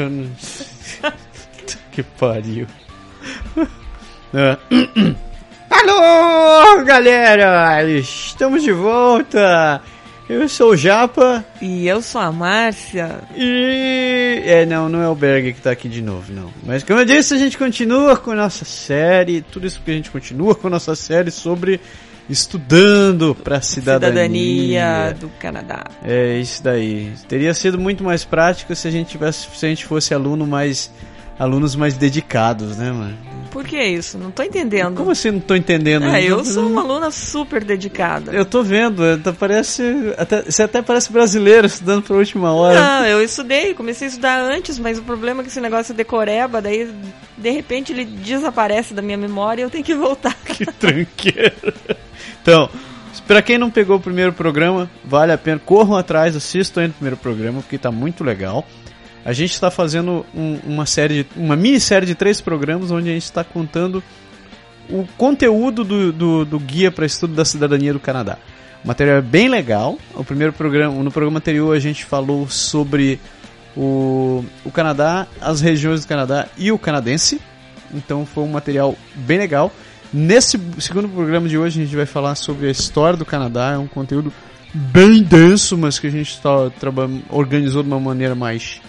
Eu não... que pariu. É. Alô, galera! Estamos de volta! Eu sou o Japa E eu sou a Márcia. e. É, não, não é o Berg que tá aqui de novo, não. Mas como eu disse, a gente continua com a nossa série. Tudo isso porque a gente continua com a nossa série sobre estudando pra cidadania. Cidadania do Canadá. É isso daí. Teria sido muito mais prático se a gente tivesse, se a gente fosse aluno mais alunos mais dedicados, né, mano? Por que isso? Não tô entendendo. Como assim não tô entendendo? Ah, eu sou uma aluna super dedicada. Eu tô vendo, parece até, você até parece brasileiro estudando pra última hora. Não, eu estudei, comecei a estudar antes, mas o problema é que esse negócio é decoreba, daí de repente ele desaparece da minha memória e eu tenho que voltar. Que tranqueiro. Então, pra quem não pegou o primeiro programa, vale a pena, corram atrás, assistam aí no primeiro programa, porque tá muito legal. A gente está fazendo um- uma série, de, uma minissérie de três programas onde a gente está contando o conteúdo do, do, do guia para estudo da cidadania do Canadá. O material é bem legal. O primeiro programa, no programa anterior a gente falou sobre o, o Canadá, as regiões do Canadá e o canadense. Então foi um material bem legal. Nesse segundo programa de hoje a gente vai falar sobre a história do Canadá. É um conteúdo bem denso, mas que a gente tá, organizou de uma maneira mais.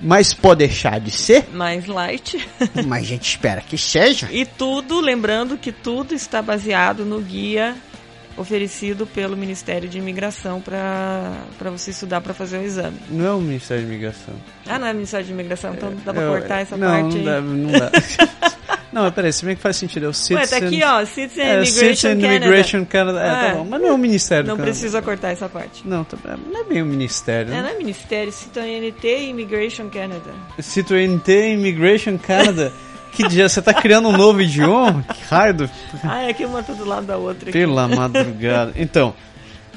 Mas pode deixar de ser, Mais light. mas a gente espera que seja. E tudo, lembrando que tudo está baseado no guia oferecido pelo Ministério de Imigração para você estudar para fazer o exame. Não é o Ministério da Imigração. Ah, não é Ministério de Imigração, então dá pra Eu- cortar essa não, parte não. Dá, não dá. Não, peraí, se bem que faz sentido. É o Ué, Citizen... tá aqui, ó, Citizen É, Immigration Citizen Canada. Immigration Canada. É, É. tá bom. Mas não é o Ministério Não precisa cortar essa parte. Não, tá- não é bem o Ministério. É, né? não é Ministério, Citoyenneté e Immigration Canada. Citoyenneté Immigration Canada. que dia? Você tá criando um novo idioma? Que raio do... Ah, é que uma tá do lado da outra. Aqui. Pela madrugada. Então,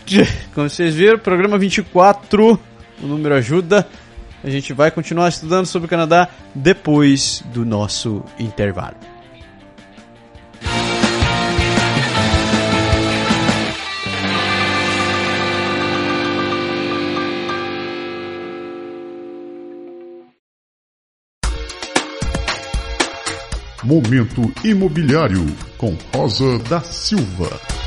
como vocês viram, programa 24, o número ajuda. A gente vai continuar estudando sobre o Canadá depois do nosso intervalo. Momento Imobiliário com Rosa da Silva.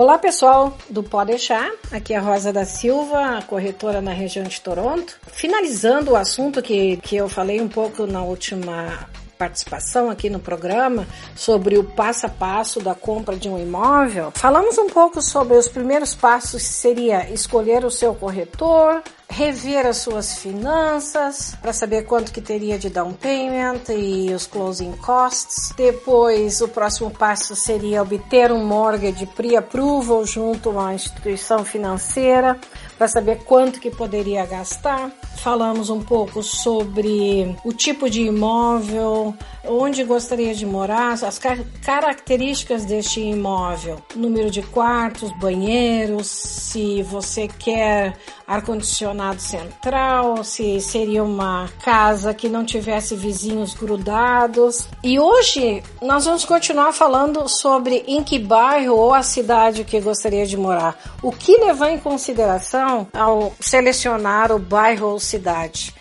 Olá pessoal do Pode Deixar, aqui é a Rosa da Silva, corretora na região de Toronto. Finalizando o assunto que, que eu falei um pouco na última participação aqui no programa sobre o passo a passo da compra de um imóvel, falamos um pouco sobre os primeiros passos, seria escolher o seu corretor, rever as suas finanças para saber quanto que teria de down payment e os closing costs. Depois, o próximo passo seria obter um mortgage pre-approval junto a uma instituição financeira para saber quanto que poderia gastar. Falamos um pouco sobre o tipo de imóvel, onde gostaria de morar, as car características deste imóvel, número de quartos, banheiros, se você quer ar-condicionado central, se seria uma casa que não tivesse vizinhos grudados. E hoje nós vamos continuar falando sobre em que bairro ou a cidade que gostaria de morar. O que levar em consideração ao selecionar o bairro ou cidade?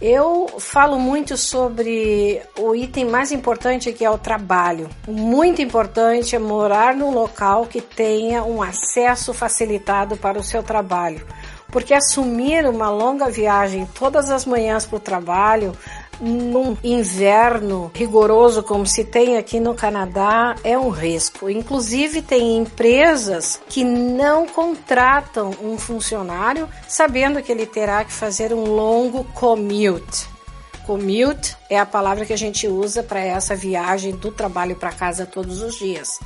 Eu falo muito sobre o item mais importante que é o trabalho. Muito importante é morar num local que tenha um acesso facilitado para o seu trabalho porque assumir uma longa viagem todas as manhãs para o trabalho num inverno rigoroso como se tem aqui no Canadá é um risco. Inclusive tem empresas que não contratam um funcionário sabendo que ele terá que fazer um longo commute. Commute é a palavra que a gente usa para essa viagem do trabalho para casa todos os dias.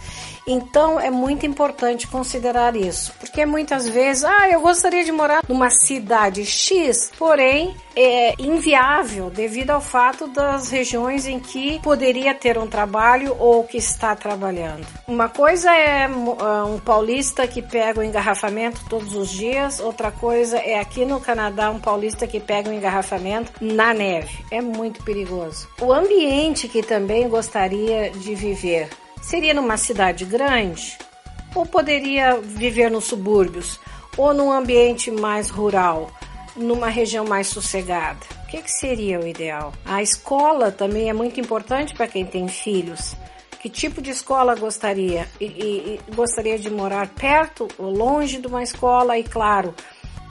Então é muito importante considerar isso, porque muitas vezes, ah, eu gostaria de morar numa cidade X, porém é inviável devido ao fato das regiões em que poderia ter um trabalho ou que está trabalhando. Uma coisa é ah, um paulista que pega o engarrafamento todos os dias, outra coisa é aqui no Canadá um paulista que pega o engarrafamento na neve. É muito perigoso. O ambiente que também gostaria de viver seria numa cidade grande ou poderia viver nos subúrbios ou num ambiente mais rural? numa região mais sossegada. O que, que seria o ideal? A escola também é muito importante para quem tem filhos. Que tipo de escola gostaria? E, e, e gostaria de morar perto ou longe de uma escola? E claro,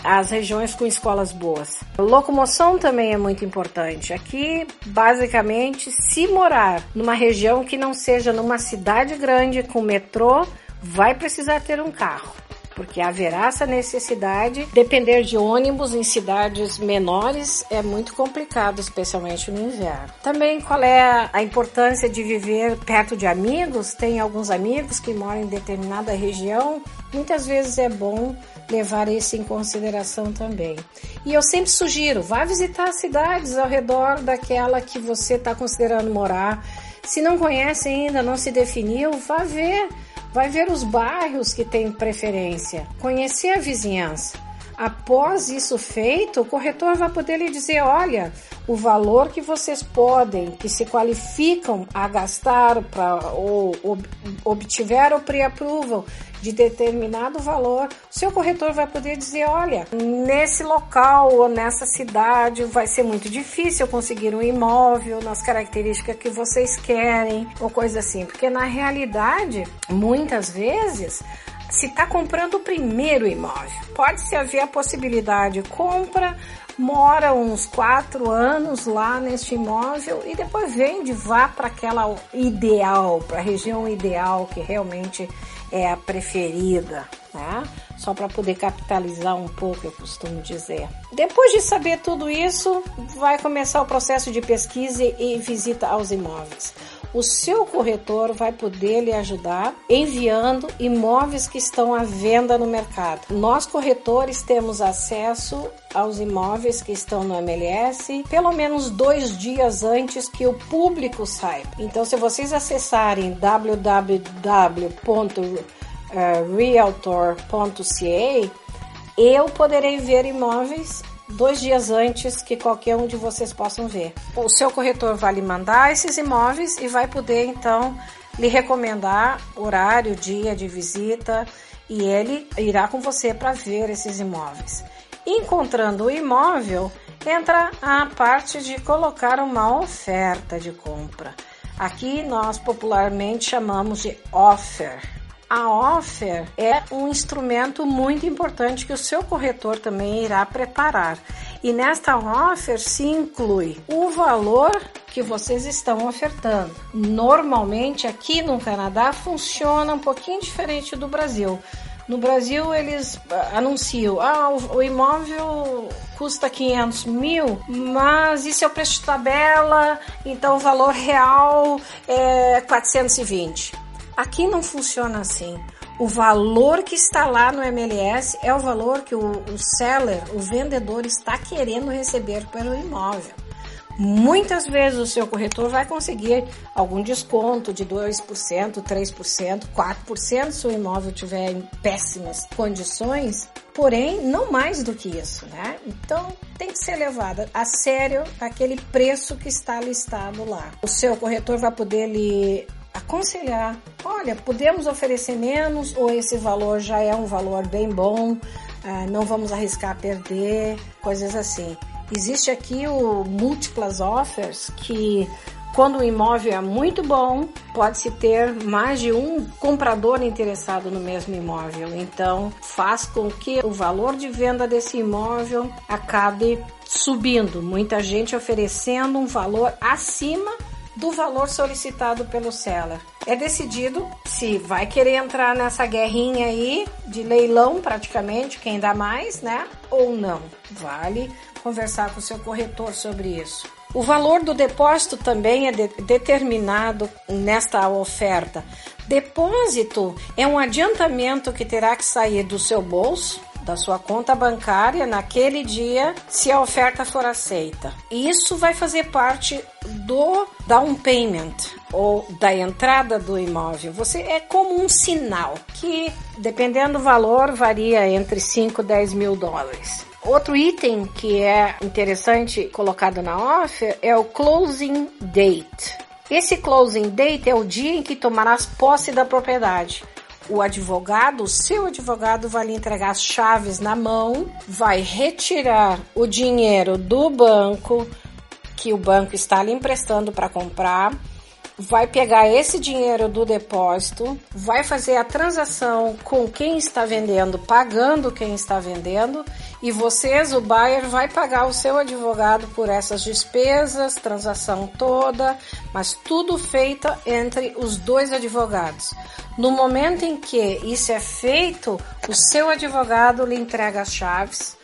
as regiões com escolas boas. Locomoção também é muito importante. Aqui, basicamente, se morar numa região que não seja numa cidade grande com metrô, vai precisar ter um carro porque haverá essa necessidade. Depender de ônibus em cidades menores é muito complicado, especialmente no inverno. Também qual é a importância de viver perto de amigos? Tem alguns amigos que moram em determinada região. Muitas vezes é bom levar isso em consideração também. E eu sempre sugiro, vá visitar cidades ao redor daquela que você está considerando morar. Se não conhece ainda, não se definiu, vá ver vai ver os bairros que têm preferência, conhecer a vizinhança. Após isso feito, o corretor vai poder lhe dizer: olha, o valor que vocês podem, que se qualificam a gastar para ou, ou obtiver o pre-approval de determinado valor, seu corretor vai poder dizer: olha, nesse local ou nessa cidade vai ser muito difícil conseguir um imóvel nas características que vocês querem, ou coisa assim, porque na realidade, muitas vezes, se está comprando o primeiro imóvel. Pode-se haver a possibilidade de compra, mora uns quatro anos lá neste imóvel e depois vende, vá para aquela ideal, para a região ideal que realmente é a preferida, né? Só para poder capitalizar um pouco, eu costumo dizer. Depois de saber tudo isso, vai começar o processo de pesquisa e visita aos imóveis o seu corretor vai poder lhe ajudar enviando imóveis que estão à venda no mercado. Nós corretores temos acesso aos imóveis que estão no MLS pelo menos dois dias antes que o público saiba. Então, se vocês acessarem www.realtor.ca, eu poderei ver imóveis dois dias antes que qualquer um de vocês possam ver. O seu corretor vai lhe mandar esses imóveis e vai poder então lhe recomendar horário, dia de visita e ele irá com você para ver esses imóveis. Encontrando o imóvel, entra a parte de colocar uma oferta de compra. Aqui nós popularmente chamamos de offer. A offer é um instrumento muito importante que o seu corretor também irá preparar. E nesta offer se inclui o valor que vocês estão ofertando. Normalmente aqui no Canadá funciona um pouquinho diferente do Brasil. No Brasil, eles ah, anunciam: ah, o, imóvel custa 500 mil, mas isso é o preço de tabela, então o valor real é 420. Aqui não funciona assim. O valor que está lá no MLS é o valor que o, o seller, o vendedor, está querendo receber pelo imóvel. Muitas vezes o seu corretor vai conseguir algum desconto de 2%, 3%, 4% se o imóvel estiver em péssimas condições, porém não mais do que isso, né? Então tem que ser levado a sério aquele preço que está listado lá. O seu corretor vai poder lhe aconselhar: olha, podemos oferecer menos ou esse valor já é um valor bem bom, ah, não vamos arriscar perder, coisas assim. Existe aqui o múltiplas offers que quando o imóvel é muito bom, pode-se ter mais de um comprador interessado no mesmo imóvel. Então, faz com que o valor de venda desse imóvel acabe subindo, muita gente oferecendo um valor acima do valor solicitado pelo seller. É decidido se vai querer entrar nessa guerrinha aí de leilão praticamente, quem dá mais, né? Ou não. Vale conversar com o seu corretor sobre isso. O valor do depósito também é de determinado nesta oferta. Depósito é um adiantamento que terá que sair do seu bolso da sua conta bancária naquele dia se a oferta for aceita. Isso vai fazer parte do down payment ou da entrada do imóvel. Você é como um sinal que, dependendo do valor, varia entre 5 e 10 mil dólares. Outro item que é interessante colocado na offer é o closing date. Esse closing date é o dia em que tomarás posse da propriedade o advogado, o seu advogado vai lhe entregar as chaves na mão, vai retirar o dinheiro do banco que o banco está lhe emprestando para comprar, vai pegar esse dinheiro do depósito, vai fazer a transação com quem está vendendo, pagando quem está vendendo e vocês, o buyer, vai pagar o seu advogado por essas despesas, transação toda, mas tudo feita entre os dois advogados. No momento em que isso é feito, o seu advogado lhe entrega as chaves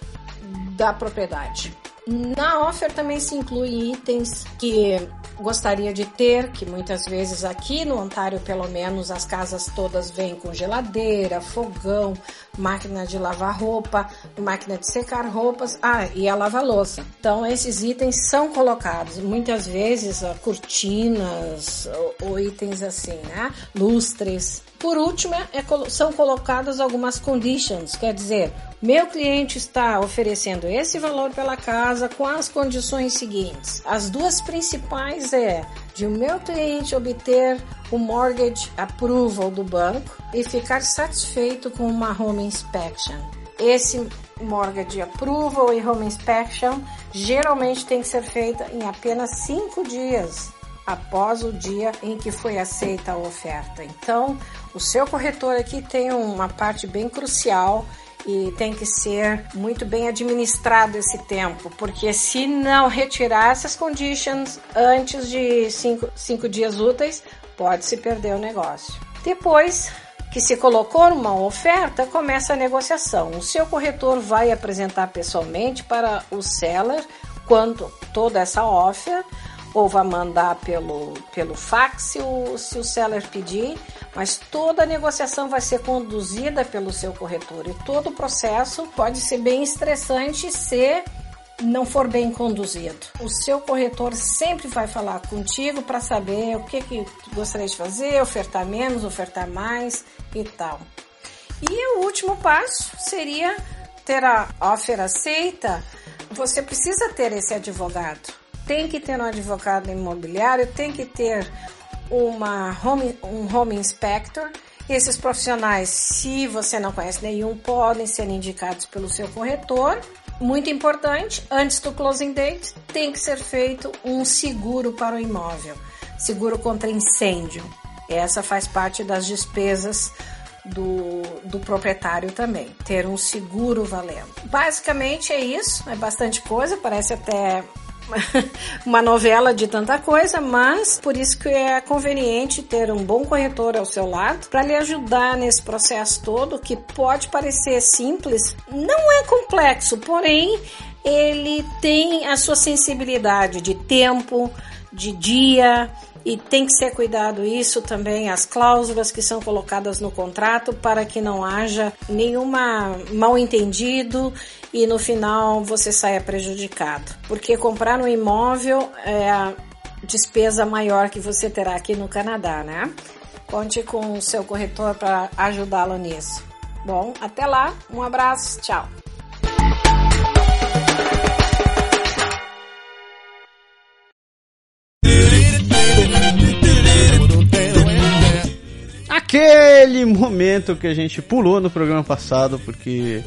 da propriedade. Na offer também se inclui itens que gostaria de ter, que muitas vezes aqui no Ontário, pelo menos, as casas todas vêm com geladeira, fogão, máquina de lavar roupa, máquina de secar roupas, ah, e a lava-louça. Então, esses itens são colocados, muitas vezes cortinas ou, ou itens assim, né? Lustres. Por último, é, são colocadas algumas conditions, quer dizer, meu cliente está oferecendo esse valor pela casa com as condições seguintes. As duas principais é de o meu cliente obter o mortgage approval do banco e ficar satisfeito com uma home inspection. Esse mortgage approval e home inspection geralmente tem que ser feita em apenas cinco dias após o dia em que foi aceita a oferta. Então, o seu corretor aqui tem uma parte bem crucial e tem que ser muito bem administrado esse tempo, porque se não retirar essas conditions antes de cinco, cinco dias úteis, pode se perder o negócio. Depois que se colocou uma oferta, começa a negociação. O seu corretor vai apresentar pessoalmente para o seller quanto toda essa oferta ou vai mandar pelo, pelo fax se o, se o seller pedir, mas toda a negociação vai ser conduzida pelo seu corretor e todo o processo pode ser bem estressante se não for bem conduzido. O seu corretor sempre vai falar contigo para saber o que, que gostaria de fazer, ofertar menos, ofertar mais e tal. E o último passo seria ter a offer aceita. Você precisa ter esse advogado tem que ter um advogado imobiliário, tem que ter uma home, um home inspector. Esses profissionais, se você não conhece nenhum, podem ser indicados pelo seu corretor. Muito importante, antes do closing date, tem que ser feito um seguro para o imóvel, seguro contra incêndio. Essa faz parte das despesas do, do proprietário também, ter um seguro valendo. Basicamente é isso, é bastante coisa, parece até uma novela de tanta coisa, mas por isso que é conveniente ter um bom corretor ao seu lado para lhe ajudar nesse processo todo que pode parecer simples, não é complexo, porém ele tem a sua sensibilidade de tempo, de dia, e tem que ser cuidado isso também, as cláusulas que são colocadas no contrato para que não haja nenhuma mal entendido e no final você saia prejudicado. Porque comprar um imóvel é a despesa maior que você terá aqui no Canadá, né? Conte com o seu corretor para ajudá-lo nisso. Bom, até lá, um abraço, tchau. Aquele momento que a gente pulou no programa passado porque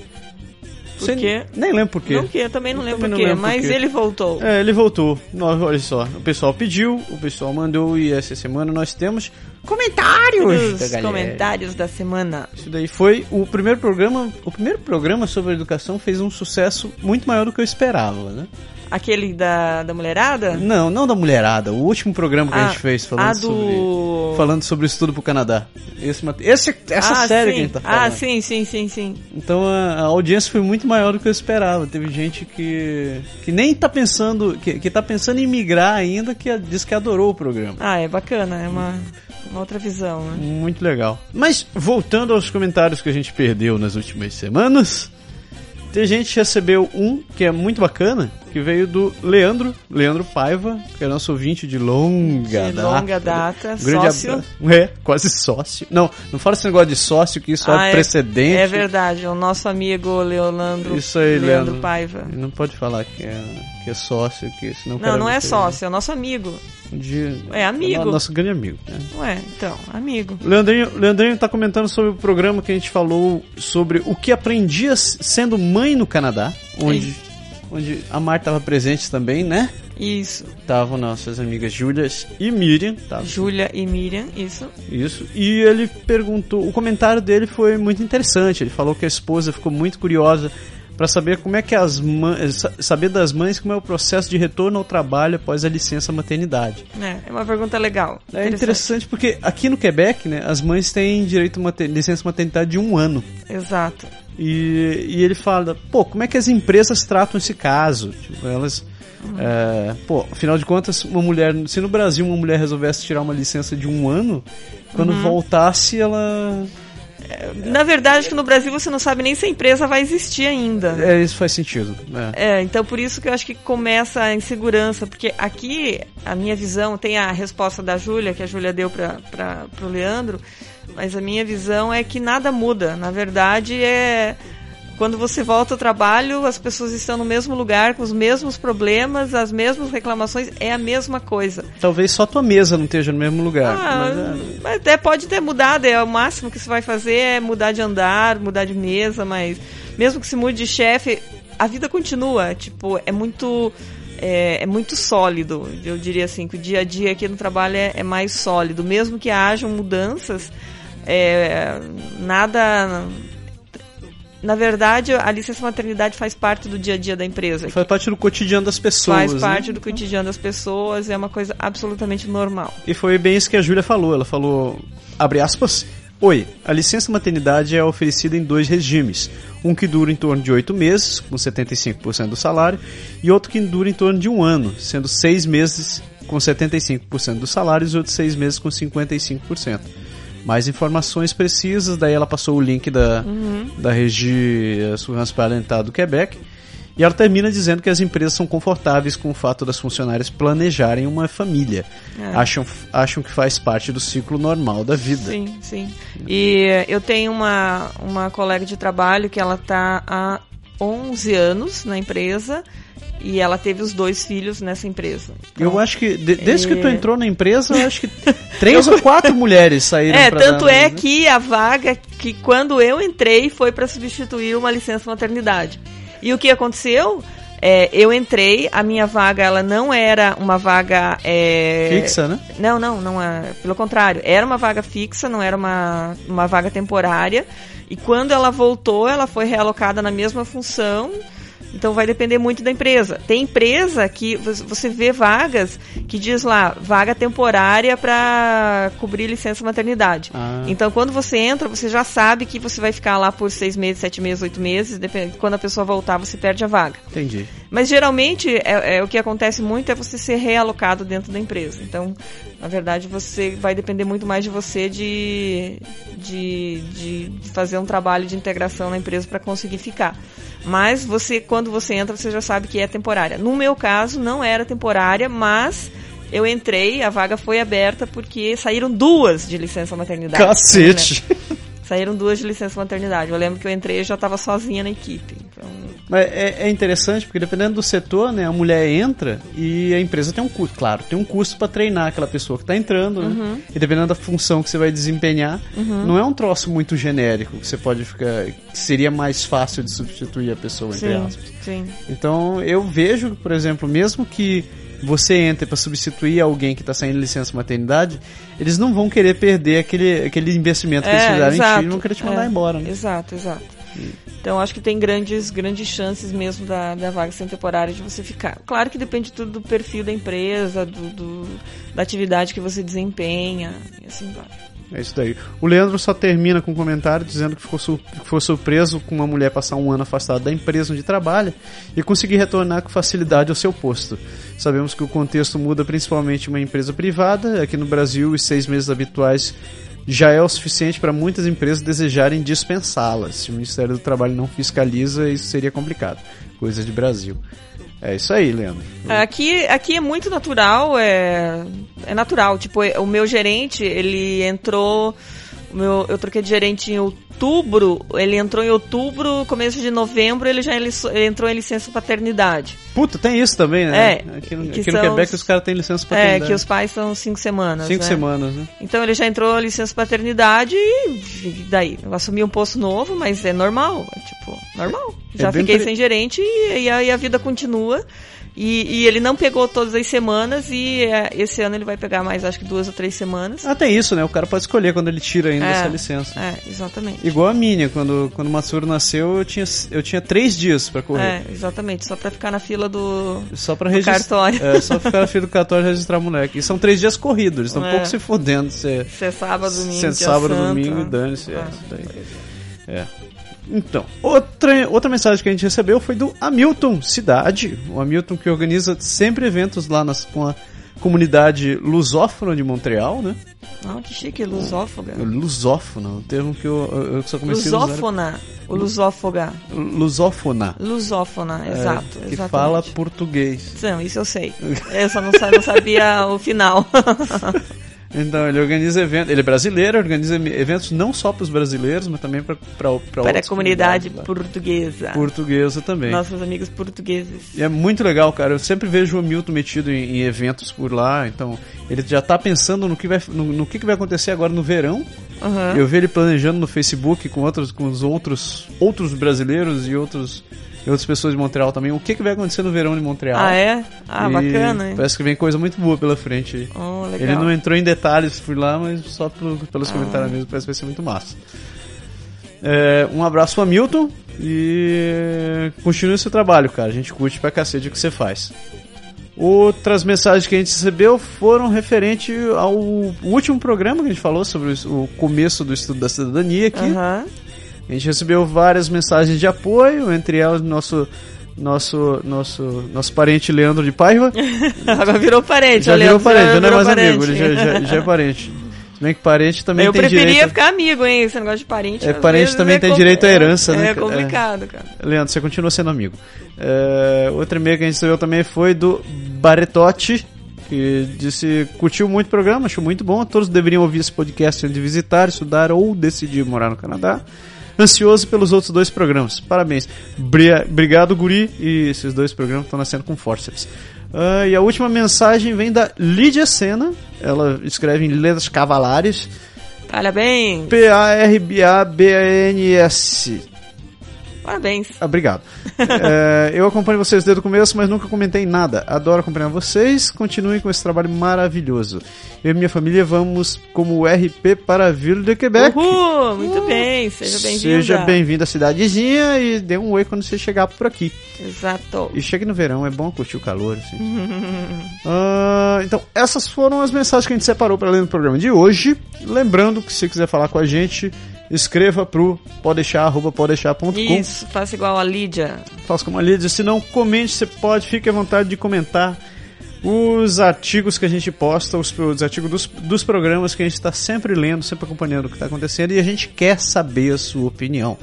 Sei-? Nem lembro por quê. Não que, eu também não Eu lembro também não por quê, lembro por mas ele voltou. É, ele voltou. Nós, olha só, o pessoal pediu, o pessoal mandou e essa semana nós temos comentários da Os comentários da semana. Isso daí foi o primeiro programa. O primeiro programa sobre educação fez um sucesso muito maior do que eu esperava, né? Aquele da, da mulherada? Não, não da mulherada. O último programa que a Ah, gente fez falando ah, do- sobre falando sobre estudo pro Canadá. Esse, esse essa ah, série sim. que a gente tá falando. Ah, sim, sim, sim, sim. Então a, a audiência foi muito maior do que eu esperava. Teve gente que que nem tá pensando que, que tá pensando em migrar ainda que a- diz que adorou o programa. Ah, é bacana, é uma, uma outra visão, né? Muito legal. Mas voltando aos comentários que a gente perdeu nas últimas semanas, tem gente que recebeu um que é muito bacana, que veio do Leandro, Leandro Paiva, que é nosso ouvinte de longa De data. longa data, Um grande sócio. abra- É, quase sócio. Não, não fala esse negócio de sócio, que isso Ah, é é- precedente. É verdade, o nosso amigo Leonardo, Isso aí, Leandro Leandro. Paiva. Não pode falar que é, que é sócio, que senão Não, não é ter- sócio, é o nosso amigo. De... É amigo. no- Nosso grande amigo. Né? Ué, então, amigo. Leandrinho, Leandrinho tá comentando sobre o programa que a gente falou sobre o que aprendia sendo mãe no Canadá, onde, onde a Marta estava presente também, né? Isso. Estavam nossas amigas Júlia e Miriam, tá? Júlia e Miriam, isso. Isso. E ele perguntou, o comentário dele foi muito interessante. Ele falou que a esposa ficou muito curiosa para saber como é que as mães, sa- saber das mães como é o processo de retorno ao trabalho após a licença maternidade. É, é uma pergunta legal. É interessante porque aqui no Quebec, né, as mães têm direito a mater- licença maternidade de um ano. Exato. E, e ele fala, pô, como é que as empresas tratam esse caso? Tipo, elas. é, pô, afinal de contas, uma mulher. Se no Brasil uma mulher resolvesse tirar uma licença de um ano, quando voltasse ela. Na verdade, acho que no Brasil você não sabe nem se a empresa vai existir ainda. É, isso faz sentido. É. É, então por isso que eu acho que começa a insegurança, porque aqui a minha visão, tem a resposta da Júlia, que a Júlia deu para o Leandro, mas a minha visão é que nada muda. Na verdade, é quando você volta ao trabalho, as pessoas estão no mesmo lugar, com os mesmos problemas, as mesmas reclamações, é a mesma coisa. Talvez só tua mesa não esteja no mesmo lugar. Ah, mas é- até pode ter mudado, é o máximo que você vai fazer é mudar de andar, mudar de mesa, mas mesmo que se mude de chefe, a vida continua, tipo, é muito é, é muito sólido, eu diria assim, que o dia a dia aqui no trabalho é, é mais sólido, mesmo que hajam mudanças, é, nada na verdade, a licença maternidade faz parte do dia a dia da empresa. faz parte do cotidiano das pessoas. Faz né? parte do cotidiano das pessoas, é uma coisa absolutamente normal. E foi bem isso que a Júlia falou. Ela falou, abre aspas, Oi, a licença maternidade é oferecida em dois regimes. Um que dura em torno de oito meses, com 75% do salário, e outro que dura em torno de um ano, sendo seis meses com 75% do salário e outros seis meses com 55%. Mais informações precisas, daí ela passou o link da, da Regi Assurance Parental do Quebec. E ela termina dizendo que as empresas são confortáveis com o fato das funcionárias planejarem uma família. É. Acham, acham que faz parte do ciclo normal da vida. Sim, sim. E eu tenho uma, uma colega de trabalho que ela está há 11 anos na empresa e ela teve os dois filhos nessa empresa. Então, Eu acho que, de- desde que tu É. entrou na empresa, eu acho que três ou quatro mulheres saíram É, tanto é que a vaga que quando eu entrei foi para substituir uma licença maternidade. E o que aconteceu? É, eu entrei, a minha vaga ela não era uma vaga é, Fixa, né? Não, não, não é. Pelo contrário, era uma vaga fixa, não era uma, uma vaga temporária. E quando ela voltou, ela foi realocada na mesma função. Então vai depender muito da empresa. Tem empresa que vo- você vê vagas que diz lá, vaga temporária para cobrir licença maternidade. Ah. Então quando você entra, você já sabe que você vai ficar lá por seis meses, sete meses, oito meses. Depende, quando a pessoa voltar, você perde a vaga. Entendi. Mas geralmente é, é o que acontece muito é você ser realocado dentro da empresa. Então, na verdade, você vai depender muito mais de você de, de, de fazer um trabalho de integração na empresa para conseguir ficar. Mas você, quando você entra, você já sabe que é temporária. No meu caso, não era temporária, mas eu entrei, a vaga foi aberta porque saíram duas de licença maternidade. Cacete! Saíram duas de licença maternidade. Eu lembro que eu entrei e já estava sozinha na equipe. Mas é, é, interessante porque dependendo do setor, né, a mulher entra e a empresa tem um custo, claro, tem um custo para treinar aquela pessoa que está entrando, né? uhum. e dependendo da função que você vai desempenhar, uhum. não é um troço muito genérico que você pode ficar, que seria mais fácil de substituir a pessoa sim, entre aspas. Sim. Então eu vejo, por exemplo, mesmo que você entre para substituir alguém que está saindo de licença maternidade, eles não vão querer perder aquele, aquele investimento que é, eles fizeram exato, em ti, não querer te mandar é, embora. Né? Exato, exato. Então acho que tem grandes, grandes chances mesmo da, da vaga sem temporária de você ficar. Claro que depende tudo do perfil da empresa, do, do da atividade que você desempenha e assim vai. É isso daí. O Leandro só termina com um comentário dizendo que ficou, que foi surpreso com uma mulher passar um ano afastada da empresa onde trabalha e conseguir retornar com facilidade ao seu posto. Sabemos que o contexto muda principalmente uma empresa privada. Aqui no Brasil, os seis meses habituais já é o suficiente para muitas empresas desejarem dispensá-las. Se o Ministério do Trabalho não fiscaliza, isso seria complicado. Coisa de Brasil. É isso aí, Leandro. Aqui, aqui é muito natural, é, é natural. Tipo, o meu gerente, ele entrou. Meu, eu troquei de gerente em outubro, ele entrou em outubro, começo de novembro, ele já ele, ele entrou em licença paternidade. Puta, tem isso também, né? É. Aqui no, aqui no Quebec os, os caras têm licença paternidade. É, que os pais são cinco semanas. Cinco né? semanas, né? Então ele já entrou em licença paternidade e daí, eu assumi um posto novo, mas é normal, é tipo, normal. É já é fiquei sem gerente e, e, a, e a vida continua. E, e, ele não pegou todas as semanas e é, esse ano ele vai pegar mais, acho que duas ou três semanas. Ah, tem isso, né? O cara pode escolher quando ele tira ainda é, essa licença. É, exatamente. Igual a minha, quando, quando o Matsuro nasceu, eu tinha, eu tinha três dias para correr. É, exatamente. Só para ficar na fila do, só pra do cartório. É, só ficar na fila do cartório e registrar moleque. E são três dias corridos, eles estão é. um pouco se fodendo. Se é sábado, domingo, Se é sábado, domingo, e dane-se. É, é. É. Então, outra, outra mensagem que a gente recebeu foi do Hamilton Cidade. O Hamilton que organiza sempre eventos lá nas, com a comunidade lusófona de Montreal, né? Ah, que chique, lusófoga. Lusófona, um termo que eu, eu só comecei Lusófona, a usar. o lusófoga. Lusófona. Lusófona, exato. É, que exatamente. fala português. Não, isso eu sei. Eu só não, não sabia o final. Então, ele organiza eventos. Ele é brasileiro, organiza eventos não só para os brasileiros, mas também para Para a comunidade portuguesa. Portuguesa também. Nossos amigos portugueses. E é muito legal, cara. Eu sempre vejo o Milton metido em, em eventos por lá. Então, ele já está pensando no que vai, no, no que, que vai acontecer agora no verão. Uhum. Eu vi ele planejando no Facebook com outros, com os outros, outros brasileiros e outros e outras pessoas de Montreal também. O que, que vai acontecer no verão de Montreal? Ah, é? Ah, e bacana, hein? Parece que vem coisa muito boa pela frente. Oh, legal. Ele não entrou em detalhes por lá, mas só pelo, pelos ah. comentários mesmo, parece que vai ser muito massa. É, um abraço pro Milton e continue o seu trabalho, cara. A gente curte pra cacete o que você faz. Outras mensagens que a gente recebeu foram referente ao último programa que a gente falou sobre o começo do estudo da cidadania aqui. Uhum. A gente recebeu várias mensagens de apoio, entre elas nosso nosso nosso nosso parente Leandro de Paiva. Agora virou parente, já virou parente, já não é mais parente. amigo, ele já, já, já é parente. Se bem que parente também eu tem direito... Eu preferia ficar amigo, hein? Esse negócio de parente. É, parente também é tem direito à herança, é, né? É complicado, cara. Leandro, você continua sendo amigo. É, outro e-mail que a gente recebeu também foi do Baretotti, que disse curtiu muito o programa, achou muito bom. Todos deveriam ouvir esse podcast antes de visitar, estudar ou decidir morar no Canadá ansioso pelos outros dois programas. Parabéns. Obrigado, Guri. E esses dois programas estão nascendo com forceps. Uh, e a última mensagem vem da Lídia Sena. Ela escreve em letras cavalares. Parabéns. P-A-R-B-A-B-A-N-S. Parabéns. Obrigado. é, eu acompanho vocês desde o começo, mas nunca comentei nada. Adoro acompanhar vocês. Continuem com esse trabalho maravilhoso. Eu e minha família vamos como RP para a Vila de Quebec. Uhul, muito uh, bem. Seja bem-vindo. Seja bem-vindo à cidadezinha e dê um oi quando você chegar por aqui. Exato. E chegue no verão, é bom curtir o calor. Assim. uh, então, essas foram as mensagens que a gente separou para ler no programa de hoje. Lembrando que se quiser falar com a gente escreva pro podeixar.com. Isso, faça igual a Lídia. Faça como a Lídia. Se não, comente, você pode, fique à vontade de comentar os artigos que a gente posta, os, os artigos dos, dos programas que a gente está sempre lendo, sempre acompanhando o que está acontecendo e a gente quer saber a sua opinião.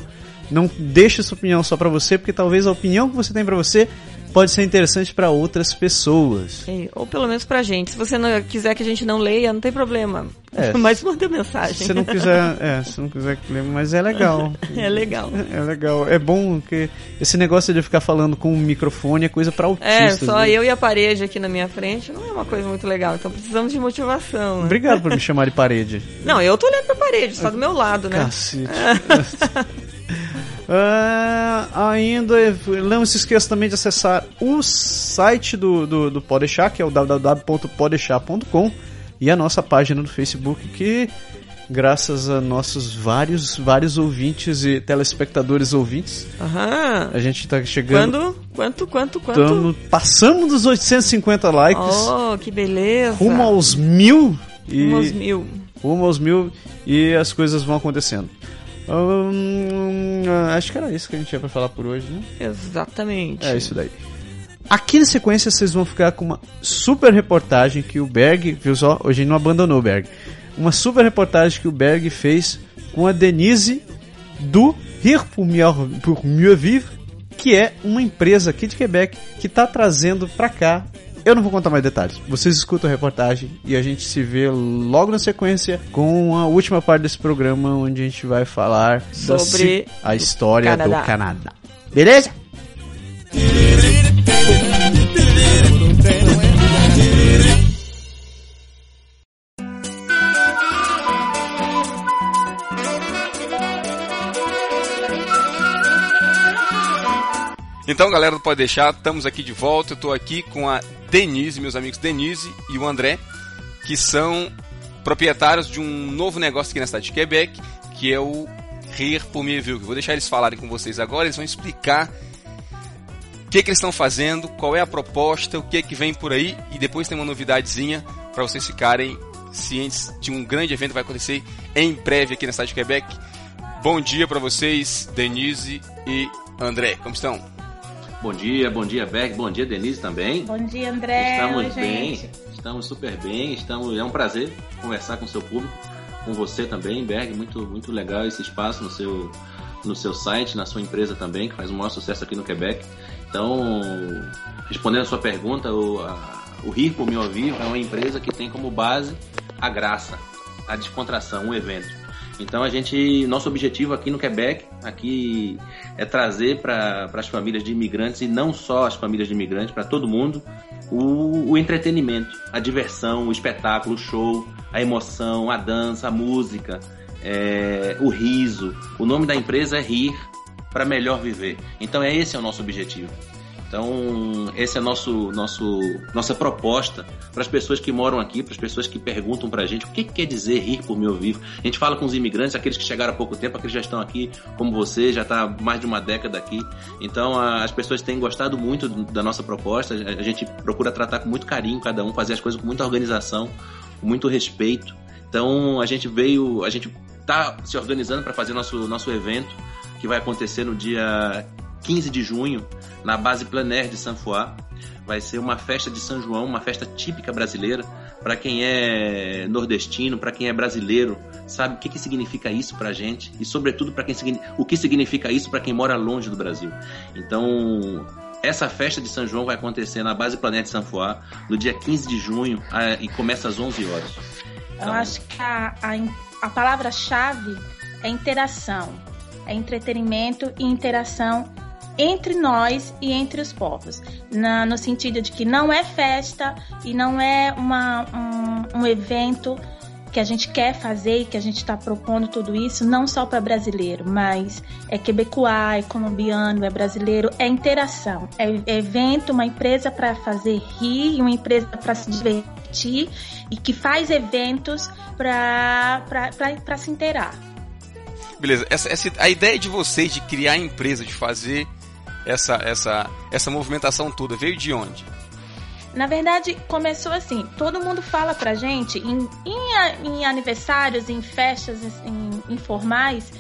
Não deixe sua opinião só para você, porque talvez a opinião que você tem para você pode ser interessante para outras pessoas. É, ou pelo menos pra gente. Se você não quiser que a gente não leia, não tem problema. É, Mas manda mensagem. Se não quiser, é, se não quiser que lembre, mas é legal. É legal. É legal. É bom que esse negócio de ficar falando com um microfone é coisa para É, autistas. só né? eu e a parede aqui na minha frente não é uma coisa muito legal. Então precisamos de motivação. Né? Obrigado por me chamar de parede. Não, eu tô olhando pra parede, só do meu lado, né? Cacete. Ah, ainda, não se esqueça também de acessar o site do, do, do Podeixar, que é o www.podeixar.com e a nossa página no Facebook, que graças a nossos vários, vários ouvintes e telespectadores ouvintes, Aham. a gente tá chegando... Quando? Quanto, quanto, quanto? Tamo, passamos dos 850 likes, Oh, que beleza. rumo aos mil e... Rumo aos mil. rumo aos mil e as coisas vão acontecendo. Hum, acho que era isso que a gente tinha pra falar por hoje, né? Exatamente. É isso daí. Aqui na sequência vocês vão ficar com uma super reportagem que o Berg, viu só? Hoje ele não abandonou o Berg. Uma super reportagem que o Berg fez com a Denise do Rire pour Mieux, pour Mieux Vivre, que é uma empresa aqui de Quebec que está trazendo pra cá. Eu não vou contar mais detalhes. Vocês escutam a reportagem e a gente se vê logo na sequência com a última parte desse programa onde a gente vai falar Sobre a história Canadá. do Canadá. Beleza? Então, galera, pode deixar, estamos aqui de volta. Eu estou aqui com a Denise, meus amigos Denise e o André, que são proprietários de um novo negócio aqui na cidade de Quebec, que é o Rire pour Mieux Vivre. Vou deixar eles falarem com vocês agora, eles vão explicar o que, que eles estão fazendo, qual é a proposta, o que, que vem por aí, e depois tem uma novidadezinha para vocês ficarem cientes de um grande evento que vai acontecer em breve aqui na cidade de Quebec. Bom dia para vocês, Denise e André. Como estão? Bom dia, bom dia, Berg, bom dia, Denise também. Bom dia, André. Estamos Oi, bem, gente. estamos super bem, estamos, é um prazer conversar com o seu público, com você também, Berg, muito, muito legal esse espaço no seu, no seu site, na sua empresa também, que faz um maior sucesso aqui no Quebec. Então, respondendo a sua pergunta, o, a, o Rir por Meu Vivo é uma empresa que tem como base a graça, a descontração, um evento. Então a gente, nosso objetivo aqui no Quebec, aqui é trazer para as famílias de imigrantes e não só as famílias de imigrantes, para todo mundo, o, o entretenimento, a diversão, o espetáculo, o show, a emoção, a dança, a música, é, o riso. O nome da empresa é Rir para melhor viver. Então é esse é o nosso objetivo. Então, esse é nosso, nosso, nossa proposta para as pessoas que moram aqui, para as pessoas que perguntam para a gente o que, que quer dizer rir por meu vivo. A gente fala com os imigrantes, aqueles que chegaram há pouco tempo, aqueles que já estão aqui, como você, já está mais de uma década aqui. Então, a- as pessoas têm gostado muito da nossa proposta. A a gente procura tratar com muito carinho cada um, fazer as coisas com muita organização, com muito respeito. Então, a gente veio, a gente está se organizando para fazer nosso, nosso evento, que vai acontecer no dia 15 de junho, na base Plenaire de Saint Foy. Vai ser uma festa de São João, uma festa típica brasileira. Para quem é nordestino, para quem é brasileiro, sabe o que, que significa isso pra gente e, sobretudo, para quem o que significa isso para quem mora longe do Brasil. Então, essa festa de São João vai acontecer na base Planeta Foy no dia 15 de junho e começa às 11 horas. Eu acho que a, a, a palavra-chave é interação. É entretenimento e interação entre nós e entre os povos. Na- no sentido de que não é festa e não é uma, um, um evento que a gente quer fazer e que a gente está propondo tudo isso, não só para brasileiro, mas é quebecois, é colombiano, é brasileiro, é interação. É é evento, uma empresa para fazer rir, uma empresa para se divertir e que faz eventos para se inteirar. Beleza, essa, essa, a ideia de vocês de criar a empresa, de fazer essa, essa, essa movimentação toda, veio de onde? Na verdade, começou assim: todo mundo fala pra gente em, em, em aniversários, em festas em, informais,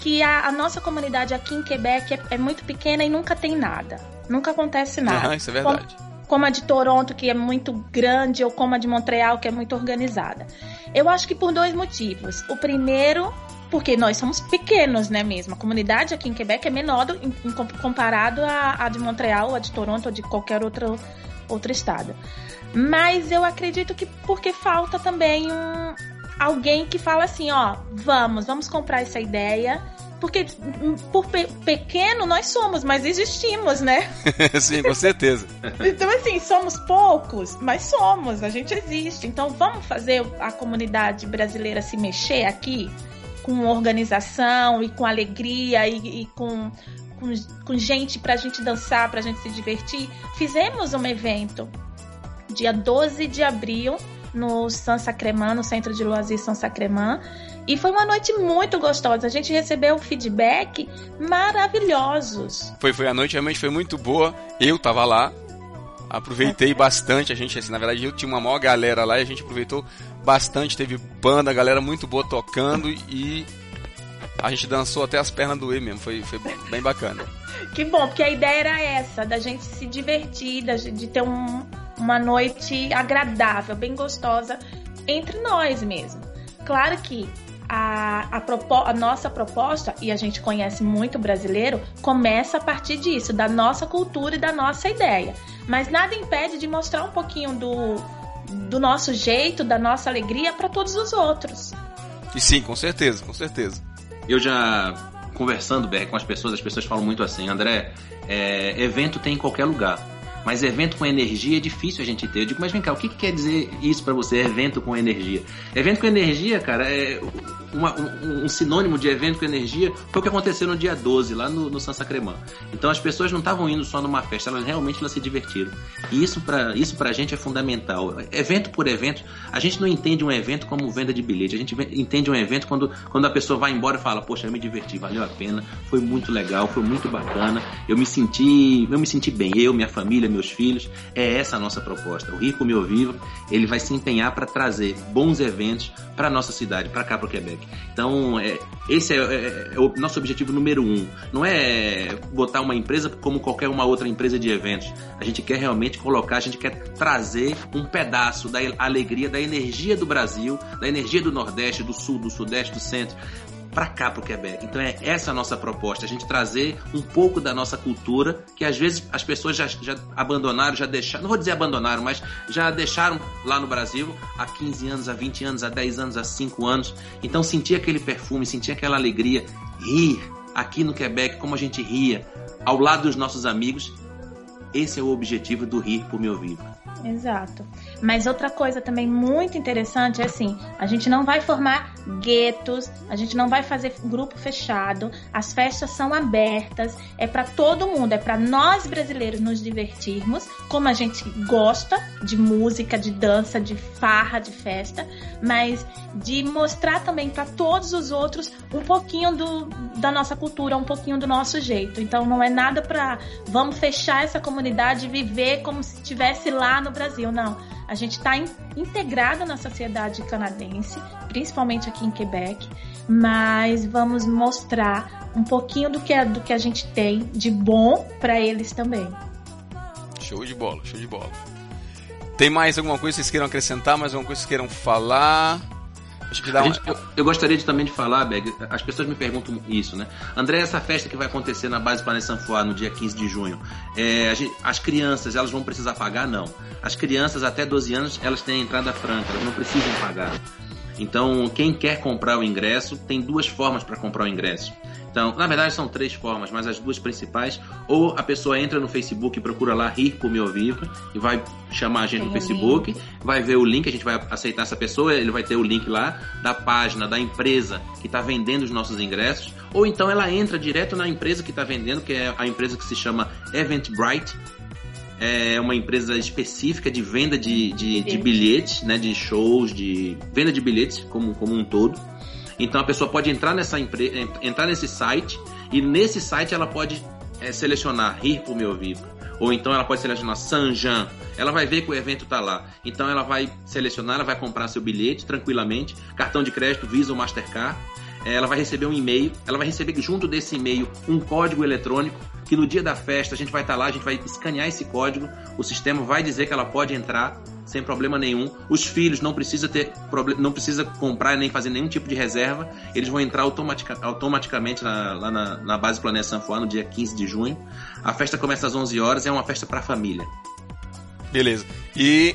que a, a nossa comunidade aqui em Quebec é, é muito pequena e nunca tem nada. Nunca acontece nada. Aham, isso é verdade. como a de Toronto, que é muito grande, ou como a de Montreal, que é muito organizada. Eu acho que por dois motivos. O primeiro porque nós somos pequenos, né mesmo? A comunidade aqui em Quebec é menor do, em, comparado à, à de Montreal, a de Toronto ou de qualquer outro, outro estado. Mas eu acredito que porque falta também um, alguém que fala assim, ó, vamos, vamos comprar essa ideia. Porque hum, por pe pequeno nós somos, mas existimos, né? Sim, com certeza. então, assim, somos poucos, mas somos, a gente existe. Então, vamos fazer a comunidade brasileira se mexer aqui com organização e com alegria e, e com, com, com gente pra gente dançar, pra gente se divertir. Fizemos um evento dia 12 de abril no San Sacremã, no centro de Loisir San Sacremã. E foi uma noite muito gostosa. A gente recebeu feedback maravilhosos. Foi, foi a noite realmente foi muito boa. Eu tava lá, aproveitei bastante. A gente, assim, na verdade, eu tinha uma maior galera lá e a gente aproveitou bastante. Teve banda, galera muito boa tocando e a gente dançou até as pernas doer mesmo. Foi, foi bem bacana. que bom, porque a ideia era essa, da gente se divertir, de ter um, uma noite agradável, bem gostosa entre nós mesmo. Claro que a, a, a, nossa proposta, e a gente conhece muito brasileiro, começa a partir disso, da nossa cultura e da nossa ideia. Mas nada impede de mostrar um pouquinho do, do nosso jeito, da nossa alegria para todos os outros. E sim, com certeza, com certeza. Eu já conversando, Ber, com as pessoas, as pessoas falam muito assim, André, é, evento tem em qualquer lugar mas evento com energia é difícil a gente ter. Eu digo, mas vem cá, o que, que quer dizer isso para você, evento com energia? Evento com energia, cara, é uma, um, um, sinônimo de evento com energia foi o que aconteceu no dia 12, lá no, no Sansa Cremã. Então as pessoas não estavam indo só numa festa, elas realmente elas se divertiram. E isso para isso pra gente é fundamental. Evento por evento, a gente não entende um evento como venda de bilhete, a gente entende um evento quando, quando a pessoa vai embora e fala, poxa, eu me diverti, valeu a pena, foi muito legal, foi muito bacana, eu me senti, eu me senti bem, eu, minha família, meus filhos, é essa a nossa proposta. O Rico Meu Vivo, ele vai se empenhar para trazer bons eventos para nossa cidade, para cá para o Quebec. Então, é, esse é, é, é, o nosso objetivo número um. Não é botar uma empresa como qualquer uma outra empresa de eventos. A gente quer realmente colocar, a gente quer trazer um pedaço da alegria, da energia do Brasil, da energia do Nordeste, do Sul, do Sudeste, do Centro, para cá, para o Quebec. Então é essa a nossa proposta, a gente trazer um pouco da nossa cultura, que às vezes as pessoas já, já abandonaram, já deixaram, não vou dizer abandonaram, mas já deixaram lá no Brasil há 15 anos, há 20 anos, há 10 anos, há 5 anos. Então sentir aquele perfume, sentir aquela alegria, rir aqui no Quebec como a gente ria, ao lado dos nossos amigos, esse é o objetivo do Rir por Meu Vivo. Exato. Mas outra coisa também muito interessante é assim: a gente não vai formar guetos, a gente não vai fazer grupo fechado, as festas são abertas, é para todo mundo, é para nós brasileiros nos divertirmos, como a gente gosta de música, de dança, de farra, de festa, mas de mostrar também para todos os outros um pouquinho do, da nossa cultura, um pouquinho do nosso jeito. Então não é nada para vamos fechar essa comunidade e viver como se estivesse lá no Brasil, não a gente está in, integrado na sociedade canadense, principalmente aqui em Quebec, mas vamos mostrar um pouquinho do que, é, do que a gente tem de bom para eles também. Show de bola, show de bola. Tem mais alguma coisa que vocês queiram acrescentar? Mais alguma coisa que vocês queiram falar? Gente, eu, eu, gostaria de, também de falar, Beg, as pessoas me perguntam isso, né? André, essa festa que vai acontecer na base Pané Sanfoá no dia 15 de junho, é, gente, as crianças, elas vão precisar pagar? Não. As crianças até 12 anos, elas têm entrada franca, elas não precisam pagar. Então, quem quer comprar o ingresso, tem duas formas para comprar o ingresso. Então, na verdade são três formas, mas as duas principais, ou a pessoa entra no Facebook e procura lá Rir por Me Ouvir e vai chamar a gente Tem no Facebook, link. vai ver o link, a gente vai aceitar essa pessoa, ele vai ter o link lá da página da empresa que está vendendo os nossos ingressos, ou então ela entra direto na empresa que está vendendo, que é a empresa que se chama Eventbrite, é uma empresa específica de venda de, de, de bilhetes, né, de shows, de venda de bilhetes como, como um todo. Então a pessoa pode entrar nessa empresa, entrar nesse site e nesse site ela pode é, selecionar rir por meu vivo. Ou então ela pode selecionar Sanjan. Ela vai ver que o evento está lá. Então ela vai selecionar, ela vai comprar seu bilhete tranquilamente, cartão de crédito, Visa ou Mastercard. É, ela vai receber um e-mail, ela vai receber junto desse e-mail um código eletrônico que no dia da festa a gente vai estar lá, a gente vai escanear esse código, o sistema vai dizer que ela pode entrar sem problema nenhum. Os filhos não precisa ter não precisa comprar nem fazer nenhum tipo de reserva. Eles vão entrar automatica, automaticamente na, lá na, na base Planeta Sanfoá no dia 15 de junho. A festa começa às 11 horas, é uma festa para a família. Beleza. E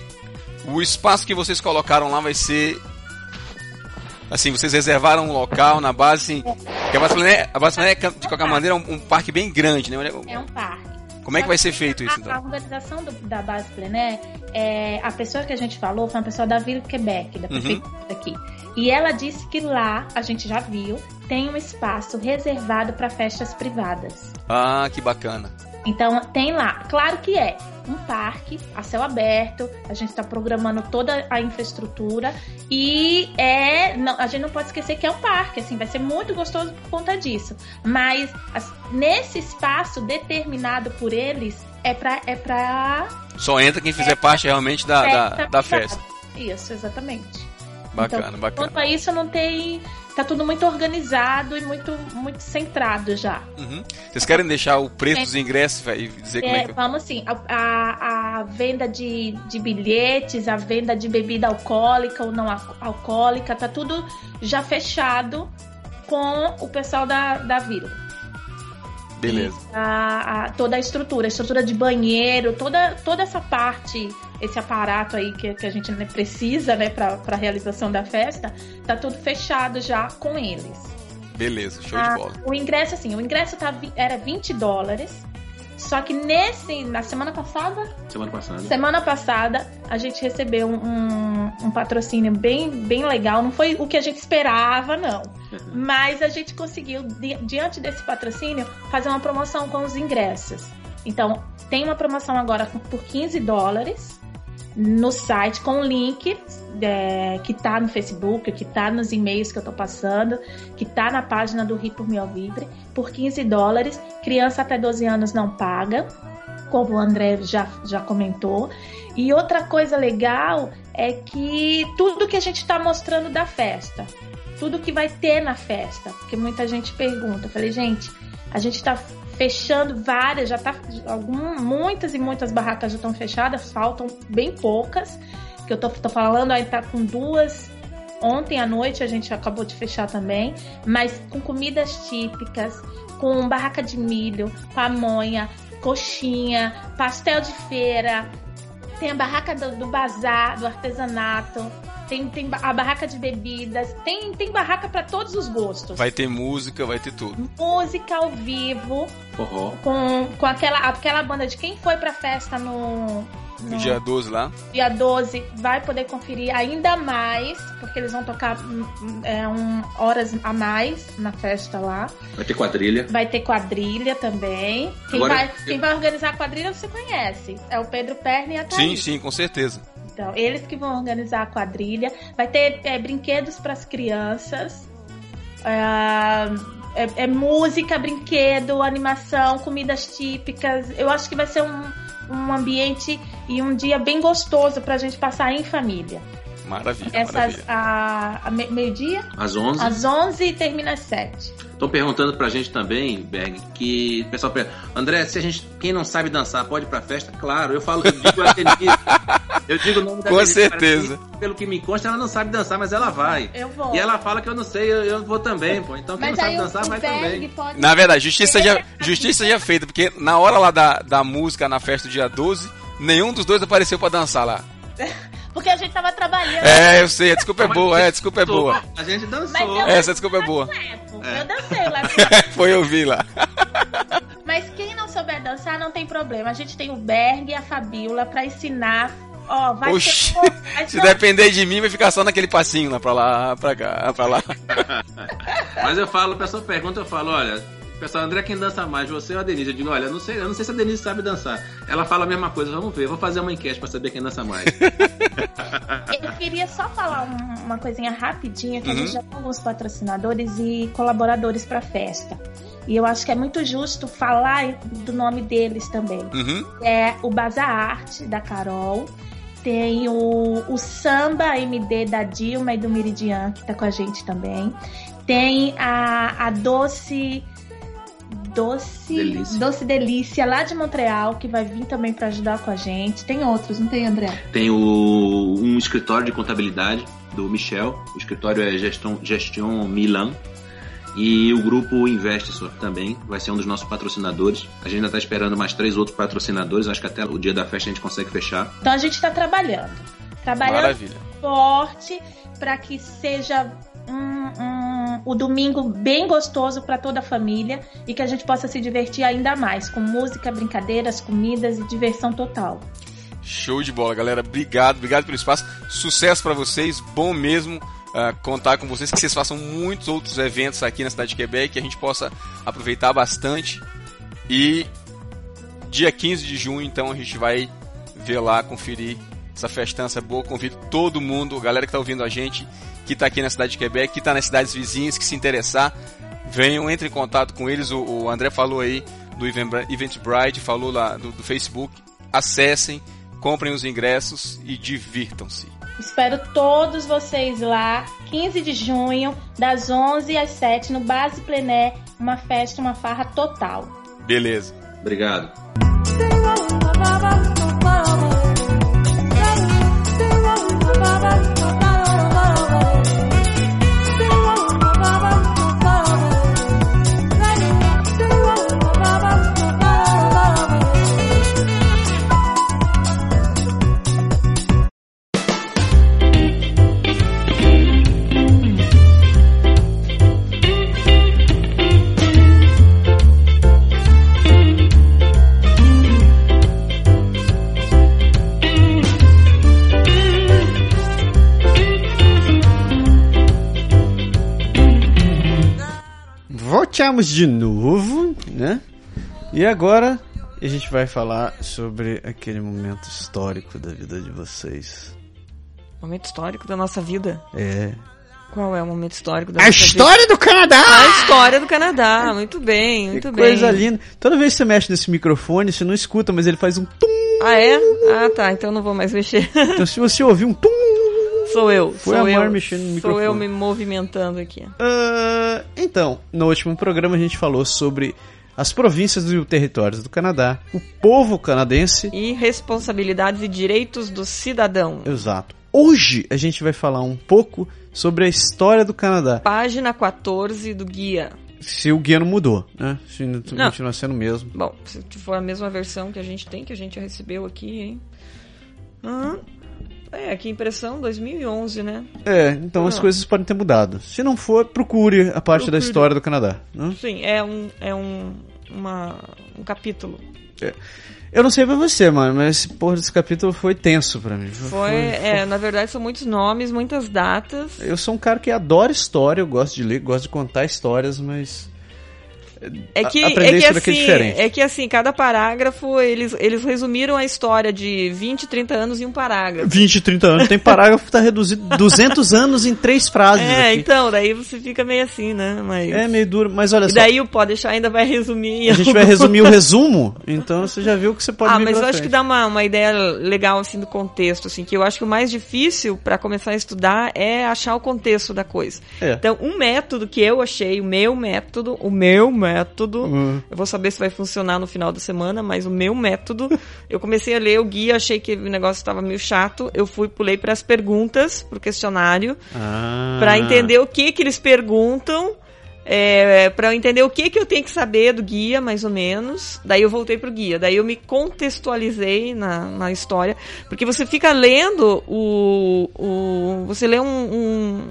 o espaço que vocês colocaram lá vai ser assim, vocês reservaram um local na base, assim, a base Plané, a base Plané, de qualquer maneira, é um, um, parque bem grande, né? É um parque. Como é que vai ser feito isso, a, então? A organização do, da base Plené, é, a pessoa que a gente falou foi uma pessoa da Vila Quebec, da prefeitura uhum. aqui. E ela disse que lá, a gente já viu, tem um espaço reservado para festas privadas. Ah, que bacana. Então tem lá, claro que é um parque a céu aberto, a gente está programando toda a infraestrutura e é, não, a gente não pode esquecer que é um parque, assim, vai ser muito gostoso por conta disso. Mas as, nesse espaço determinado por eles é para é pra só entra quem fizer é parte realmente da, festa da, da festa. Isso, exatamente. Bacana, então, bacana. Quanto a isso, não tem tá tudo muito organizado e muito, muito centrado já. Uhum. Vocês querem deixar o preço é. dos ingressos e dizer como é, é que... Vamos sim, a, a, a, venda de, de bilhetes, a venda de bebida alcoólica ou não alcoólica, tá tudo já fechado com o pessoal da, da vila. Beleza. A, a, toda a estrutura, a estrutura de banheiro, toda, toda essa parte esse aparato aí que, que a gente precisa, né, para a realização da festa, tá tudo fechado já com eles. Beleza, show ah, de bola. O ingresso, assim, o ingresso tá, era 20 dólares. Só que nesse, na semana passada? Semana passada. Semana passada, a gente recebeu um, um, patrocínio bem, bem legal. Não foi o que a gente esperava, não. Mas a gente conseguiu, di, diante desse patrocínio, fazer uma promoção com os ingressos. Então, tem uma promoção agora por 15 dólares no site com o link é, que tá no Facebook, que tá nos e-mails que eu tô passando, que tá na página do Ri por Meu Vibre, por 15 dólares. Criança até 12 anos não paga, como o André já, já comentou. E outra coisa legal é que tudo que a gente está mostrando da festa, tudo que vai ter na festa, porque muita gente pergunta, eu falei, gente, a gente está fechando várias, já tá algum, muitas e muitas barracas já estão fechadas, faltam bem poucas. Que eu tô, tô falando, aí tá com duas. Ontem à noite a gente acabou de fechar também, mas com comidas típicas, com barraca de milho, pamonha, coxinha, pastel de feira, tem a barraca do, do bazar, do artesanato, tem, tem a barraca de bebidas, tem, tem barraca para todos os gostos. Vai ter música, vai ter tudo. Música ao vivo. Uhum. Com, com aquela, aquela banda de quem foi pra festa no, no dia 12 lá? Dia 12 vai poder conferir ainda mais, porque eles vão tocar hum, hum, é, um, horas a mais na festa lá. Vai ter quadrilha. Vai ter quadrilha também. Quem, Agora, vai, eu... quem vai organizar a quadrilha você conhece. É o Pedro Perna e a Thaís. Sim, sim, com certeza. Então, eles que vão organizar a quadrilha. Vai ter é, brinquedos para as crianças. É, é, é, música, brinquedo, animação, comidas típicas. Eu acho que vai ser um, um ambiente e um dia bem gostoso para a gente passar em família. Maravilha. Essas, maravilha. A, a meio-dia? Às 11. Às 11 e termina às 7. Estão perguntando pra gente também, Berg, que o pessoal pergunta, André, se a gente, quem não sabe dançar pode ir pra festa? Claro, eu falo, eu digo a Denise, eu digo o nome da Com Denise, certeza. Que, pelo que me consta, ela não sabe dançar, mas ela vai. Eu vou. E ela fala que eu não sei, eu, eu vou também, pô. Então quem mas não sabe dançar, vai também. Pode... Na verdade, justiça já, justiça já feita, porque na hora lá da, da música, na festa do dia 12, nenhum dos dois apareceu pra dançar lá. Porque a gente tava trabalhando. É, eu sei, a desculpa é boa, é, a desculpa é boa. A gente dançou. Essa desculpa é boa. É. Eu dancei lá. Foi eu vi lá. Mas quem não souber dançar, não tem problema. A gente tem o Berg e a Fabiola pra ensinar Ó, vai Oxi, ser... se depender de mim, vai ficar só naquele passinho lá pra lá, pra cá, pra lá. Mas eu falo, a pessoa pergunta, eu falo, olha, pessoal, André, quem dança mais, você ou a Denise? Eu digo, olha, não sei, eu não sei se a Denise sabe dançar. Ela fala a mesma coisa, vamos ver, vou fazer uma enquete pra saber quem dança mais. eu queria só falar uma coisinha rapidinha, que uhum. a gente uhum. já tem alguns patrocinadores e colaboradores pra festa. E eu acho que é muito justo falar do nome deles também. Uhum. É o Bazar Arte, da Carol. Tem o, o Samba MD da Dilma e do Meridian, que tá com a gente também. Tem a, a Doce Doce Delícia. Doce Delícia, lá de Montreal, que vai vir também para ajudar com a gente. Tem outros, não tem, André? Tem o, um escritório de contabilidade do Michel. O escritório é Gestion, Gestion Milan. E o grupo Investisor também vai ser um dos nossos patrocinadores. A gente ainda está esperando mais três outros patrocinadores. Acho que até o dia da festa a gente consegue fechar. Então a gente está trabalhando. Trabalhando Maravilha. forte para que seja um, o domingo bem gostoso para toda a família e que a gente possa se divertir ainda mais com música, brincadeiras, comidas e diversão total. Show de bola, galera. Obrigado, obrigado pelo espaço. Sucesso pra vocês. Bom mesmo ah, contar com vocês, que vocês façam muitos outros eventos aqui na cidade de Quebec, que a gente possa aproveitar bastante. E dia 15 de junho, então, a gente vai ver lá, conferir essa festança boa. Convido todo mundo, galera que tá ouvindo a gente, que tá aqui na cidade de Quebec, que tá nas cidades vizinhas, que se interessar, venham, entre em contato com eles. O, o André falou aí do Event- Eventbrite, falou lá do, do Facebook. Acessem, comprem os ingressos e divirtam-se. Espero todos vocês lá, 15 de junho, das 11 às 7 no Base Plené, uma festa, uma farra total. Beleza. Obrigado. De novo, né? E agora a gente vai falar sobre aquele momento histórico da vida de vocês. Momento histórico da nossa vida. É. Qual é o momento histórico da A nossa vida? história do Canadá! A história do Canadá. Muito bem, muito que bem. coisa linda. Toda vez que você mexe nesse microfone, você não escuta, mas ele faz um tum. Ah, é? Ah, tá. Então eu não vou mais mexer. Então se você ouvir um tum. Sou eu. Foi sou a Mar eu. mexendo no Sou eu microfone. me movimentando aqui. Ah, então, no último programa a gente falou sobre as províncias e territórios do Canadá, o povo canadense. E responsabilidades e direitos do cidadão. Exato. Hoje a gente vai falar um pouco sobre a história do Canadá. Página 14 do guia. Se o guia não mudou, né? Se ainda Não. continua sendo o mesmo. Bom, se for a mesma versão que a gente tem, que a gente recebeu aqui, hein? Aham. É, aqui impressão 2011, né? É, então as Ah. coisas podem ter mudado. Se não for, procure a parte da Procure. história do Canadá. Né? Sim, é um, é um, uma, um capítulo. Eu não sei pra você, mano, mas esse porra desse capítulo foi tenso pra mim. Foi, é, na verdade são muitos nomes, muitas datas. Eu sou um cara que adora história, eu gosto de ler, gosto de contar histórias, mas. É que, A- aprender é que é assim, diferente. é que assim, cada parágrafo, eles, eles resumiram a história de 20, 30 anos em um parágrafo. 20, 30 anos. Tem parágrafo que tá reduzido 200 anos em três frases. É, aqui. então, daí você fica meio assim, né? Mas... É meio duro, mas olha E só. daí o Pode deixar ainda vai resumir. A gente vai resumir o resumo, então você já viu que você pode Ah, mas eu acho que dá uma, uma ideia legal, assim, do contexto, assim, que eu acho que o mais difícil para começar a estudar é achar o contexto da coisa. É. Então, um método que eu achei, o meu método, o meu método, Hum. eu vou saber se vai funcionar no final da semana, mas o meu método, eu comecei a ler o guia, achei que o negócio estava meio chato, eu fui, pulei para as perguntas, pro questionário, Ah. Pra entender o que que eles perguntam, é, para eu entender o que que eu tenho que saber do guia, mais ou menos. Daí eu voltei pro guia, daí eu me contextualizei na, na história, porque você fica lendo o, o você lê um, um,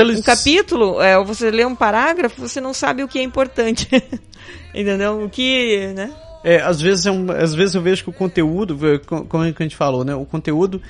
eles- um capítulo, é, ou você lê um parágrafo, você não sabe o que é importante, entendeu? O que, né? É, às vezes, é um, às vezes eu vejo que o conteúdo, é, co- como é a gente falou, né? O conteúdo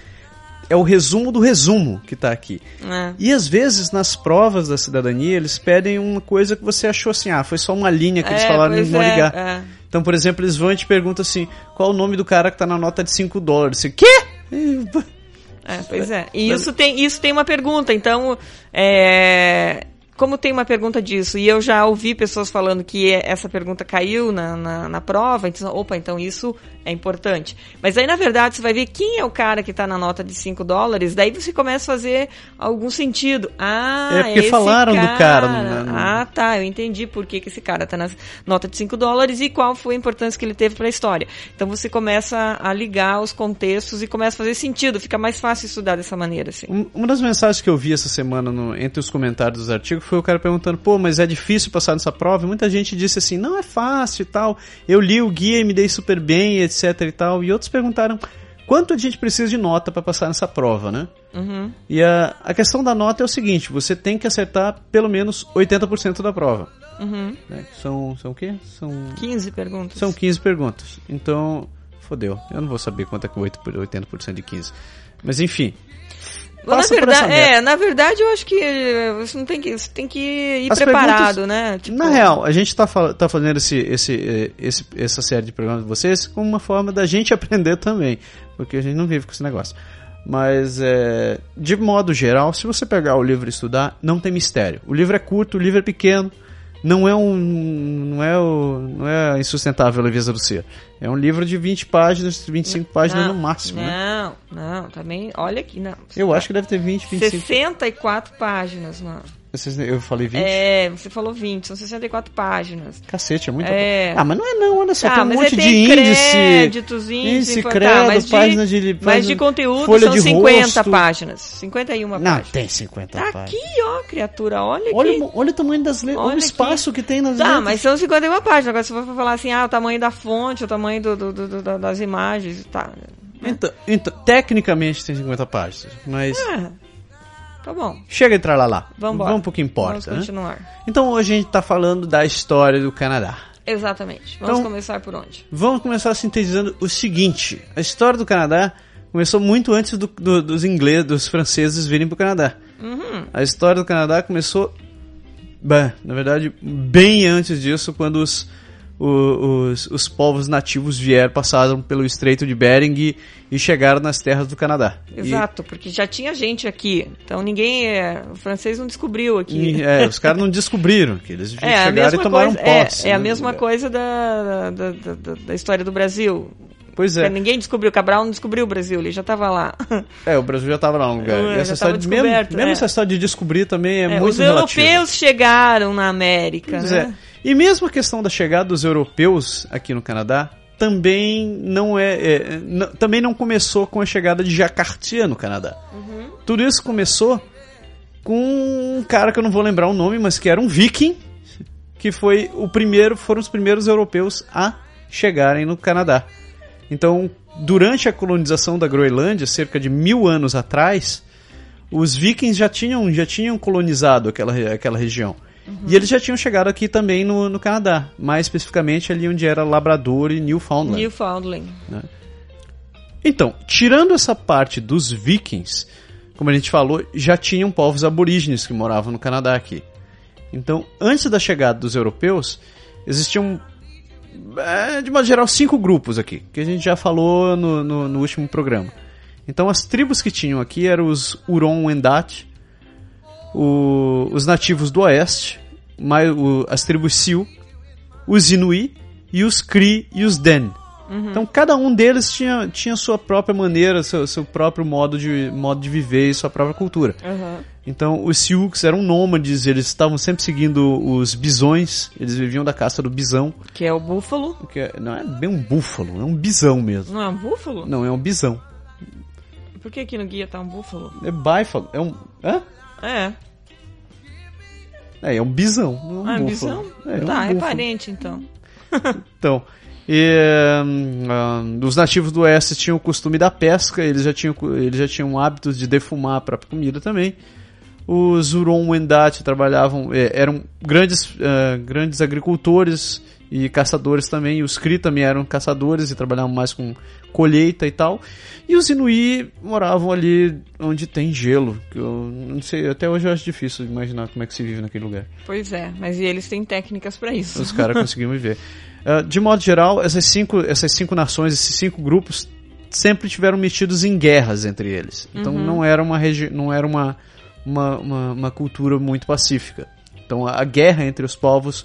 é o resumo do resumo que tá aqui. É. E às vezes, nas provas da cidadania, eles pedem uma coisa que você achou assim, ah, foi só uma linha que eles É, falaram pois não vão é, ligar. é. Então, por exemplo, eles vão e te perguntam assim, qual o nome do cara que tá na nota de 5 dólares? Você, quê? É, pois é. E isso tem, isso tem uma pergunta, então, é, como tem uma pergunta disso, e eu já ouvi pessoas falando que essa pergunta caiu na, na, na prova, então, opa, então isso é importante. Mas aí, na verdade, você vai ver quem é o cara que está na nota de 5 dólares, daí você começa a fazer algum sentido. Ah, É porque falaram do cara, não- não- Ah, tá, eu entendi por que, que esse cara está na nota de 5 dólares e qual foi a importância que ele teve para a história. Então você começa a ligar os contextos e começa a fazer sentido, fica mais fácil estudar dessa maneira, assim. Um- Uma das mensagens que eu vi essa semana no- entre os comentários dos artigos foi o cara perguntando, pô, mas é difícil passar nessa prova? E muita gente disse assim, não é fácil e tal. Eu li o guia e me dei super bem, etc e tal. E outros perguntaram, quanto a gente precisa de nota para passar nessa prova, né? Uhum. E a, a questão da nota é o seguinte, você tem que acertar pelo menos 80% da prova. Uhum. né? São, são o quê? São 15 perguntas. são 15 perguntas. Então, fodeu. Eu não vou saber quanto é que 8 por 80% de 15. Mas enfim. Na verdade, é, na verdade eu acho que eh, você não tem que, você tem que ir As preparado, perguntas- né? Tipo, Na real, a gente tá, fa- tá fazendo esse, esse, eh, esse, essa série de programas de vocês como uma forma da gente aprender também. Porque a gente não vive com esse negócio. Mas, é, de modo geral, se você pegar o livro e estudar, não tem mistério. O livro é curto, o livro é pequeno. Não é um. Não é, o, não é a insustentável leveza do ser. É um livro de 20 páginas, 25 páginas não, no máximo. né? Não, não, também, olha aqui, não. Eu acho que deve ter 20, 25. 64 páginas, mano. Eu falei 20? É, você falou 20, são 64 páginas. Cacete, é muito. É. Ah, mas não é não, olha só, Ah, tem um monte aí de índice. créditos, índice, índice, tá, mas de- de. Mas de conteúdo folha são de 50 rosto. páginas. 51 Não, páginas. tem 50 Tá páginas. aqui, ó, criatura, olha aqui. Olha, o- olha o tamanho das letras, olha o espaço que tem nas Tá, letras. mas são 51 páginas. Agora, se for falar assim, ah, o tamanho da fonte, o tamanho do, do- do- do- da- das imagens, tá. Então, então, tecnicamente tem 50 páginas, mas Ah, tá bom. chega de lá lá. Vamos Vamos pro que importa, Vamos né? continuar. Então hoje a gente tá falando da história do Canadá. Exatamente. Vamos Então- começar por onde? Vamos começar sintetizando o seguinte: a história do Canadá começou muito antes do- do- dos ingleses, dos franceses virem pro Canadá. Uhum. A história do Canadá começou, bem, na verdade, bem antes disso, quando os, os, os povos nativos vieram, passaram pelo Estreito de Bering e, e chegaram nas terras do Canadá. E- Exato, porque já tinha gente aqui. Então ninguém. é, o francês não descobriu aqui. E, é, os caras não descobriram que eles É, a chegaram e tomaram coisa, é, posse. é a né? mesma coisa da, da, da, da- história do Brasil. Pois é. Ninguém descobriu, Cabral não descobriu o Brasil, ele já estava lá. É, o Brasil já estava lá no lugar. É, E essa história, tava mesmo descoberto, mesmo é. essa história de descobrir também é, É, muito os relativa. europeus chegaram na América, Pois né? é. E mesmo a questão da chegada dos europeus aqui no Canadá também não é, é, também não começou com a chegada de Jacques Cartier no Canadá. Uhum. Tudo isso começou com um cara que eu não vou lembrar o nome, mas que era um viking, que foi o primeiro, foram os primeiros europeus a chegarem no Canadá. Então, durante a colonização da Groenlândia, cerca de mil anos atrás, os vikings já tinham, já tinham colonizado aquela, aquela região. E eles já tinham chegado aqui também no, no Canadá, mais especificamente ali onde era Labrador e Newfoundland. Newfoundland. Então, tirando essa parte dos vikings, como a gente falou, já tinham povos aborígenes que moravam no Canadá aqui. Então, antes da chegada dos europeus, existiam, é, de modo geral, cinco grupos aqui, que a gente já falou no, no, no último programa. Então, as tribos que tinham aqui eram os Huron-Wendat, o- os nativos do oeste, mai- o- as tribos Sioux, os Inuit e os Cree e os Den. Então cada um deles tinha, tinha sua própria maneira, seu, seu próprio modo de, modo de viver e sua própria cultura. Aham. Então os Sioux eram nômades, eles estavam sempre seguindo os bisões, eles viviam da caça do bisão, Que é o búfalo. que é- não é bem um búfalo, é um bisão mesmo. Não é um búfalo? Não, é um bisão. Por que aqui no guia tá um búfalo? É bífalo, é um... Hã? É. É, é um bisão, é um Ah, búfalo. bisão? É, é um tá, é búfalo. parente então. Então, e, hum, hum, os nativos do oeste tinham o costume da pesca, eles já tinham, eles já tinham hábitos de defumar a própria comida também. Os Huron-Wendat trabalhavam, eh, eram grandes, eh, grandes agricultores e caçadores também. E os Cree também eram caçadores e trabalhavam mais com colheita e tal. E os Inuit moravam ali onde tem gelo. Que eu não sei, até hoje eu acho difícil imaginar como é que se vive naquele lugar. Pois é, mas e eles têm técnicas pra isso. Os caras conseguiam viver. Ah, de modo geral, essas cinco, essas cinco nações, esses cinco grupos, sempre tiveram metidos em guerras entre eles. Então não era uma não era uma, uma, uma, uma cultura muito pacífica. Então a, a guerra entre os povos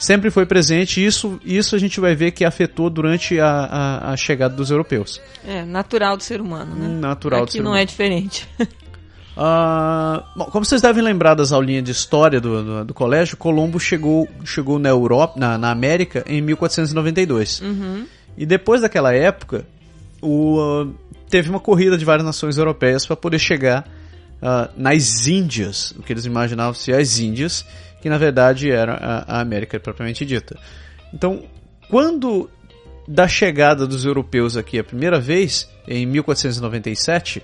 sempre foi presente e isso, isso a gente vai ver que afetou durante a, a, a chegada dos europeus. É, natural do ser humano, né? Natural do Aqui ser não humano. é diferente. Ah, bom, como vocês devem lembrar das aulinhas de história do, do, do colégio, Colombo chegou, chegou na Europa, na, na América em 1492. E depois daquela época, o, ah, teve uma corrida de várias nações europeias para poder chegar ah, nas Índias, o que eles imaginavam ser as Índias, que na verdade era a, a América propriamente dita. Então, quando da chegada dos europeus aqui a primeira vez, em 1497,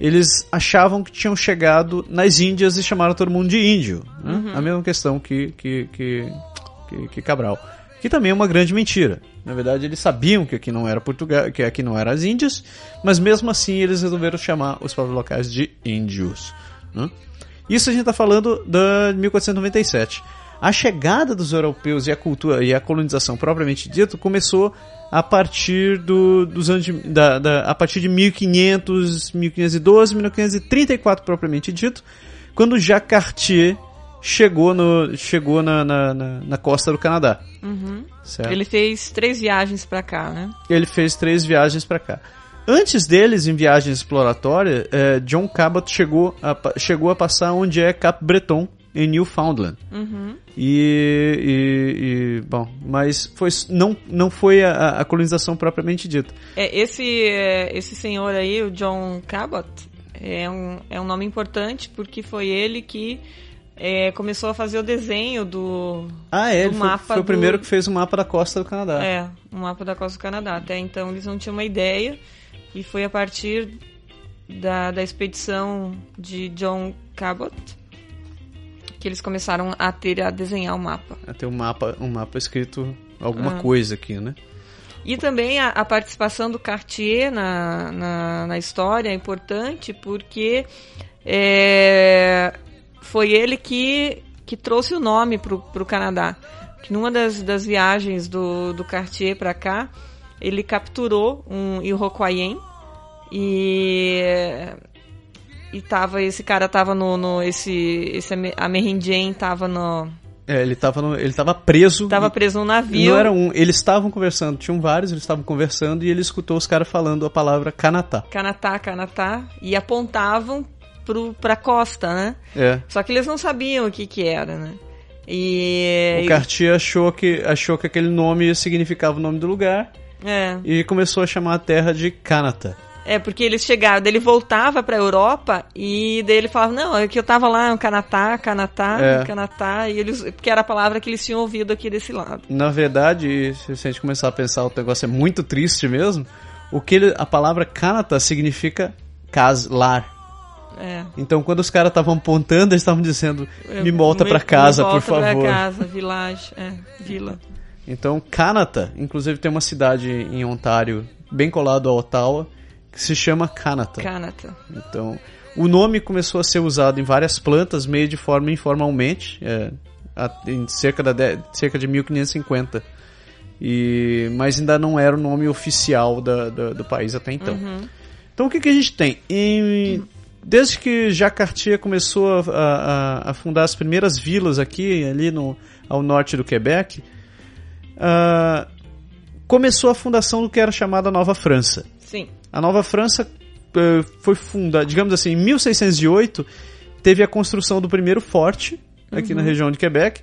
eles achavam que tinham chegado nas Índias e chamaram todo mundo de índio. né? A mesma questão que, que, que, que, que Cabral. Que também é uma grande mentira. Na verdade, eles sabiam que aqui não era Portugal, que aqui não era as Índias, mas mesmo assim eles resolveram chamar os povos locais de índios. né? Isso a gente está falando de 1497. A chegada dos europeus e a cultura e a colonização propriamente dito começou a partir do, dos anos de, da, da- a partir de 1500, 1512, 1534 propriamente dito, quando Jacques Cartier chegou no chegou na, na, na- na costa do Canadá. Certo? Ele fez três viagens pra cá, né? ele fez três viagens para cá. Antes deles, em viagem exploratória, eh, John Cabot chegou a, chegou a passar onde é Cap Breton, em Newfoundland. E, e- e, bom, mas foi, não, não foi a, a colonização propriamente dita. É, esse, é, esse senhor aí, o John Cabot, é um, é um nome importante porque foi ele que é, começou a fazer o desenho do, Ah, é, do ele foi, mapa foi o primeiro que fez o mapa da costa do Canadá. É, um mapa da costa do Canadá. Até então eles não tinham uma ideia e foi a partir da, da expedição de John Cabot que eles começaram a ter a desenhar o mapa. Tem um mapa, um mapa escrito alguma Ah. coisa aqui, né? E também a, a participação do Cartier na, na, na história é importante porque é, foi ele que, que trouxe o nome para o Canadá. Que numa das, das viagens do, do Cartier para cá, ele capturou um Iroquoien e e tava esse cara tava no, no esse esse ame- Amerindien tava no É, ele tava, no- ele tava preso. tava preso num navio Não era um, eles estavam conversando, tinham vários, eles estavam conversando e ele escutou os caras falando a palavra canatá. Canatá, Canatá, e apontavam pro, pra costa, né? É. Só que eles não sabiam o que que era, né? E... O Cartier achou que, achou que aquele nome significava o nome do lugar É, e começou a chamar a terra de Canata. é, porque eles chegaram, ele voltava pra Europa e daí ele falava, não, é que eu tava lá, um Canatá, Canatá, É. Canatá, e eles, porque era a palavra que eles tinham ouvido aqui desse lado. Na verdade, se a gente começar a pensar, o negócio é muito triste mesmo. O que ele- a palavra Canata significa casa, lar. É. Então, quando os caras estavam apontando, eles estavam dizendo: É, me volta pra casa, me por volta favor. Pra casa, village, é, vila. Então, Canada, inclusive tem uma cidade em Ontário, bem colado a Ottawa, que se chama Canada. Canata. Então, o nome começou a ser usado em várias plantas, meio de forma informalmente, é, em cerca, da de, cerca de 1550. E, mas ainda não era o nome oficial da, da- do país até então. Então, o que, que a gente tem? Em- desde que Jacques Cartier começou a, a- a fundar as primeiras vilas aqui, ali no, ao norte do Quebec, ah, começou a fundação do que era chamada Nova França. Sim. A Nova França eh, foi fundada, digamos assim, em 1608, teve a construção do primeiro forte aqui na região de Quebec.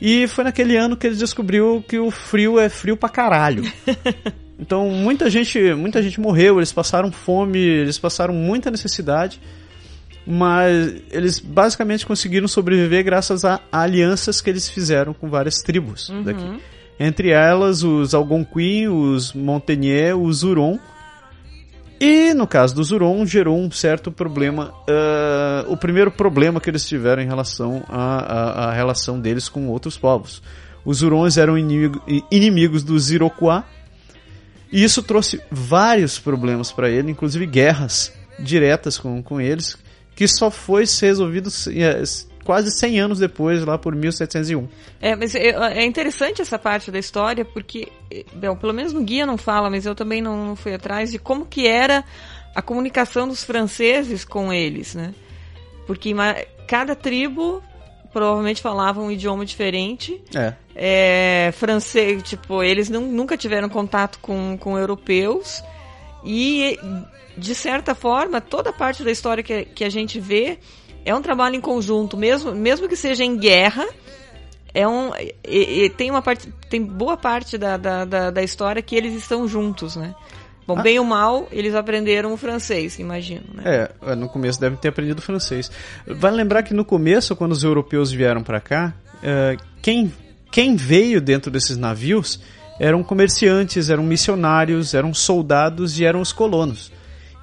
E foi naquele ano que ele descobriu que o frio é frio pra caralho. Então muita gente, muita gente morreu, eles passaram fome, eles passaram muita necessidade, mas eles basicamente conseguiram sobreviver graças a, a alianças que eles fizeram com várias tribos daqui. Entre elas os Algonquin, os Montagnier, os Huron. E no caso dos Huron gerou um certo problema. ah, o primeiro problema que eles tiveram em relação à, relação deles com outros povos. Os Hurons eram inimigo- inimigos dos Iroquois. E isso trouxe vários problemas para ele, inclusive guerras diretas com, com eles, que só foi resolvido eh, quase 100 anos depois, lá por 1701. É, mas é, é interessante essa parte da história, porque, bom, pelo menos no guia não fala, mas eu também não fui atrás de como que era a comunicação dos franceses com eles, né? Porque cada tribo, provavelmente falavam um idioma diferente. É. É, francês, tipo, eles não, nunca tiveram contato com, com europeus. E, de certa forma, toda parte da história que, que a gente vê é um trabalho em conjunto, mesmo, mesmo que seja em guerra. É um, e, e tem uma parte, tem boa parte da, da, da, da história que eles estão juntos, né? Bom, Ah. bem ou mal, eles aprenderam o francês, imagino, né? É, no começo devem ter aprendido francês. Vale lembrar que no começo, quando os europeus vieram para cá, eh, quem, quem veio dentro desses navios eram comerciantes, eram missionários, eram soldados e eram os colonos.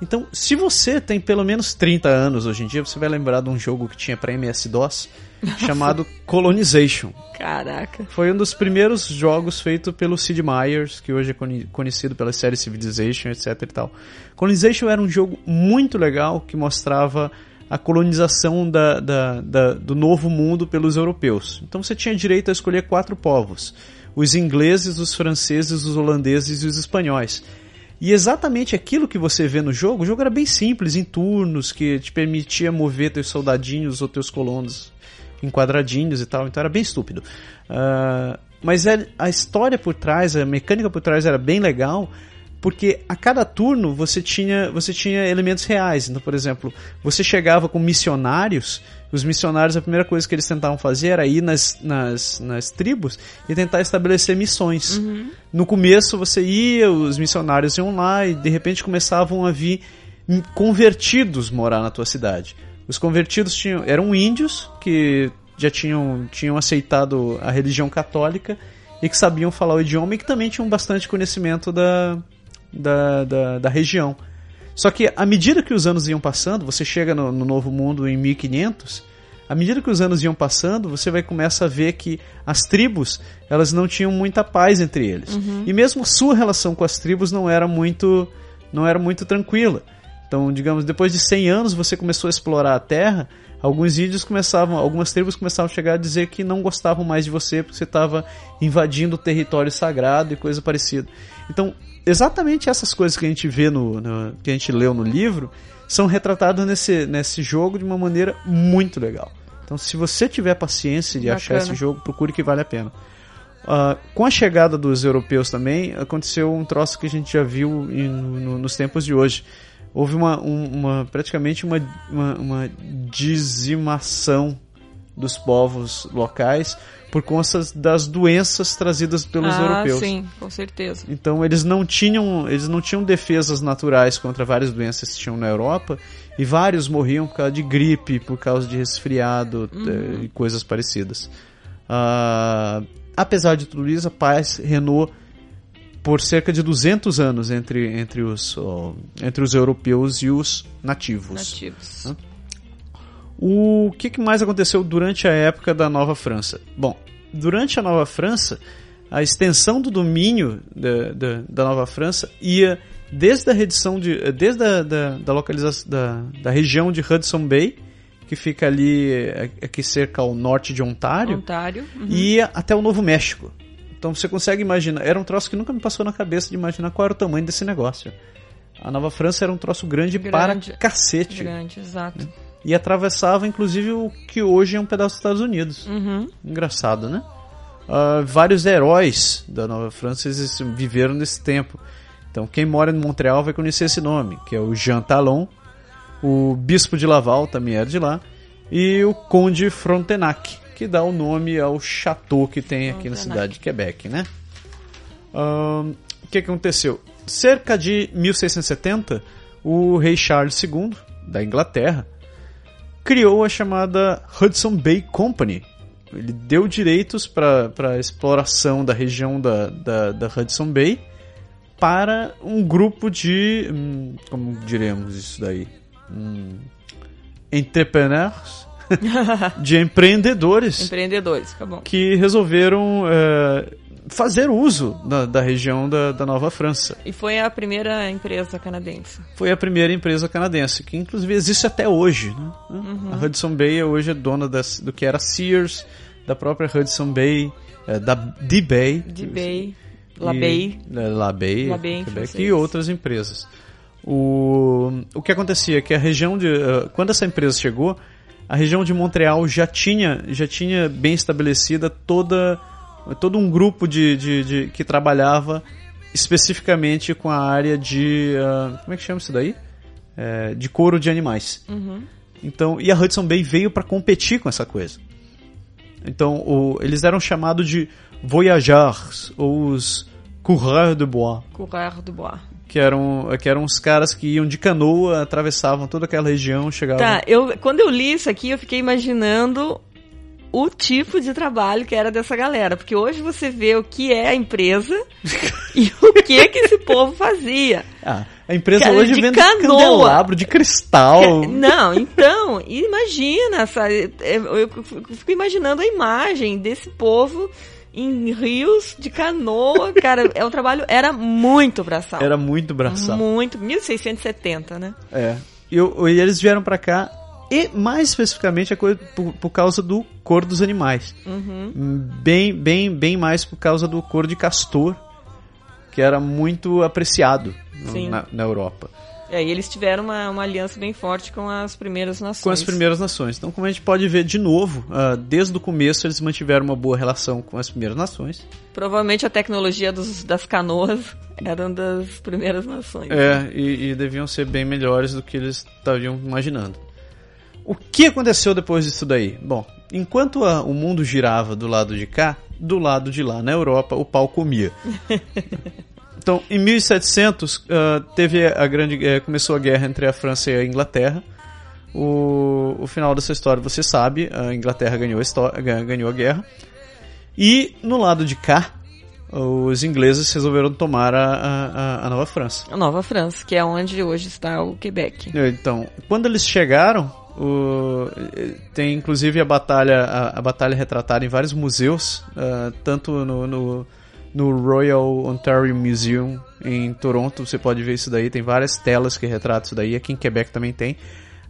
Então, se você tem pelo menos 30 anos hoje em dia, você vai lembrar de um jogo que tinha para MS-DOS chamado Colonization. Caraca. Foi um dos primeiros jogos feito pelo Sid Meier's, que hoje é conhecido pela série Civilization, etc e tal. Colonization era um jogo muito legal que mostrava a colonização da, da- da- do novo mundo pelos europeus. Então você tinha direito a escolher quatro povos: os ingleses, os franceses, os holandeses e os espanhóis. E exatamente aquilo que você vê no jogo, o jogo era bem simples, em turnos, que te permitia mover teus soldadinhos ou teus colonos em quadradinhos e tal, então era bem estúpido. Ah, mas é- a história por trás, a mecânica por trás era bem legal, porque a cada turno você tinha, você tinha elementos reais. Então, por exemplo, você chegava com missionários, os missionários, a primeira coisa que eles tentavam fazer era ir nas, nas, nas tribos e tentar estabelecer missões. No começo você ia, os missionários iam lá e de repente começavam a vir convertidos morar na tua cidade. Os convertidos tinham, eram índios que já tinham, tinham aceitado a religião católica e que sabiam falar o idioma e que também tinham bastante conhecimento da, da, da, da região. Só que à medida que os anos iam passando, você chega no, no Novo Mundo em 1500, à medida que os anos iam passando, você vai começar a ver que as tribos, elas não tinham muita paz entre eles. E mesmo a sua relação com as tribos não era muito não era muito tranquila. Então, digamos, depois de 100 anos você começou a explorar a terra, alguns índios começavam, algumas tribos começavam a chegar a dizer que não gostavam mais de você porque você estava invadindo o território sagrado e coisa parecida. Então, exatamente essas coisas que a gente vê no, no- que a gente leu no livro são retratadas nesse, nesse jogo de uma maneira muito legal. Então, se você tiver paciência de achar Bacana. esse jogo, procure que vale a pena. Ah, com a chegada dos europeus também, aconteceu um troço que a gente já viu em- no- nos tempos de hoje. Houve uma, um- uma praticamente uma, uma, uma dizimação dos povos locais por conta das doenças trazidas pelos ah, europeus. sim, com certeza. Então eles não tinham, eles não tinham defesas naturais contra várias doenças que tinham na Europa e vários morriam por causa de gripe, por causa de resfriado eh, e coisas parecidas. Ah, apesar de tudo isso, a paz reinou por cerca de 200 anos entre, entre, os, ó, entre os europeus e os nativos. Nativos. O que, que mais aconteceu durante a época da Nova França? Bom, durante a Nova França, a extensão do domínio da, da, da Nova França ia desde a redição de, desde a da, da localização da, da região de Hudson Bay, que fica ali eh, aqui cerca ao norte de Ontário, Ontário. uhum. e ia até o Novo México. Então você consegue imaginar, era um troço que nunca me passou na cabeça de imaginar qual era o tamanho desse negócio. A Nova França era um troço grande, para Grande. cacete. Grande, exato. E atravessava, inclusive, o que hoje é um pedaço dos Estados Unidos. Uhum. Engraçado, né? Ah, vários heróis da Nova França viveram nesse tempo. Então, quem mora em Montreal vai conhecer esse nome, que é o Jean Talon, o Bispo de Laval também era de lá, e o Conde Frontenac, que dá o nome ao chateau que tem aqui na cidade de Quebec, né? Ahn, o que que aconteceu? Cerca de 1670, o rei Charles II, da Inglaterra, criou a chamada Hudson Bay Company. Ele deu direitos para a exploração da região da, da, da Hudson Bay para um grupo de. hum, como diremos isso daí? Hum, entrepreneurs, de empreendedores Empreendedores, tá bom. que resolveram eh, fazer uso da, da região da, da Nova França. E foi a primeira empresa canadense. Foi a primeira empresa canadense, que inclusive existe até hoje. Né? A Hudson Bay hoje é dona das, do que era Sears, da própria Hudson Bay, eh, da D-Bay. De Bay, La e- Bay. eh, La Bay, La Bay em Quebec, e outras empresas. O, o que acontecia é que a região de. eh, quando essa empresa chegou, a região de Montreal já tinha, já tinha bem estabelecida toda, todo um grupo de, de, de que trabalhava especificamente com a área de. Uh, como é que chama isso daí? É, de couro de animais. Uhum. Então, e a Hudson Bay veio para competir com essa coisa. Então, o, eles eram chamados de voyageurs, ou os coureurs de bois, Coureur do Bois. que eram, que eram os caras que iam de canoa, atravessavam toda aquela região, chegavam... Tá, eu, quando eu li isso aqui, eu fiquei imaginando o tipo de trabalho que era dessa galera. Porque hoje você vê o que é a empresa e o que que esse povo fazia. Ah, a empresa Cara, hoje de vende canoa. candelabro de cristal. Não, então, imagina, sabe? Eu fico imaginando a imagem desse povo em rios de canoa. Cara, é um trabalho, era muito braçal. Era muito braçal. Muito, 1670, né? É. E, e eles vieram pra cá, e mais especificamente a coisa, por, por causa do couro dos animais. Uhum. Bem, bem, bem mais por causa do couro de castor, que era muito apreciado na, na Europa. E aí eles tiveram uma, uma aliança bem forte com as primeiras nações. Com as primeiras nações. Então, como a gente pode ver de novo, ah, desde o começo eles mantiveram uma boa relação com as primeiras nações. Provavelmente a tecnologia dos, das canoas eram das primeiras nações. É, e, e deviam ser bem melhores do que eles estavam imaginando. O que aconteceu depois disso daí? Bom, enquanto a- o mundo girava do lado de cá, do lado de lá, na Europa, o pau comia. Então, em 1700, ah, teve a grande, eh, começou a guerra entre a França e a Inglaterra. O, o final dessa história você sabe, a Inglaterra ganhou a, ganhou a guerra. E no lado de cá, os ingleses resolveram tomar a- a- a Nova França. A Nova França, que é onde hoje está o Quebec. Então, quando eles chegaram, o- tem inclusive a batalha, a, a batalha retratada em vários museus, ah, tanto no, no, no Royal Ontario Museum em Toronto, você pode ver isso daí, tem várias telas que retratam isso daí, aqui em Quebec também tem.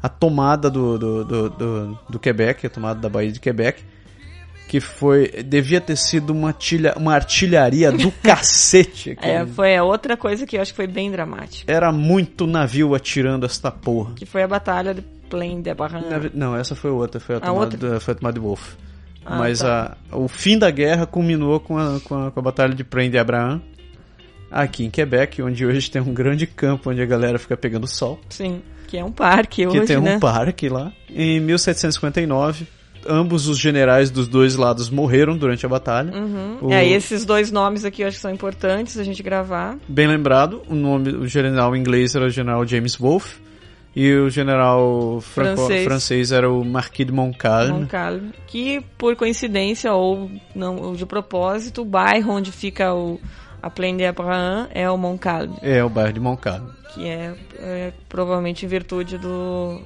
A tomada do, do, do, do, do Quebec, a tomada da Baía de Quebec, que foi, devia ter sido uma, tilha, uma artilharia do cacete. É, aquele- foi a outra coisa que eu acho que foi bem dramática. Era muito navio atirando esta porra. Que foi a Batalha de Plain de Barran. Não, essa foi outra, foi a A tomada, outra? foi a tomada de Wolf. Ah, Mas tá. a, o fim da guerra culminou com a, com a, com a batalha de Prende Abraham, aqui em Quebec, onde hoje tem um grande campo onde a galera fica pegando sol. Sim, que é um parque Que hoje, tem um né? parque lá. Em 1759, ambos os generais dos dois lados morreram durante a batalha. Uhum. O- É, esses dois nomes aqui eu acho que são importantes a gente gravar. Bem lembrado, o nome o general inglês era o general James Wolfe. E o general Francês. francês era o Marquis de Montcalm. Montcalm, que por coincidência ou não ou de propósito, o bairro onde fica o, a Plaine de Abraham é o Montcalm, É, o bairro de Montcalm. que é, é provavelmente em virtude do,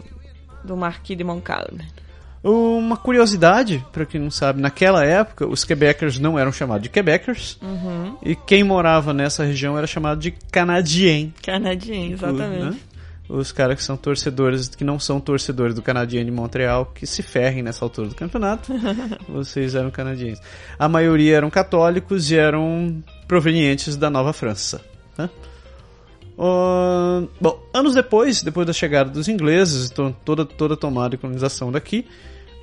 do Marquis de Montcalm. Uma curiosidade, para quem não sabe, naquela época os Quebecers não eram chamados de Quebecers Uhum. e quem morava nessa região era chamado de Canadien. Canadiense, exatamente. né? Os caras que são torcedores, que não são torcedores do Canadien de Montreal, que se ferrem nessa altura do campeonato, vocês eram canadienses. A maioria eram católicos e eram provenientes da Nova França. né? Bom, anos depois, depois da chegada dos ingleses, to- toda, toda tomada e colonização daqui,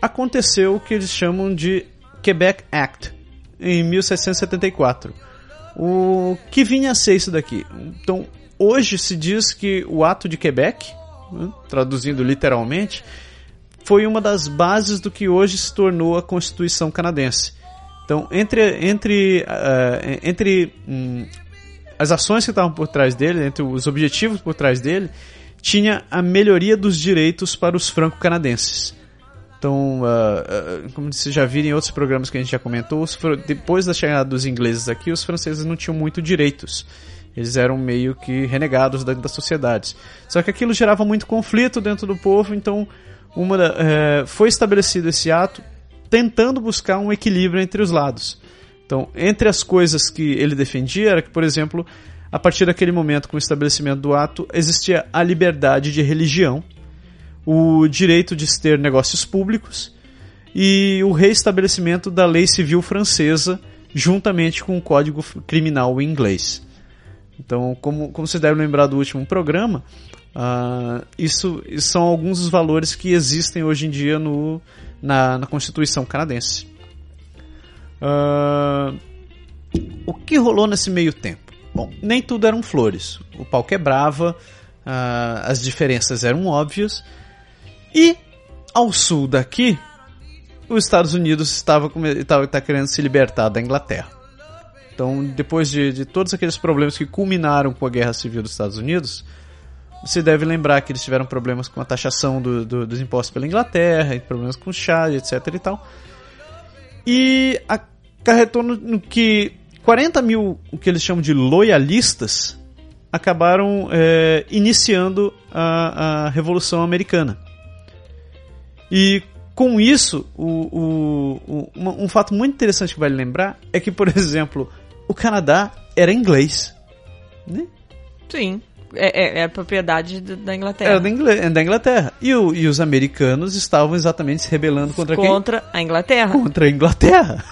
aconteceu o que eles chamam de Quebec Act, em 1774. O que vinha a ser isso daqui? Então, hoje se diz que o Ato de Quebec, né, traduzindo literalmente, foi uma das bases do que hoje se tornou a Constituição canadense. Então, entre, entre, eh, entre hum, as ações que estavam por trás dele, entre os objetivos por trás dele, tinha a melhoria dos direitos para os franco-canadenses. Então, ah, ah, como vocês já viram em outros programas que a gente já comentou, depois da chegada dos ingleses aqui, os franceses não tinham muito direitos. Eles eram meio que renegados dentro das sociedades. Só que aquilo gerava muito conflito dentro do povo, então uma da- eh, foi estabelecido esse ato tentando buscar um equilíbrio entre os lados. Então, entre as coisas que ele defendia era que, por exemplo, a partir daquele momento, com o estabelecimento do ato, existia a liberdade de religião, o direito de ter negócios públicos e o reestabelecimento da lei civil francesa juntamente com o código criminal inglês. Então, como, como você deve lembrar do último programa, uh, isso, isso, são alguns dos valores que existem hoje em dia no, na, na Constituição canadense. Uh, o que rolou nesse meio tempo? Bom, nem tudo eram flores. O pau quebrava, uh, as diferenças eram óbvias. E ao sul daqui, os Estados Unidos estava, estava, estava querendo se libertar da Inglaterra. Então, depois de, de todos aqueles problemas que culminaram com a Guerra Civil dos Estados Unidos, você deve lembrar que eles tiveram problemas com a taxação do, do, dos impostos pela Inglaterra, problemas com o chá, etc e tal. E acarretou no, no, que 40 mil, o que eles chamam de loyalistas, acabaram é, iniciando a, a Revolução Americana. E com isso, o, o, o, um fato muito interessante que vale lembrar é que, por exemplo, o Canadá era inglês. Né? Sim. É, é, é propriedade da Inglaterra. Era da, Ingl é da Inglaterra. E, o, e os americanos estavam exatamente se rebelando contra quem? Contra a Inglaterra. Contra a Inglaterra.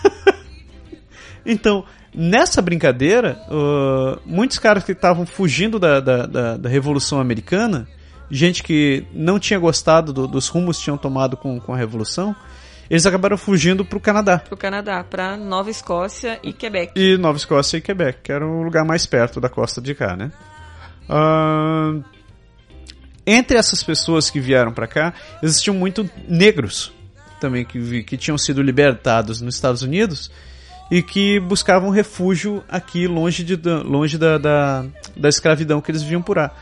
então, nessa brincadeira, uh, muitos caras que estavam fugindo da, da, da, da, Revolução Americana, gente que não tinha gostado do, dos rumos que tinham tomado com, com a Revolução, eles acabaram fugindo para o Canadá. Para o Canadá, para Nova Escócia e Quebec. E Nova Escócia e Quebec, que era o lugar mais perto da costa de cá, né? Entre essas pessoas que vieram para cá, existiam muito negros também que, que tinham sido libertados nos Estados Unidos e que buscavam refúgio aqui longe, de, longe da, da, da escravidão que eles viam por lá.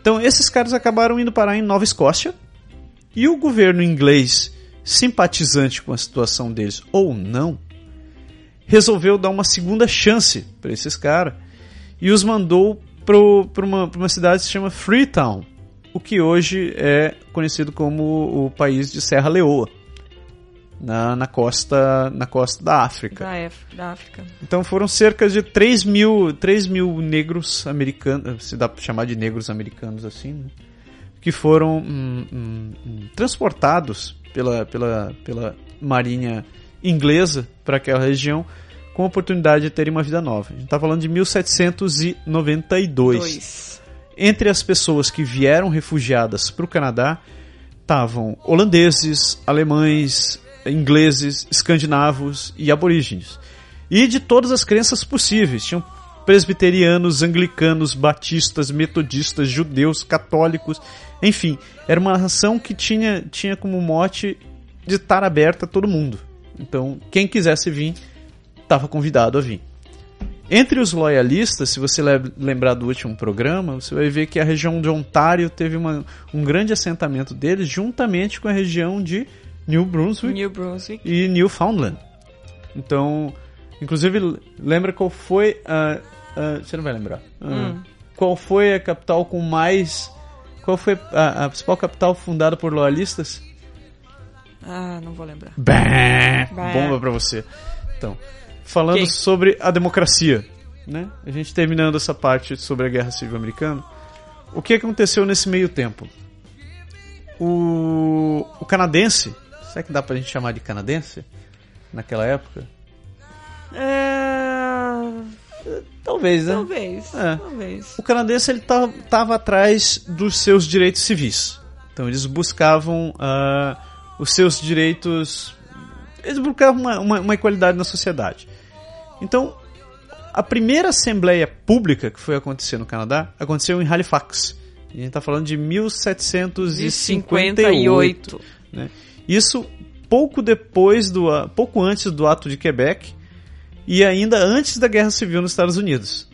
Então esses caras acabaram indo parar em Nova Escócia e o governo inglês simpatizante com a situação deles ou não, resolveu dar uma segunda chance para esses caras e os mandou para uma, uma cidade que se chama Freetown, o que hoje é conhecido como o país de Serra Leoa. Na, na, costa, na costa da África. Da, F, da África. Então foram cerca de 3 mil, 3 mil negros americanos, se dá para chamar de negros americanos assim, né? que foram hum, hum, hum transportados pela, pela, pela marinha inglesa para aquela região com a oportunidade de terem uma vida nova. A gente está falando de 1792. Dois. Entre as pessoas que vieram refugiadas para o Canadá estavam holandeses, alemães, ingleses, escandinavos e aborígenes. E de todas as crenças possíveis. Tinham presbiterianos, anglicanos, batistas, metodistas, judeus, católicos, enfim, era uma nação que tinha, tinha como mote de estar aberta a todo mundo. Então, quem quisesse vir, estava convidado a vir. Entre os loyalistas, se você lembrar do último programa, você vai ver que a região de Ontário teve uma, um grande assentamento deles, juntamente com a região de New Brunswick, New Brunswick. e Newfoundland. Então, inclusive, lembra qual foi a. a você não vai lembrar. Ah, hum. Qual foi a capital com mais. Qual foi a, a principal capital fundada por loyalistas? Ah, não vou lembrar. Bah, Bomba pra você. Então, falando Quem? sobre a democracia, né? A gente terminando essa parte sobre a Guerra Civil Americana. O que aconteceu nesse meio tempo? O, o canadense, será que dá pra gente chamar de canadense? Naquela época? É... Talvez, né? Talvez, é. talvez. O canadense ele tava, tava atrás dos seus direitos civis. Então eles buscavam uh, os seus direitos. Eles buscavam uma, uma, uma igualdade na sociedade. Então, a primeira assembleia pública que foi acontecer no Canadá aconteceu em Halifax. A gente está falando de 1758. Né? Isso pouco depois do, pouco antes do ato de Quebec e ainda antes da Guerra Civil nos Estados Unidos.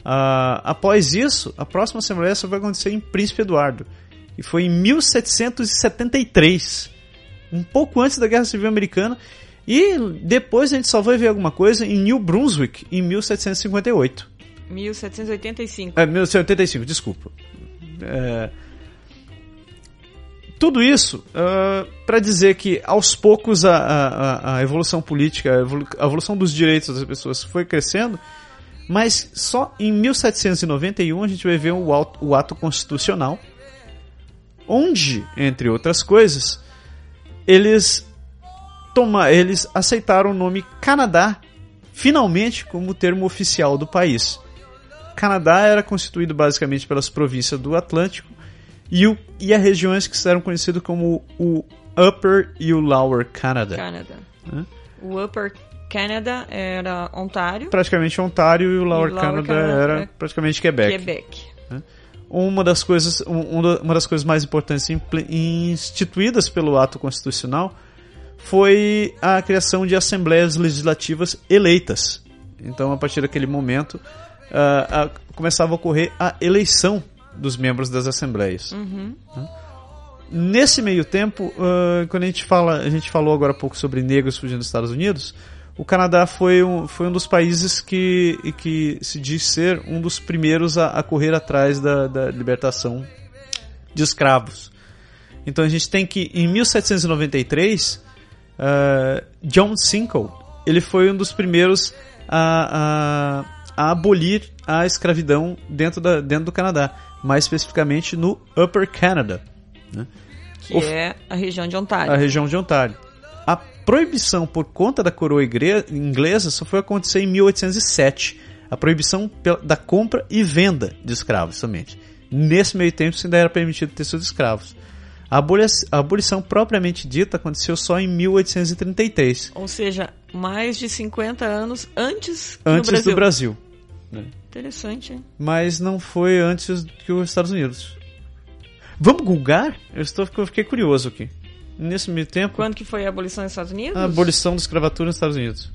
Uh, após isso, a próxima Assembleia só vai acontecer em Príncipe Eduardo. E foi em 1773, um pouco antes da Guerra Civil Americana. E depois a gente só vai ver alguma coisa em New Brunswick, em 1758. 1785. É, 1785, desculpa. É, tudo isso uh, para dizer que aos poucos a, a, a evolução política, a evolução dos direitos das pessoas foi crescendo, mas só em 1791 a gente vai ver o ato, o ato constitucional, onde, entre outras coisas, eles toma, eles aceitaram o nome Canadá finalmente como termo oficial do país. Canadá era constituído basicamente pelas províncias do Atlântico e, o, e as regiões que eram conhecidas como o Upper e o Lower Canada. Canada. O Upper Canada era Ontário. Praticamente Ontário e o Lower, Lower Canada, Canada era é praticamente Quebec. Quebec. Uma das coisas, um- um uma das coisas mais importantes instituídas pelo ato constitucional foi a criação de assembleias legislativas eleitas. Então, a partir daquele momento, ah, começava a ocorrer a eleição dos membros das assembleias. Né? Nesse meio tempo, ah, quando a gente fala, a gente falou agora há pouco sobre negros fugindo dos Estados Unidos, o Canadá foi um, foi um dos países que, que se diz ser um dos primeiros a, a correr atrás da, da libertação de escravos. Então a gente tem que, em 1793, ah, John Sinkle, ele foi um dos primeiros a, a, a abolir a escravidão dentro, da, dentro do Canadá, mais especificamente no Upper Canada, né? Que é a região de Ontário. a região de Ontário. A proibição por conta da coroa inglesa só foi acontecer em 1807. A proibição da compra e venda de escravos somente. Nesse meio tempo, isso ainda era permitido ter sido escravos. A, aboli- a abolição propriamente dita aconteceu só em 1833, Ou seja, mais de 50 anos antes, antes do Brasil. do Brasil. Interessante, hein? Mas não foi antes que os Estados Unidos. Vamos googar? Eu, estou, eu fiquei curioso aqui. Nesse meio tempo, Quando que foi a abolição dos Estados Unidos? a abolição da escravatura nos Estados Unidos.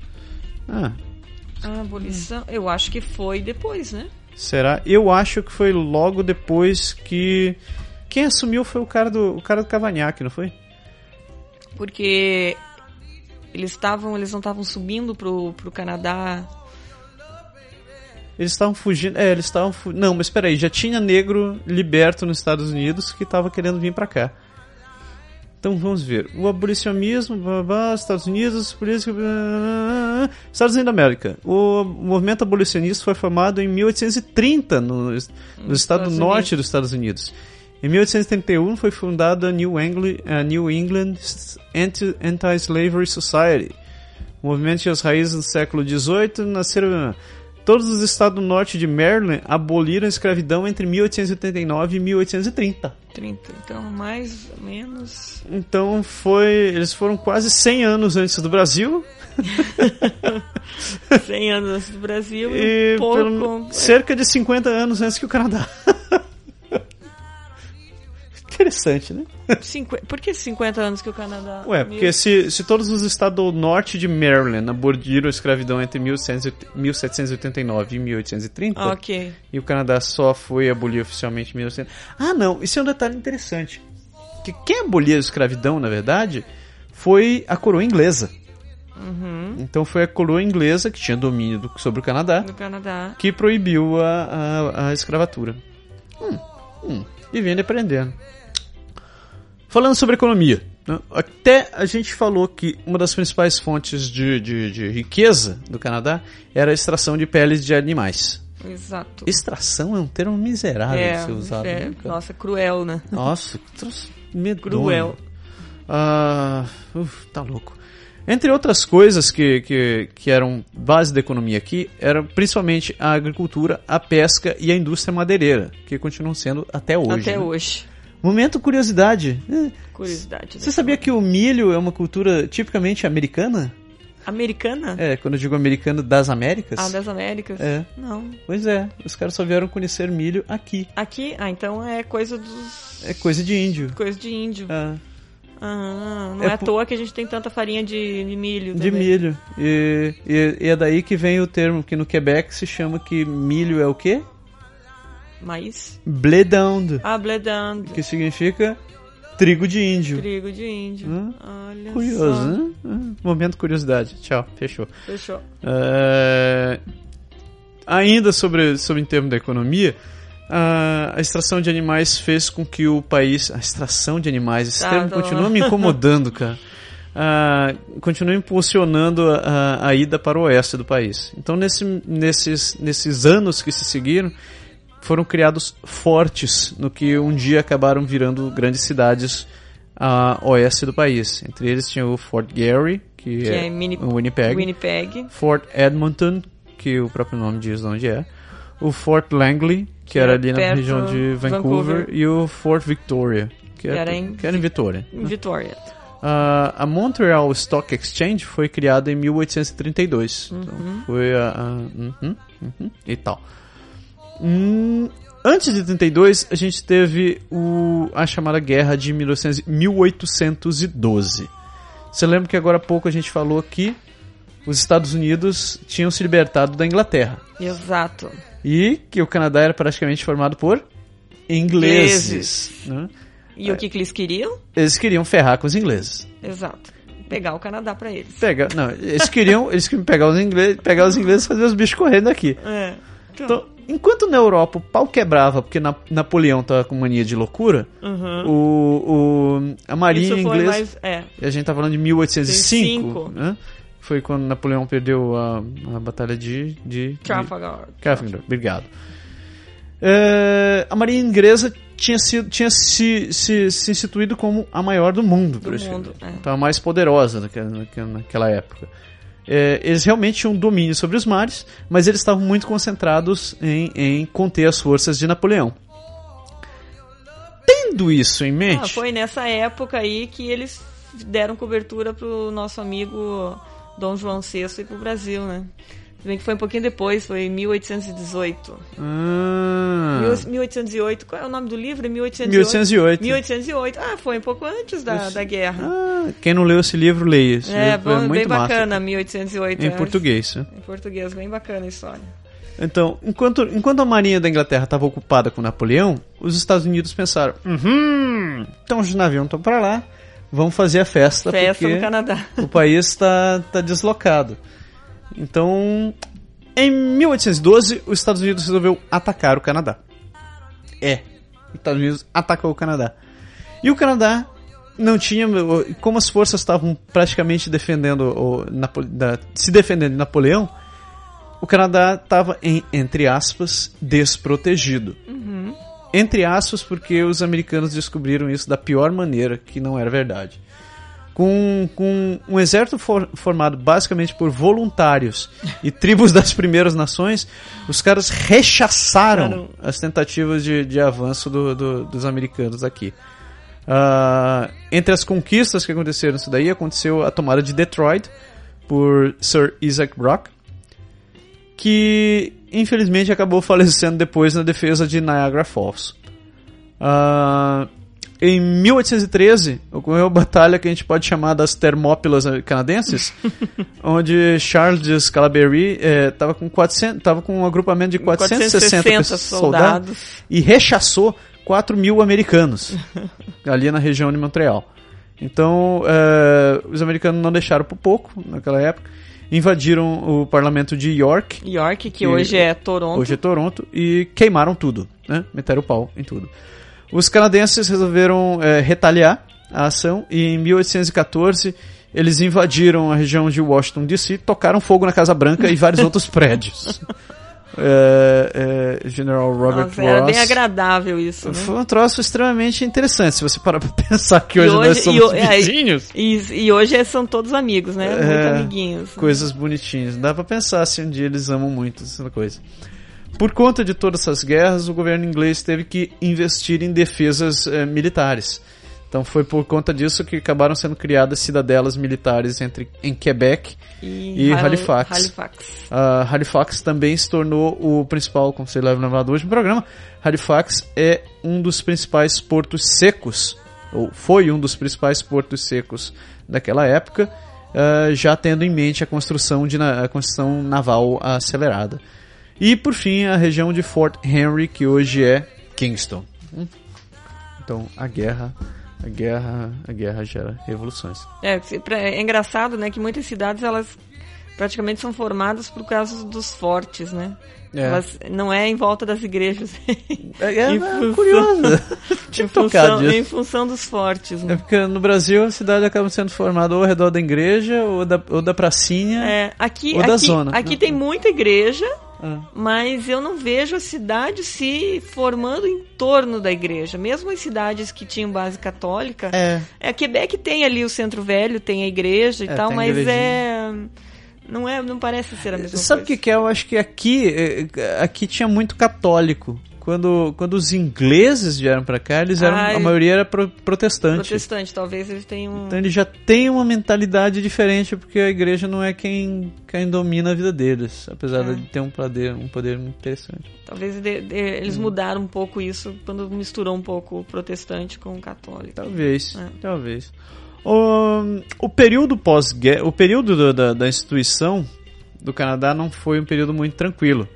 Ah, A abolição, eu acho que foi depois, né? Será? Eu acho que foi logo depois que. Quem assumiu foi o cara do, o cara do Cavanhaque, não foi? Porque eles estavam, eles não estavam subindo pro, pro Canadá. Eles estavam fugindo. É, eles estavam. Fu... Não, mas peraí, já tinha negro liberto nos Estados Unidos que estava querendo vir pra cá. Então vamos ver. O abolicionismo, blá, blá, Estados Unidos, política. blá, Estados Unidos da América. O movimento abolicionista foi formado em 1830 no, no estado Estados norte Unidos. dos Estados Unidos. Em 1831 foi fundada a New England, a New England Anti- Anti-Slavery Society. O movimento tinha as raízes no século XVIII, nasceram todos os estados do norte de Maryland aboliram a escravidão entre 1889 e 1830. 30. Então, mais ou menos. Então foi, eles foram quase 100 anos antes do Brasil 100 anos antes do Brasil e, pouco. pelo- cerca de 50 anos antes que o Canadá. Interessante, né? Cinqu- Por que 50 anos que o Canadá. Ué, porque se, se todos os estados do norte de Maryland aboliram a escravidão entre 1100 1789 e 1830, Ah, ok. e o Canadá só foi abolir oficialmente em 1800. Ah, não, isso é um detalhe interessante. Que quem aboliu a escravidão, na verdade, foi a coroa inglesa. Uhum. Então foi a coroa inglesa que tinha domínio do- sobre o Canadá No Canadá. que proibiu a, a, a escravatura. Hum, hum, vivendo e aprendendo. Falando sobre economia, né, até a gente falou que uma das principais fontes de, de, de riqueza do Canadá era a extração de peles de animais. Exato. Extração é um termo miserável de ser usado. é, né, nossa, cruel, né? Nossa, que medonho. Cruel. Ah, uf, tá louco. Entre outras coisas que, que, que eram base da economia aqui, eram principalmente a agricultura, a pesca e a indústria madeireira, que continuam sendo até hoje. Até né? hoje. Momento curiosidade. Eh, Curiosidade. Você sabia que o milho é uma cultura tipicamente americana? Americana? É, quando eu digo americano das Américas? Ah, das Américas? É. Não. Pois é, os caras só vieram conhecer milho aqui. Aqui? Ah, então é coisa dos. É coisa de índio. Coisa de índio. Ah, Ah, não É é, à toa que a gente tem tanta farinha de, de milho. de também. milho. E, e- e é daí que vem o termo que no Quebec se chama que milho é o quê? Maíz. Blé d'Inde, Ah, bledando. que significa trigo de índio. Trigo de índio. Hum, Olha Curioso, só. né? Ah, Momento curiosidade. Tchau, fechou. Fechou. É, Ainda sobre, sobre em termos da economia, a, extração de animais fez com que o país. A extração de animais, esse Tá, termo continua me incomodando, cara. Ah, continua impulsionando a, a- a ida para o oeste do país. Então, nesse, nesses, nesses anos que se seguiram, foram criados fortes no que um dia acabaram virando grandes cidades a oeste do país. Entre eles tinha o Fort Garry, que, Que é, é Mini- Winnipeg. Winnipeg. Fort Edmonton, que o próprio nome diz de onde é. o Fort Langley, que, Que era ali na região de Vancouver, Vancouver. e o Fort Victoria, que, era, em- que era em Vitória. Em Vitória. Ah, a Montreal Stock Exchange foi criada em 1832. Então, foi a. a- uhum, uhum, e tal. Hum, antes de 32, a gente teve o, a chamada Guerra de 1900 1812. Você lembra que agora há pouco a gente falou que os Estados Unidos tinham se libertado da Inglaterra. Exato. E que o Canadá era praticamente formado por ingleses. né? E o que, que eles queriam? Eles queriam ferrar com os ingleses. Exato. Pegar o Canadá pra eles. Pega, não, eles queriam, eles queriam pegar os ingleses, pegar os ingleses e fazer os bichos correndo aqui. É. Então, enquanto na Europa o pau quebrava porque Na- Napoleão tava com mania de loucura, o, o- a marinha Uhum. Inglesa, mais. É. a gente tá falando de 1805, Cinco. né? Foi quando Napoleão perdeu a, a batalha de, de, de Trafalgar. Trafalgar, obrigado. É, a marinha inglesa tinha, sido, tinha se, se, se instituído como a maior do mundo, Do praticamente. mundo, é. Então a mais poderosa naquela, naquela época. É, eles realmente tinham domínio sobre os mares, mas eles estavam muito concentrados em, em conter as forças de Napoleão. Tendo isso em mente, Ah, foi nessa época aí que eles deram cobertura pro nosso amigo Dom João VI e pro Brasil, né? Que foi um pouquinho depois, foi em 1818. Ah, Mil- 1808, qual é o nome do livro? 1808. 1808. 1808. Ah, foi um pouco antes da, da guerra. Ah, quem não leu esse livro, leia. Esse é, livro bom, muito bem massa. bacana, 1808. Em é. português. né? Em português, bem bacana a história. Então, enquanto, enquanto a marinha da Inglaterra estava ocupada com Napoleão, os Estados Unidos pensaram: uhum, então os navios estão para lá, vamos fazer a festa, Festa porque no Canadá. o país está tá deslocado. Então, em 1812, os Estados Unidos resolveu atacar o Canadá. É, os Estados Unidos atacou o Canadá. E o Canadá não tinha, como as forças estavam praticamente defendendo da- se defendendo de Napoleão, o Canadá estava em entre aspas desprotegido. Entre aspas, porque os americanos descobriram isso da pior maneira, que não era verdade. Com, com um exército for- formado basicamente por voluntários e tribos das primeiras nações, os caras rechaçaram as tentativas de, de avanço do- do- dos americanos aqui. Ah, entre as conquistas que aconteceram isso daí, aconteceu a tomada de Detroit por Sir Isaac Brock, que infelizmente acabou falecendo depois na defesa de Niagara Falls. Ah, em 1813 ocorreu a batalha que a gente pode chamar das Termópilas canadenses, onde Charles Calaberry estava com 400, tava com um agrupamento de 460, 460 soldados. e rechaçou 4 mil americanos ali na região de Montreal. Então, eh, os americanos não deixaram por pouco naquela época, invadiram o parlamento de York, York, que, Que hoje é Toronto. hoje é Toronto, e queimaram tudo, né? Meteram o pau em tudo. Os canadenses resolveram eh, retaliar a ação e em 1814 eles invadiram a região de Washington DC, tocaram fogo na Casa Branca e vários outros prédios. Eh, eh, General Robert Nossa, era Ross. bem agradável isso, né? Foi um troço extremamente interessante, se você parar pra pensar que E hoje, nós hoje- somos e é, vizinhos. E, e hoje são todos amigos, né? Muito É, amiguinhos. Coisas bonitinhas. Dá pra pensar se um dia eles amam muito essa coisa. Por conta de todas essas guerras, o governo inglês teve que investir em defesas eh, militares. Então foi por conta disso que acabaram sendo criadas cidadelas militares entre, em Quebec e Hal- Halifax. Halifax. Ah, Halifax também se tornou o principal, como você leva no último programa. Halifax é um dos principais portos secos, ou foi um dos principais portos secos daquela época, ah, já tendo em mente a construção, de, a construção naval acelerada. E por fim, a região de Fort Henry, que hoje é Kingston. Então, a guerra, a guerra, a guerra gera revoluções. É, é engraçado, né, que muitas cidades elas praticamente são formadas por causa dos fortes, né? É. Elas não é em volta das igrejas. É, é, é função- curioso. em, Tinha função, disso. em função dos fortes, É né? porque no Brasil a cidade acaba sendo formada ou ao redor da igreja ou da, ou da pracinha. É, aqui, Ou da aqui, zona. aqui tem muita igreja, Ah. mas eu não vejo a cidade se formando em torno da igreja. Mesmo as cidades que tinham base católica. É. É, Quebec tem ali o centro velho, tem a igreja e É, tal, mas igrejinha. é. Não, é, não parece ser a mesma Sabe o coisa. que, que é? Eu acho que aqui, eh, aqui tinha muito católico. Quando, quando os ingleses vieram pra cá, eles eram, Ah, a maioria era pro- protestante. Protestante, talvez eles tenham. Então ele já tem uma mentalidade diferente, porque a igreja não é quem, quem domina a vida deles, apesar É. de ter um poder, um poder muito interessante. Talvez de- de- Hum. eles mudaram um pouco isso quando misturou um pouco o protestante com o católico. Talvez, É. talvez. O, o período pós o período da, da instituição do Canadá não foi um período muito tranquilo.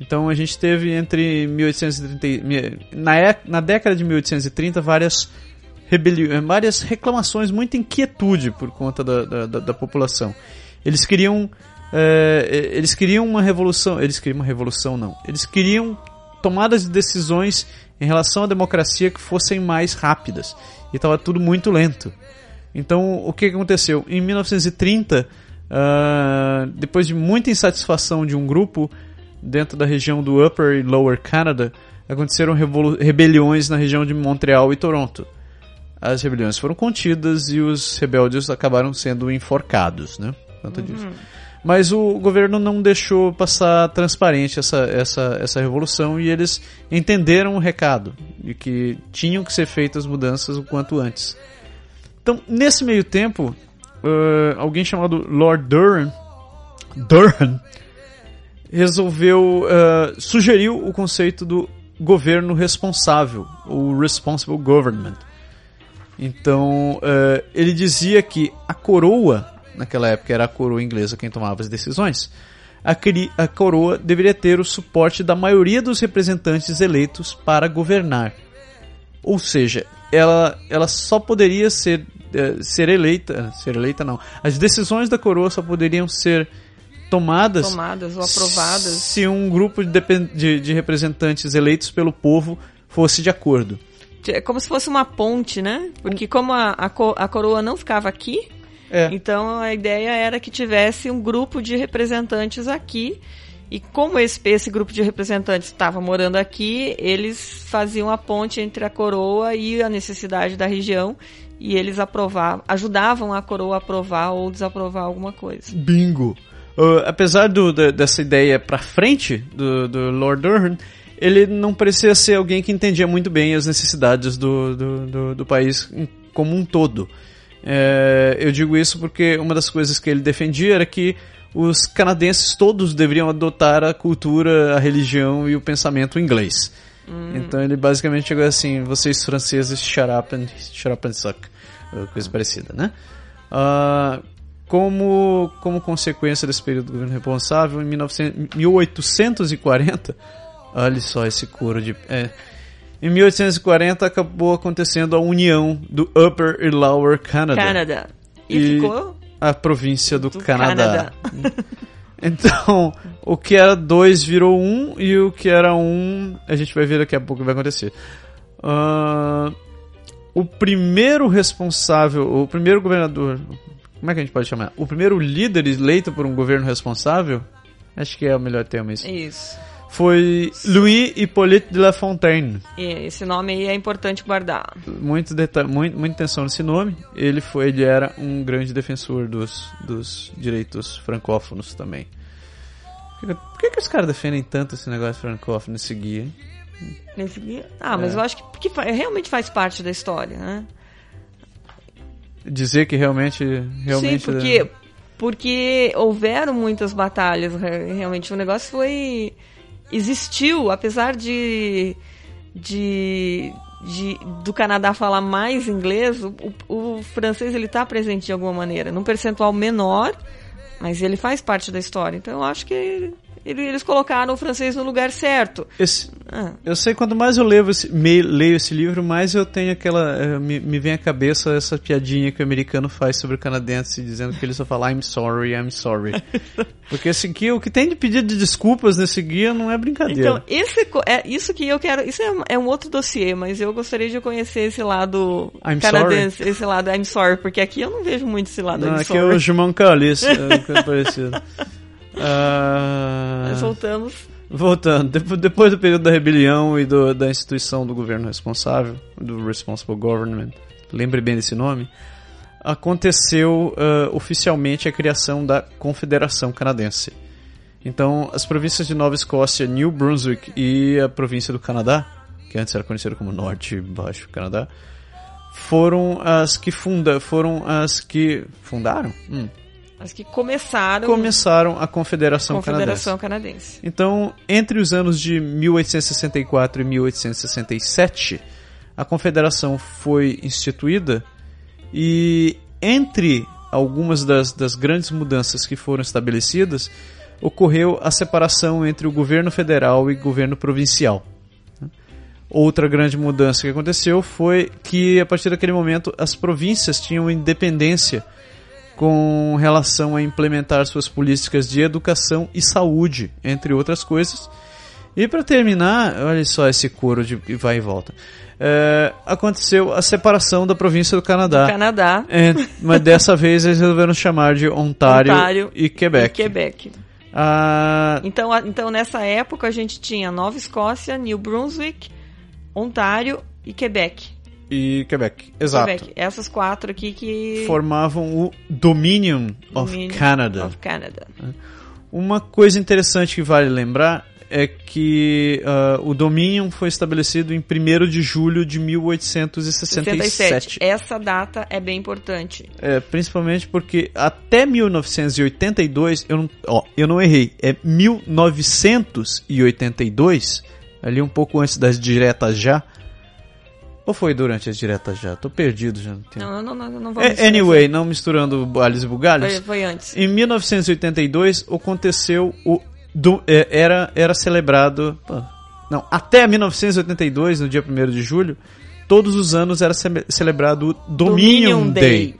Então a gente teve entre 1830 e- mi- na, é- na década de 1830 várias rebeli várias reclamações, muita inquietude por conta da, da, da- população. Eles queriam eh, eles queriam uma revolução, eles queriam uma revolução não. Eles queriam tomadas de decisões em relação à democracia que fossem mais rápidas. E estava tudo muito lento. Então, o que aconteceu? Em 1930, ah, depois de muita insatisfação de um grupo dentro da região do Upper e Lower Canada, aconteceram rebeliões na região de Montreal e Toronto. As rebeliões foram contidas e os rebeldes acabaram sendo enforcados, né? Tanto disso. Mas o governo não deixou passar transparente essa, essa, essa revolução e eles entenderam o recado de que tinham que ser feitas mudanças o quanto antes. Então, nesse meio tempo, eh, alguém chamado Lord Durham, Durham resolveu, eh, sugeriu o conceito do governo responsável, o responsible government. Então, eh, ele dizia que a coroa, naquela época era a coroa inglesa quem tomava as decisões, a, a coroa deveria ter o suporte da maioria dos representantes eleitos para governar. Ou seja, ela, ela só poderia ser, eh, ser eleita, ser eleita não, as decisões da coroa só poderiam ser tomadas Tomadas ou aprovadas. se um grupo de, de, de representantes eleitos pelo povo fosse de acordo. É como se fosse uma ponte, né? Porque como a, a, co- a coroa não ficava aqui, É. então a ideia era que tivesse um grupo de representantes aqui. E como esse, esse grupo de representantes estava morando aqui, eles faziam a ponte entre a coroa e a necessidade da região. E eles aprovavam, ajudavam a coroa a aprovar ou desaprovar alguma coisa. Bingo! Uh, apesar do, da- dessa ideia pra frente do, do Lord Durham, ele não parecia ser alguém que entendia muito bem as necessidades do, do, do, do país como um todo. É, eu digo isso porque uma das coisas que ele defendia era que os canadenses todos deveriam adotar a cultura, a religião e o pensamento inglês. Então ele basicamente chegou assim: vocês franceses, shut up and, shut up and suck. Uh, Coisa parecida, né? Ah, como, como consequência desse período do governo responsável, em 1900 1840, olha só esse couro de. é, em 1840 acabou acontecendo a união do Upper e Lower Canada, Canadá. E, E- ficou a província do, do Canadá. Então, o que era dois virou um e o que era um, a gente vai ver daqui a pouco o que vai acontecer. Ah, o primeiro responsável, o primeiro governador, como é que a gente pode chamar? O primeiro líder eleito por um governo responsável, acho que é o melhor termo isso, Isso. foi Louis Hippolyte de La Fontaine. E esse nome aí é importante guardar. Muito, muito, muita atenção nesse nome. Ele foi, ele era um grande defensor dos, dos direitos francófonos também. Por que, por que, que os caras defendem tanto esse negócio francófono nesse guia? Nesse guia. Ah, mas É. eu acho que porque realmente faz parte da história, né? Dizer que realmente, realmente Sim, porque, porque houveram muitas batalhas, re- realmente. O negócio foi. Existiu, apesar de. de, de do Canadá falar mais inglês, o, o- o francês ele está presente de alguma maneira, num percentual menor, mas ele faz parte da história. Então eu acho que eles colocaram o francês no lugar certo. esse, Ah, eu sei quanto mais eu leio esse, me- leio esse livro, mais eu tenho aquela. eh, Me, me vem à cabeça essa piadinha que o americano faz sobre o canadense, dizendo que ele só fala I'm sorry, I'm sorry. Porque esse guia, o que tem de pedido de desculpas nesse guia não é brincadeira. Então, esse, é isso que eu quero. Isso é, é um outro dossiê, mas eu gostaria de conhecer esse lado I'm canadense, esse lado I'm sorry, porque aqui eu não vejo muito esse lado Não, I'm aqui é sorry. o Gilmão Callis, é coisa parecida. Ah, voltamos. voltando, depo- depois do período da rebelião e do- da instituição do governo responsável, do Responsible Government, lembre bem desse nome, aconteceu uh, oficialmente a criação da Confederação Canadense. Então, as províncias de Nova Escócia, New Brunswick e a província do Canadá, que antes era conhecida como Norte e Baixo Canadá, foram as que funda, foram as que fundaram, hum, As que começaram começaram a Confederação, Confederação Canadense. então, entre os anos de 1864 e 1867, a Confederação foi instituída e entre algumas das, das grandes mudanças que foram estabelecidas, ocorreu a separação entre o governo federal e governo provincial. Outra grande mudança que aconteceu foi que, a partir daquele momento, as províncias tinham independência com relação a implementar suas políticas de educação e saúde, entre outras coisas. E para terminar, olha só esse coro de vai e volta. É, aconteceu a separação da província do Canadá. Canadá É, mas dessa vez eles resolveram chamar de Ontário, Ontário e Quebec. e Quebec. Ah, Então, a- então, nessa época, a gente tinha Nova Escócia, New Brunswick, Ontário e Quebec. E Quebec, exato. Quebec. Essas quatro aqui que... Formavam o Dominion of Dominion Canada. of Canada. Uma coisa interessante que vale lembrar é que ah, o Dominion foi estabelecido em 1 de julho de 1867. 67. Essa data é bem importante. É, principalmente porque até 1982, eu não, ó, eu não errei, é 1982, ali um pouco antes das diretas já. Ou foi durante as diretas já? Tô perdido já. Não tenho. Não, não, não, não vamos... É, anyway, não misturando alhos e bugalhos. Foi, foi antes. Em 1982 aconteceu o do- é, era era celebrado, não, até 1982, no dia 1 de julho, todos os anos era ce- celebrado o Dominion, Day.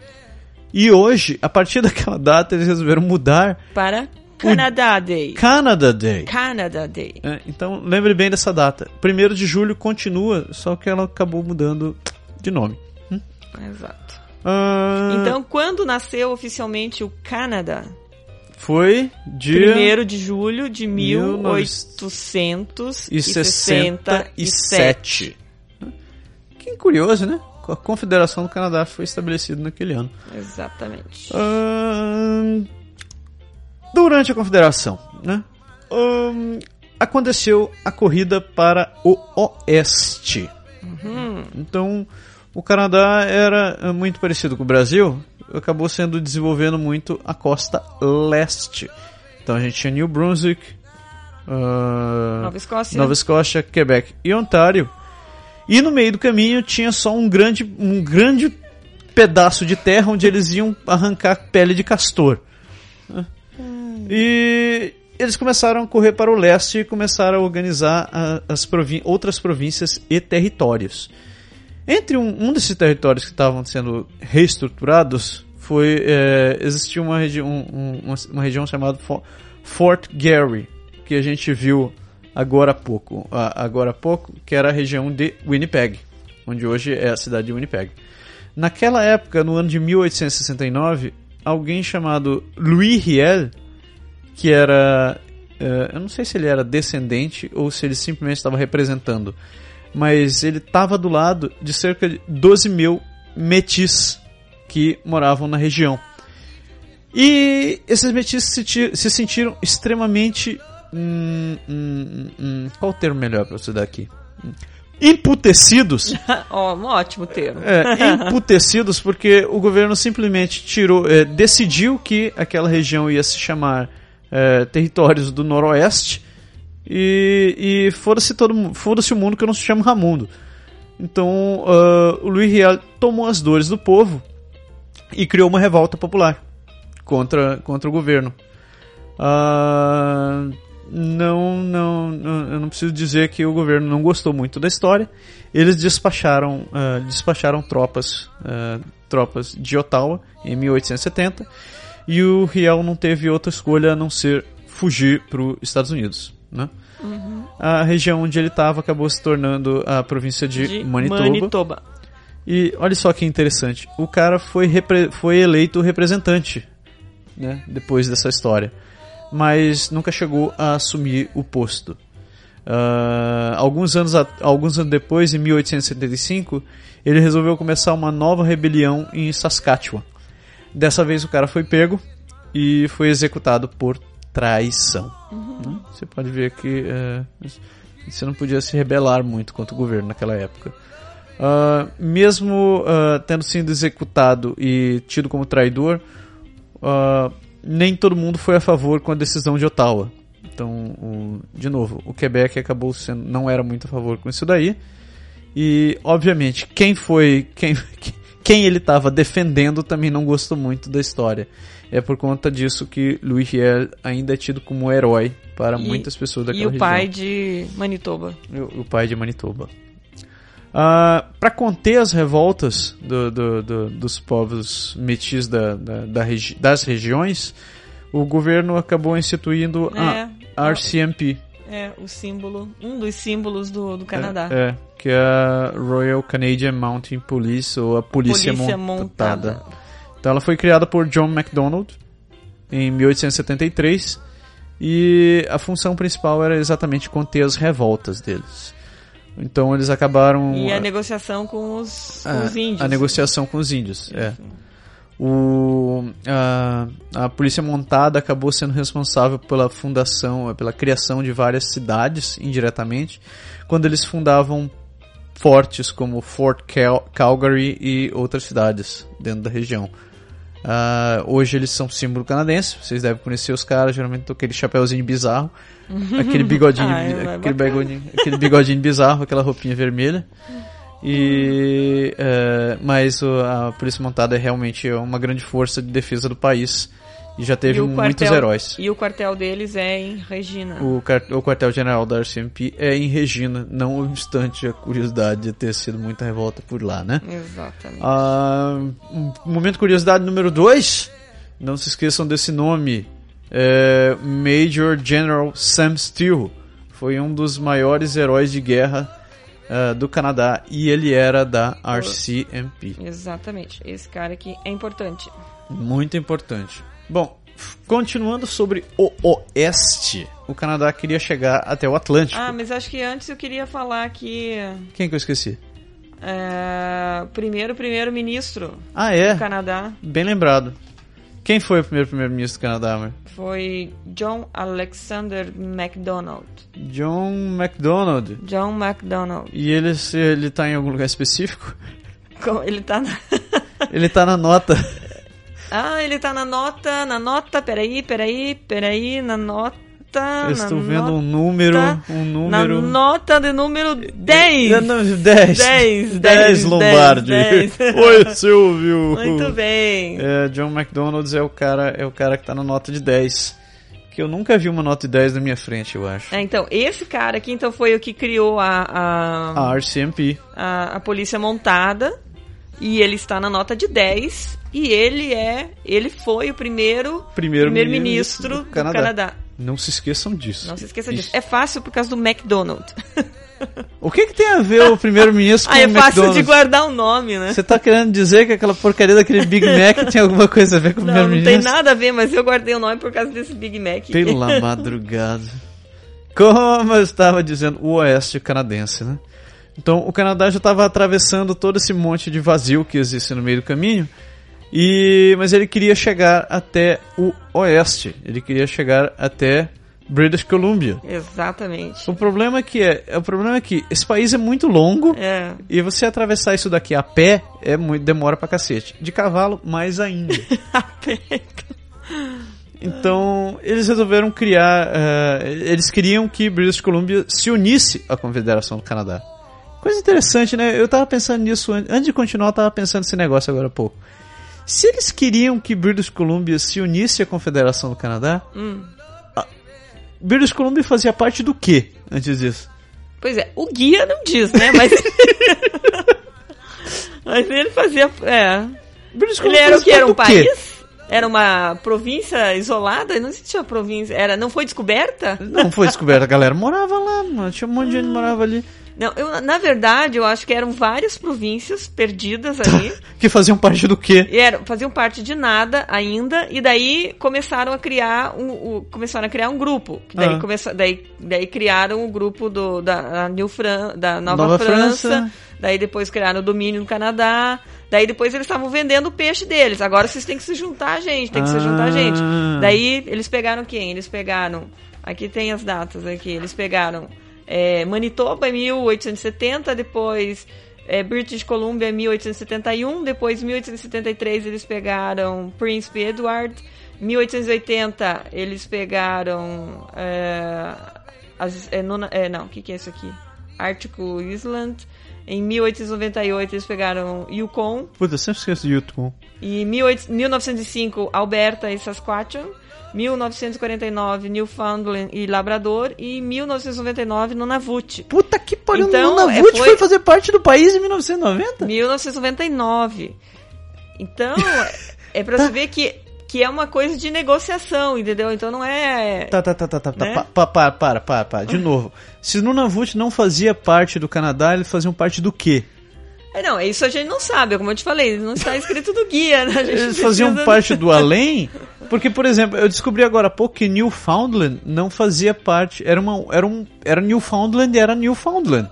E hoje, a partir daquela data, eles resolveram mudar Para Canada Day. Canada Day. Canada Day. É, então, lembre bem dessa data. 1 de julho continua, só que ela acabou mudando de nome. Exato. Ah, Então, quando nasceu oficialmente o Canadá? foi dia 1 de julho de 1867. 67. Que curioso, né? A Confederação do Canadá foi estabelecida naquele ano. Exatamente. Ahn, durante a Confederação, né? aconteceu a corrida para o Oeste. Então, o Canadá era eh, muito parecido com o Brasil, acabou sendo desenvolvendo muito a costa leste. Então a gente tinha New Brunswick, ah, Nova Escócia. Nova Escócia, Quebec e Ontário. E no meio do caminho tinha só um grande, um grande pedaço de terra onde eles iam arrancar pele de castor. E eles começaram a correr para o leste e começaram a organizar as outras províncias e territórios. Entre um, um desses territórios que estavam sendo reestruturados foi é, existia uma, regi um- um- uma, uma região chamada Fo- Fort Garry que a gente viu agora há pouco, agora há pouco, que era a região de Winnipeg, onde hoje é a cidade de Winnipeg. Naquela época, no ano de 1869, alguém chamado Louis Riel, que era, eh, eu não sei se ele era descendente ou se ele simplesmente estava representando, mas ele estava do lado de cerca de 12 mil metis que moravam na região. E esses metis se, se sentiram extremamente. hum, hum, hum, qual o termo melhor para você dar aqui? Hum, Emputecidos. Ó, um ótimo termo. É, emputecidos porque o governo simplesmente tirou, é, decidiu que aquela região ia se chamar é, Territórios do Noroeste e, e mu- foda-se o mundo que não se chamo Ramundo. Então ah, o Luiz Real tomou as dores do povo e criou uma revolta popular contra, contra o governo. Ah, não, não, eu não preciso dizer que o governo não gostou muito da história. Eles despacharam, ah, despacharam tropas, tropas de Ottawa em 1870 e o Riel não teve outra escolha a não ser fugir para os Estados Unidos. Né? A região onde ele estava acabou se tornando a província de, De Manitoba. Manitoba. E olha só que interessante, o cara foi, foi eleito representante né, depois dessa história, mas nunca chegou a assumir o posto. Ah, alguns, anos alguns anos depois, em 1875, ele resolveu começar uma nova rebelião em Saskatchewan. Dessa vez o cara foi pego e foi executado por traição. né? Você pode ver que é, você não podia se rebelar muito contra o governo naquela época. Ah, mesmo ah, tendo sido executado e tido como traidor, ah, nem todo mundo foi a favor com a decisão de Ottawa. Então, o- de novo, o Quebec acabou sendo, não era muito a favor com isso daí. E, obviamente, quem foi, quem, quem ele estava defendendo também não gostou muito da história. É por conta disso que Louis Riel ainda é tido como herói para E- muitas pessoas E daquela o região. pai de Manitoba. O, o pai de Manitoba. para conter as revoltas do- do- do- dos povos metis da, da- da regi- das regiões, o governo acabou instituindo É. a RCMP. É, o símbolo, um dos símbolos do, do Canadá. É, é, que é a Royal Canadian Mountain Police, ou a Polícia, Polícia Montada. montada. Então ela foi criada por John MacDonald em 1873 e a função principal era exatamente conter as revoltas deles. Então eles acabaram E a negociação com os, a, os índios. a negociação com os índios. É. O, a, a polícia montada acabou sendo responsável pela fundação, pela criação de várias cidades indiretamente, quando eles fundavam fortes como Fort Cal Calgary e outras cidades dentro da região. Ah, hoje eles são símbolo canadense, vocês devem conhecer os caras, geralmente com aquele chapéuzinho bizarro, aquele bigodinho, Ah, é, é aquele, bigodinho aquele bigodinho bizarro, aquela roupinha vermelha. E é, mas a polícia montada é realmente uma grande força de defesa do país e já teve E o muitos quartel- heróis. E o quartel deles é em Regina. O, o quartel-general da RCMP é em Regina, não obstante a curiosidade de ter sido muita revolta por lá, né? Exatamente. Ah, momento de curiosidade número 2. Não se esqueçam desse nome. É, Major General Sam Steele. Foi um dos maiores heróis de guerra ah, do Canadá e ele era da RCMP. Exatamente. Esse cara aqui é importante. Muito importante. Bom, continuando sobre o Oeste, o Canadá queria chegar até o Atlântico. Ah, mas acho que antes eu queria falar que Quem que eu esqueci? é, primeiro primeiro-ministro Ah, é. do Canadá Bem lembrado. Quem foi o primeiro primeiro-ministro do Canadá, Mar? foi John Alexander MacDonald. John MacDonald. John MacDonald. E ele, ele tá em algum lugar específico? Ele tá na... Ele tá na nota. Ah, ele tá na nota, na nota, peraí, peraí, peraí, na nota... Eu estou vendo um número. Um número. Na nota de número 10. É, não, 10. 10, 10 10, Lombardi. 10. Oi, Silvio. Muito bem. É, John McDonald's é o cara, é o cara que tá na nota de 10. Que eu nunca vi uma nota de 10 na minha frente, eu acho. É, então, esse cara aqui então foi o que criou a, a, A RCMP. a, a polícia montada. E ele está na nota de 10. E ele é. Ele foi o primeiro Primeiro-ministro primeiro-ministro do do, Canadá. Canadá. Não se esqueçam disso. Não se esqueça Isso. disso. É fácil por causa do McDonald's. O que, que tem a ver o primeiro-ministro com Ah, é o fácil McDonald's? de guardar o nome, né? Você tá querendo dizer que aquela porcaria daquele Big Mac tem alguma coisa a ver com o Não, não tem primeiro-ministro? nada a ver, mas eu guardei o nome por causa desse Big Mac. Pela madrugada. Como eu estava dizendo, o oeste canadense, né? Então o Canadá já estava atravessando todo esse monte de vazio que existe no meio do caminho. E mas ele queria chegar até o oeste. Ele queria chegar até British Columbia. Exatamente. O problema é que é, o problema é que esse país é muito longo É. e você atravessar isso daqui a pé é muito demora pra cacete. De cavalo mais ainda. Então, eles resolveram criar. eh, eles queriam que British Columbia se unisse à Confederação do Canadá. Coisa interessante, né? Eu tava pensando nisso an- antes de continuar, eu tava pensando nesse negócio agora há pouco. Se eles queriam que British Columbia se unisse à Confederação do Canadá, Hum. British Columbia fazia parte do que antes disso? Pois é, o guia não diz, né? Mas. Mas ele fazia. É. British Ele era o que? Era um quê? país? Era uma província isolada? Não existia província. Era, não foi descoberta? Não foi descoberto, a galera morava lá, mano. Tinha um monte de gente que morava ali. Não, eu, na verdade, eu acho que eram várias províncias perdidas ali. Que faziam parte do quê? e eram, faziam parte de nada ainda, e daí começaram a criar um, o- começaram a criar um grupo. Daí, Ah. começa, daí, daí criaram o grupo do, da, a New Fran, da Nova, Nova França, França. daí depois criaram o domínio no Canadá, daí depois eles estavam vendendo o peixe deles. Agora vocês têm que se juntar, gente, tem que se juntar, Ah. gente. Daí eles pegaram quem? Eles pegaram. Aqui tem as datas aqui. Eles pegaram é, Manitoba em 1870, depois é, British Columbia em 1871, depois em 1873 eles pegaram Príncipe Edward, 1880 eles pegaram é, as, é, nona- é, não, o que, que é isso aqui? Article Island. Em 1898 eles pegaram Yukon. Puta, eu sempre esqueço de YouTube. E em 18 1905, Alberta e Saskatchewan. 1949, Newfoundland e Labrador. E em 1999, Nunavut. Puta que pariu, Então, é, Nunavut foi- foi fazer parte do país em 1990? 1999. Então, é pra você ver que, que é uma coisa de negociação, entendeu? Então não é. Tá, tá, tá, tá, tá. tá. Né? Pa- pa- para, para, para, para. De novo. Se Nunavut não fazia parte do Canadá, eles faziam parte do quê? É, não, isso a gente não sabe, como eu te falei, não está escrito no guia, né? Eles faziam parte do além? Porque, por exemplo, eu descobri agora há pouco que Newfoundland não fazia parte. Era, uma, era, um, era Newfoundland e era Newfoundland.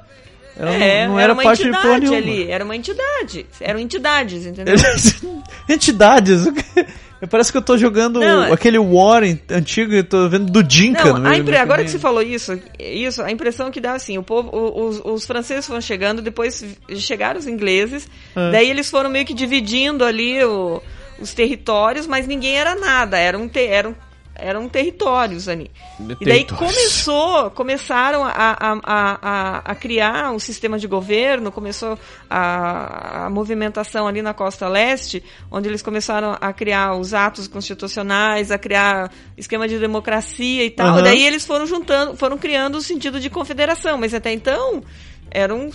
Era, É, não era, era uma parte de porra nenhuma. ali, era uma entidade. Eram entidades, entendeu? Entidades. Parece que eu tô jogando Não, é- aquele War antigo e tô vendo do Dinka. Não, impre- agora que você falou isso, isso, a impressão que dá assim, o povo, os, os franceses foram chegando, depois chegaram os ingleses, É. daí eles foram meio que dividindo ali o- os territórios, mas ninguém era nada, eram, te- eram, eram territórios ali. E daí Territórios. começou, começaram a, a, a, a, criar um sistema de governo, começou a, a movimentação ali na costa leste, onde eles começaram a criar os atos constitucionais, a criar esquema de democracia e tal. Aham. E daí eles foram juntando, foram criando o sentido de confederação, mas até então eram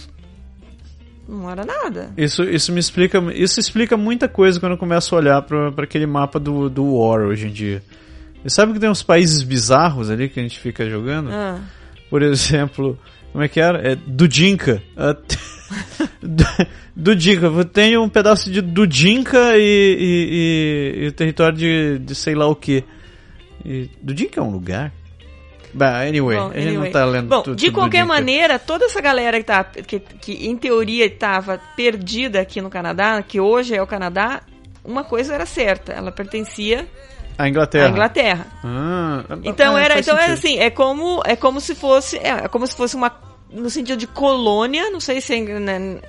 não era nada. Isso, isso me explica, isso explica muita coisa quando eu começo a olhar para aquele mapa do, do War hoje em dia. E sabe que tem uns países bizarros ali que a gente fica jogando? Ah. Por exemplo, como é que era? É Dudinka. Dudinka. Tem um pedaço de Dudinka e, e, e- e o território de, de sei lá o que. Dudinka é um lugar? Bah, anyway, Bom, a gente anyway. não tá lendo Bom, tudo de qualquer Dudinka. maneira, toda essa galera que, tá, que, que em teoria estava perdida aqui no Canadá, que hoje é o Canadá, uma coisa era certa, ela pertencia A Inglaterra. à Inglaterra. Ah, Então ah, era, então era assim, é como é como se fosse, é, é como se fosse uma no sentido de colônia, não sei se né,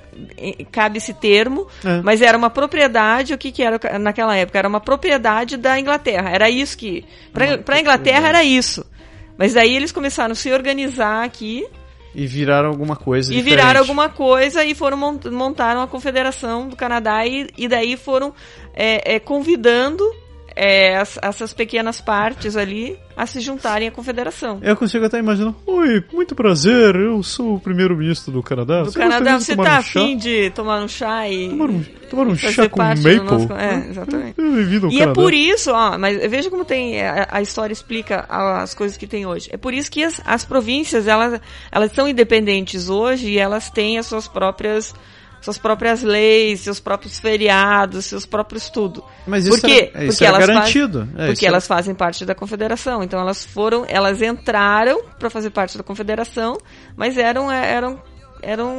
cabe esse termo, É. mas era uma propriedade, o que que era naquela época? Era uma propriedade da Inglaterra. Era isso que para a Inglaterra era isso. Mas daí eles começaram a se organizar aqui E viraram alguma coisa e diferente. viraram alguma coisa e foram mont montaram a Confederação do Canadá e, e daí foram é, é, convidando é, as- essas pequenas partes ali a se juntarem à Confederação. Eu consigo até imaginar. Oi, muito prazer, eu sou o primeiro-ministro do Canadá. Do Você Canadá, você tá um afim de tomar um chá e Tomar um, tomar um chá com maple? do nosso... É, exatamente. Bem-vindo ao E é Canadá. por isso, ó, mas veja como tem a, a história explica as coisas que tem hoje. É por isso que as, as províncias elas elas são independentes hoje e elas têm as suas próprias suas próprias leis, seus próprios feriados, seus próprios tudo. Mas isso Por quê? era- isso Porque era elas garantido. É, porque isso elas fazem parte da confederação. Então elas foram, elas entraram para fazer parte da confederação, mas eram eram eram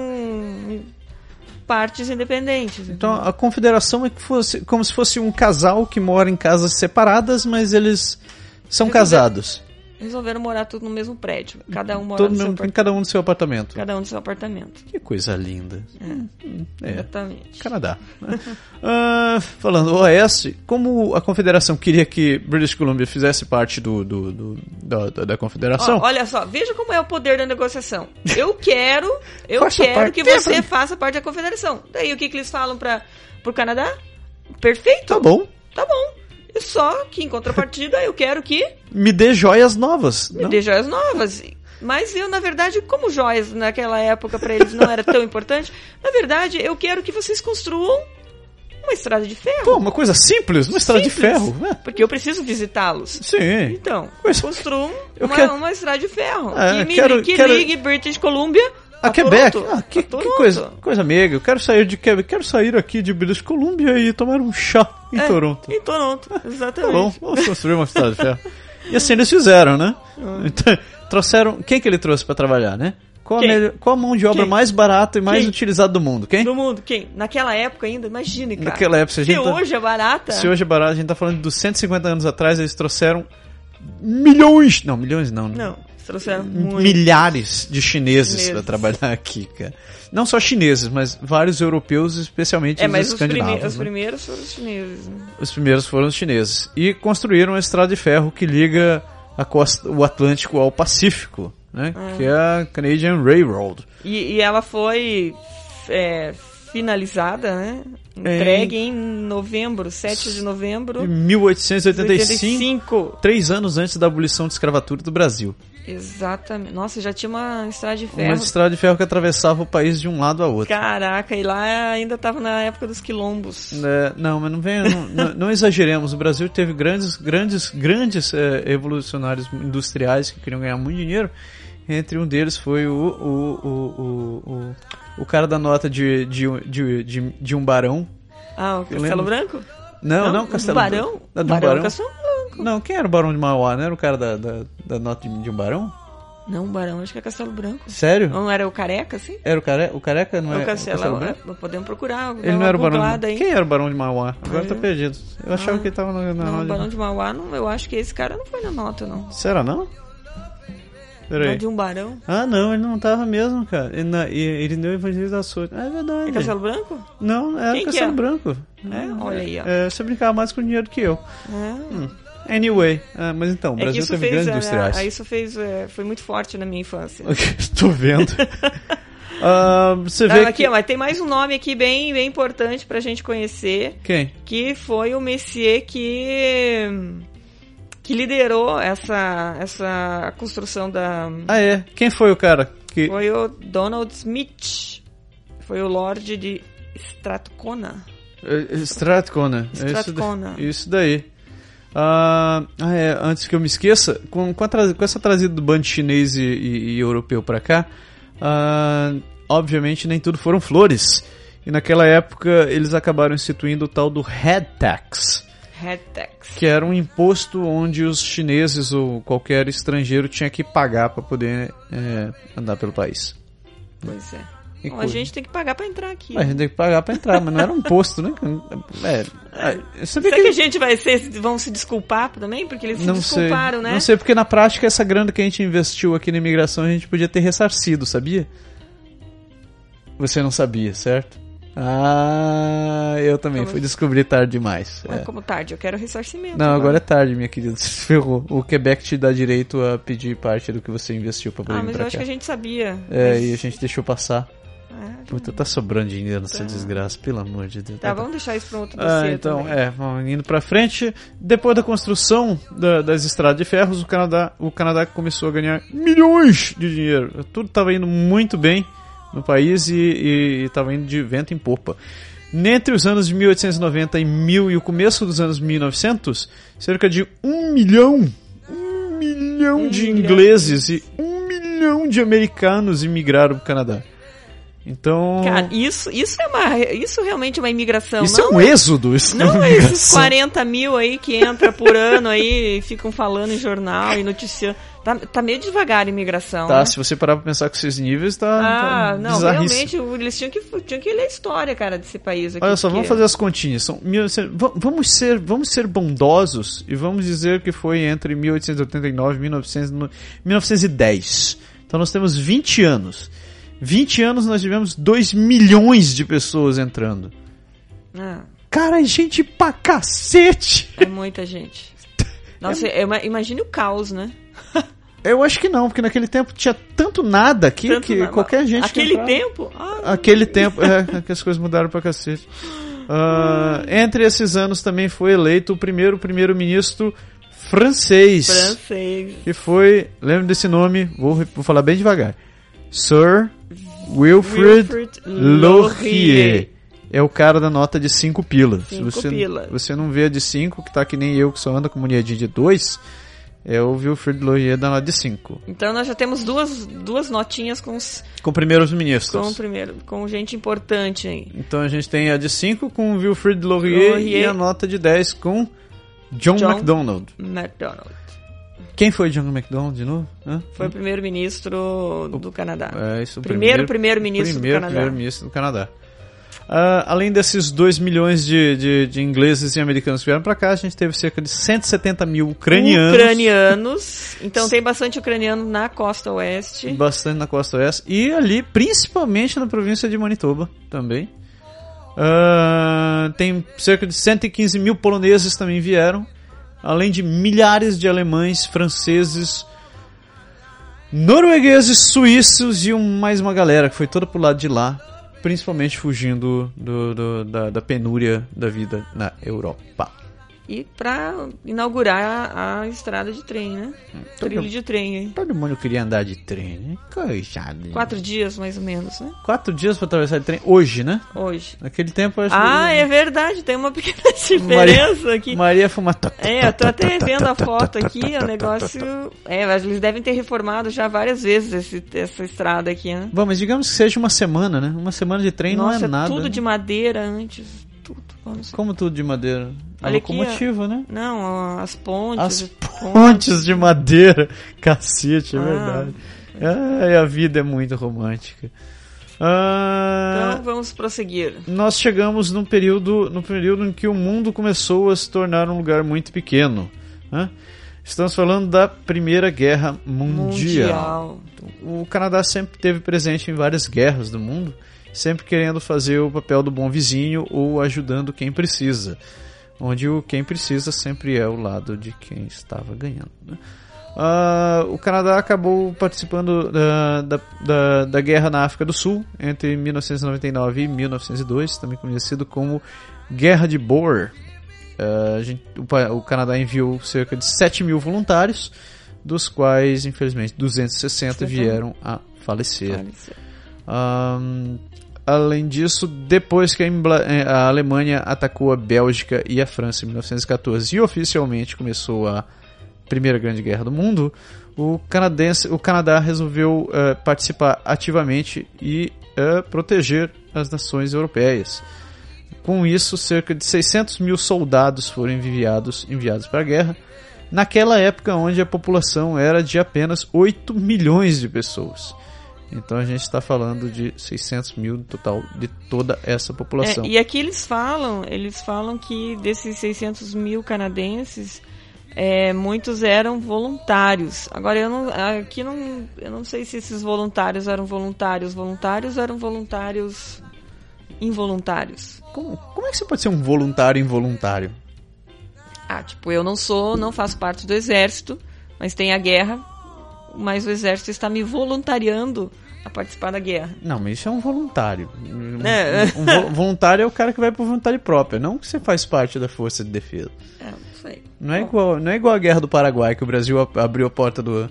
partes independentes. Então a confederação é que fosse como se fosse um casal que mora em casas separadas, mas eles são Resolver- casados. Resolveram morar tudo no mesmo prédio. Cada um mora no seu mundo, apartamento. cada um no seu apartamento. Cada um no seu apartamento. Que coisa linda. É. Exatamente. Canadá. né? Ah, falando OS, como a Confederação queria que British Columbia fizesse parte do, do- do- da, da- Confederação, Ó, olha só, veja como é o poder da negociação. Eu quero, eu Faça quero parte. que você faça parte da confederação. Daí o que, que eles falam para pro Canadá? Perfeito. tá bom, Tá bom. E só que em contrapartida eu quero que me dê joias novas. me não? dê joias novas. Mas eu, na verdade, como joias naquela época para eles não era tão importante, na verdade eu quero que vocês construam uma estrada de ferro. Pô, uma coisa simples, uma estrada de Simples. ferro. né? Porque eu preciso visitá-los. Sim. Então, construam eu uma, quero- uma estrada de ferro É, que, me, quero- que quero- ligue British Columbia A, A Quebec. Ah, que, A que coisa, coisa meiga. Eu quero sair de Quebec, quero sair aqui de British Columbia e tomar um chá em É, Toronto. Em Toronto, Tá exatamente. bom, vamos construir uma estrada de ferro. E assim eles fizeram, né? Então, trouxeram. Quem que ele trouxe pra trabalhar, né? Qual a, melhor- qual a mão de obra Quem? mais barata e mais Quem? utilizada do mundo? Quem? Do mundo, quem? Naquela época ainda, imagine, cara. Naquela época, se a Se gente tá- hoje é barata. Se hoje é barato, a gente tá falando dos 150 anos atrás, eles trouxeram milhões. Não, milhões não. né? Não, trouxeram muito. milhares de chineses Chineses. para trabalhar aqui, cara. Não só chineses, mas vários europeus, especialmente É, os mas os, escandinavos. os né? primeiros foram os chineses. né? Os primeiros foram os chineses. E construíram uma estrada de ferro que liga a costa, o Atlântico ao Pacífico, né? Que é a Canadian Railroad. E, e ela foi é, finalizada, né? Entregue em novembro, 7 de novembro Em de 1885, 85. três anos antes da abolição de escravatura do Brasil. Exatamente. Nossa, já tinha uma estrada de Uma ferro. estrada de ferro que atravessava o país de um lado a outro. Caraca, e lá ainda tava na época dos quilombos. É, não, mas não venha, não, não- exageremos. O Brasil teve grandes, grandes, grandes é, revolucionários industriais que queriam ganhar muito dinheiro. Entre um deles foi o, o, o, o, o, o cara da nota de, de, de, de, de um barão. Ah, o Castelo. Branco? Não, não, do Castelo Barão? Branco. Do Barão, barão. Castelo Branco. Não, quem era o barão de Mauá? Não era o cara da, da, da nota de, de um barão? Não, Barão, acho que é Castelo Branco. Sério? Não era o Careca, assim? Era o, care, o careca? Não o é Castelo, Branco? é, podemos procurar. Ele não era o barão de Aí. Quem era o barão de Mauá? Agora Ah, tá é? perdido. Eu achava Ah, que ele tava na, na Não, nota o Barão de Mauá, não, eu acho que esse cara não foi na nota, não. Será não? Peraí. Não de um barão. Ah, não, ele não tava mesmo, cara. Ele, na, ele deu Evangelho da Sorte. Ah, é verdade. É Castelo Branco? Não, era Quem que Castelo é? Branco. É? Olha aí, ó. É, você brincava mais com dinheiro que eu. É. Anyway, ah, mas então, o É Brasil teve grandes é, industriais. é, isso fez, é, foi muito forte na minha infância. Tô vendo. Ah, você vê aqui, que... ó, mas tem mais um nome aqui bem, bem importante pra gente conhecer, Quem? que foi o Messier que que liderou essa essa construção da Ah, é. Quem foi o cara que... foi o Donald Smith. Foi o Lorde de Strathcona. É. É isso da- Strathcona. Isso daí. Ah, ah, é, antes que eu me esqueça, com, com, tra- com essa trazida do bando chinês e, e- e europeu pra cá, ah, obviamente nem tudo foram flores. E naquela época eles acabaram instituindo o tal do head tax, Head tax. que era um imposto onde os chineses ou qualquer estrangeiro tinha que pagar para poder é, andar pelo país. Pois é. Que Bom, a gente tem que pagar pra entrar aqui. A gente tem que pagar para entrar, mas não era um imposto, né? É, é, Será que a gente vai ser, vão se desculpar também? Porque eles se Não sei. desculparam, né? Não sei, porque na prática essa grana que a gente investiu aqui na imigração a gente podia ter ressarcido, sabia? Você não sabia, certo? Ah, eu também Como- fui descobrir tarde demais. Mas é. como tarde? Eu quero ressarcimento. Não, agora é tarde, minha querida. Você ferrou. O Quebec te dá direito a pedir parte do que você investiu pra poder Ah, mas eu acho cá. que a gente sabia. É, Mas- e a gente deixou passar. É, Puta, tá sobrando dinheiro nessa Tá. desgraça, pelo amor de Deus. Tá, vamos deixar isso pra um outro Ah, dossiê então, também. é, vamos indo pra frente. Depois da construção da- das estradas de ferros, o Canadá, o Canadá começou a ganhar milhões de dinheiro. Tudo estava indo muito bem no país e estava indo de vento em popa. Entre os anos de 1890 e, mil, e o começo dos anos 1900, cerca de um milhão, um milhão Um de milhão. ingleses e um milhão de americanos imigraram para o Canadá. Então, Cara, isso, isso é uma. Isso realmente é uma imigração. isso não é um êxodo. Isso Não é uma é esses imigração. 40 mil aí que entra por ano aí e ficam falando em jornal e noticiando. Tá, tá meio devagar a imigração. Tá, né? se você parar pra pensar com esses níveis, tá, Ah, tá não, realmente eles tinham que, tinham que ler a história, cara, desse país aqui. Olha só, porque- vamos fazer as continhas. São 1900 va- vamos, ser, vamos ser bondosos e vamos dizer que foi entre 1889 e 1900 no- 1910. Então nós temos 20 anos. 20 anos nós tivemos 2 milhões de pessoas entrando. Ah, Cara, é gente pra cacete! é muita gente. Nossa, ima- imagine o caos, né? Eu acho que não, porque naquele tempo tinha tanto nada aqui Tanto que na- qualquer gente que Aquele entrava- tempo? Ah, Aquele tempo, é, que as coisas mudaram pra cacete. Ah, entre esses anos também foi eleito o primeiro primeiro-ministro francês. francês. Que foi, lembra desse nome, vou, vou falar bem devagar. Sir Wilfrid, Wilfrid Laurier. É o cara da nota de 5 pilas. Se você, pila. você não vê a de 5, que tá que nem eu que só anda com moedinha de 2, é o Wilfrid Laurier da nota de 5. Então nós já temos duas, duas notinhas com, os, Com primeiros ministros. com primeiro, com gente importante aí. Então a gente tem a de 5 com o Wilfrid Laurier, Laurier. e a nota de 10 com John, John MacDonald. MacDonald. Quem foi John MacDonald de novo? Hã? Foi o primeiro-ministro do Canadá. É, isso, o primeiro primeiro-ministro do primeiro Canadá. primeiro-ministro do Canadá. Ah, além desses 2 milhões de, de, de ingleses e americanos que vieram pra cá, a gente teve cerca de 170 mil ucranianos. Ucranianos. Então tem bastante ucraniano na costa oeste. Bastante na costa oeste. E ali, principalmente na província de Manitoba também. Ah, tem cerca de 115 mil poloneses também vieram. Além de milhares de alemães, franceses, noruegueses, suíços e um, mais uma galera que foi toda pro lado de lá. Principalmente fugindo do- do- da, da penúria da vida na Europa. E pra inaugurar a, a estrada de trem, né? Trilho de trem aí. Todo mundo queria andar de trem, né? Coitado. Quatro dias, mais ou menos, né? Quatro dias pra atravessar de trem. Hoje, né? Hoje. Naquele tempo, eu acho Ah, que... é verdade, tem uma pequena diferença aqui. Maria fuma. É, eu tô até vendo a foto aqui, o negócio. É, mas eles devem ter reformado já várias vezes esse- essa estrada aqui, né? Bom, mas digamos que seja uma semana, né? Uma semana de trem Nossa, não é nada. tudo né? de madeira antes. Tudo. Vamos... Como tudo de madeira? A Olha aqui, locomotiva, né? Não, as pontes. As as pontes de madeira. Cacete, é Ah. verdade. Ai, a vida é muito romântica. Ah, Então vamos prosseguir. nós chegamos num período, no período em que o mundo começou a se tornar um lugar muito pequeno. né? Estamos falando da Primeira Guerra Mundial. O Canadá sempre teve presente em várias guerras do mundo, sempre querendo fazer o papel do bom vizinho ou ajudando quem precisa. Onde o quem precisa sempre é o lado de quem estava ganhando. né? Ah, o Canadá acabou participando da, da, da, da guerra na África do Sul entre 1999 e 1902, também conhecido como Guerra de Boer. Ah, a gente- o, o Canadá enviou cerca de 7 mil voluntários, dos quais, infelizmente, 260 vieram a falecer. Faleceu. Ahn, além disso, depois que eh, a Alemanha atacou a Bélgica e a França em 1914 e oficialmente começou a Primeira Grande Guerra do Mundo, o, canadense, o Canadá resolveu eh, participar ativamente e eh, proteger as nações europeias. Com isso, cerca de 600 mil soldados foram enviados, enviados para a guerra, naquela época onde a população era de apenas 8 milhões de pessoas. Então a gente está falando de 600 mil no total de toda essa população. É, e aqui eles falam, eles falam que desses 600 mil canadenses, é, muitos eram voluntários. Agora eu não, aqui não, eu não sei se esses voluntários eram voluntários voluntários ou eram voluntários involuntários. Como, como é que você pode ser um voluntário involuntário? Ah, tipo, eu não sou, não faço parte do exército, mas tem a guerra, mas o exército está me voluntariando a participar da guerra. Não, mas isso é um voluntário. Um, É. um vo- voluntário é o cara que vai por vontade própria, não que você faz parte da força de defesa. É, não sei. Não é igual, não é igual a guerra do Paraguai que o Brasil ab- abriu a porta do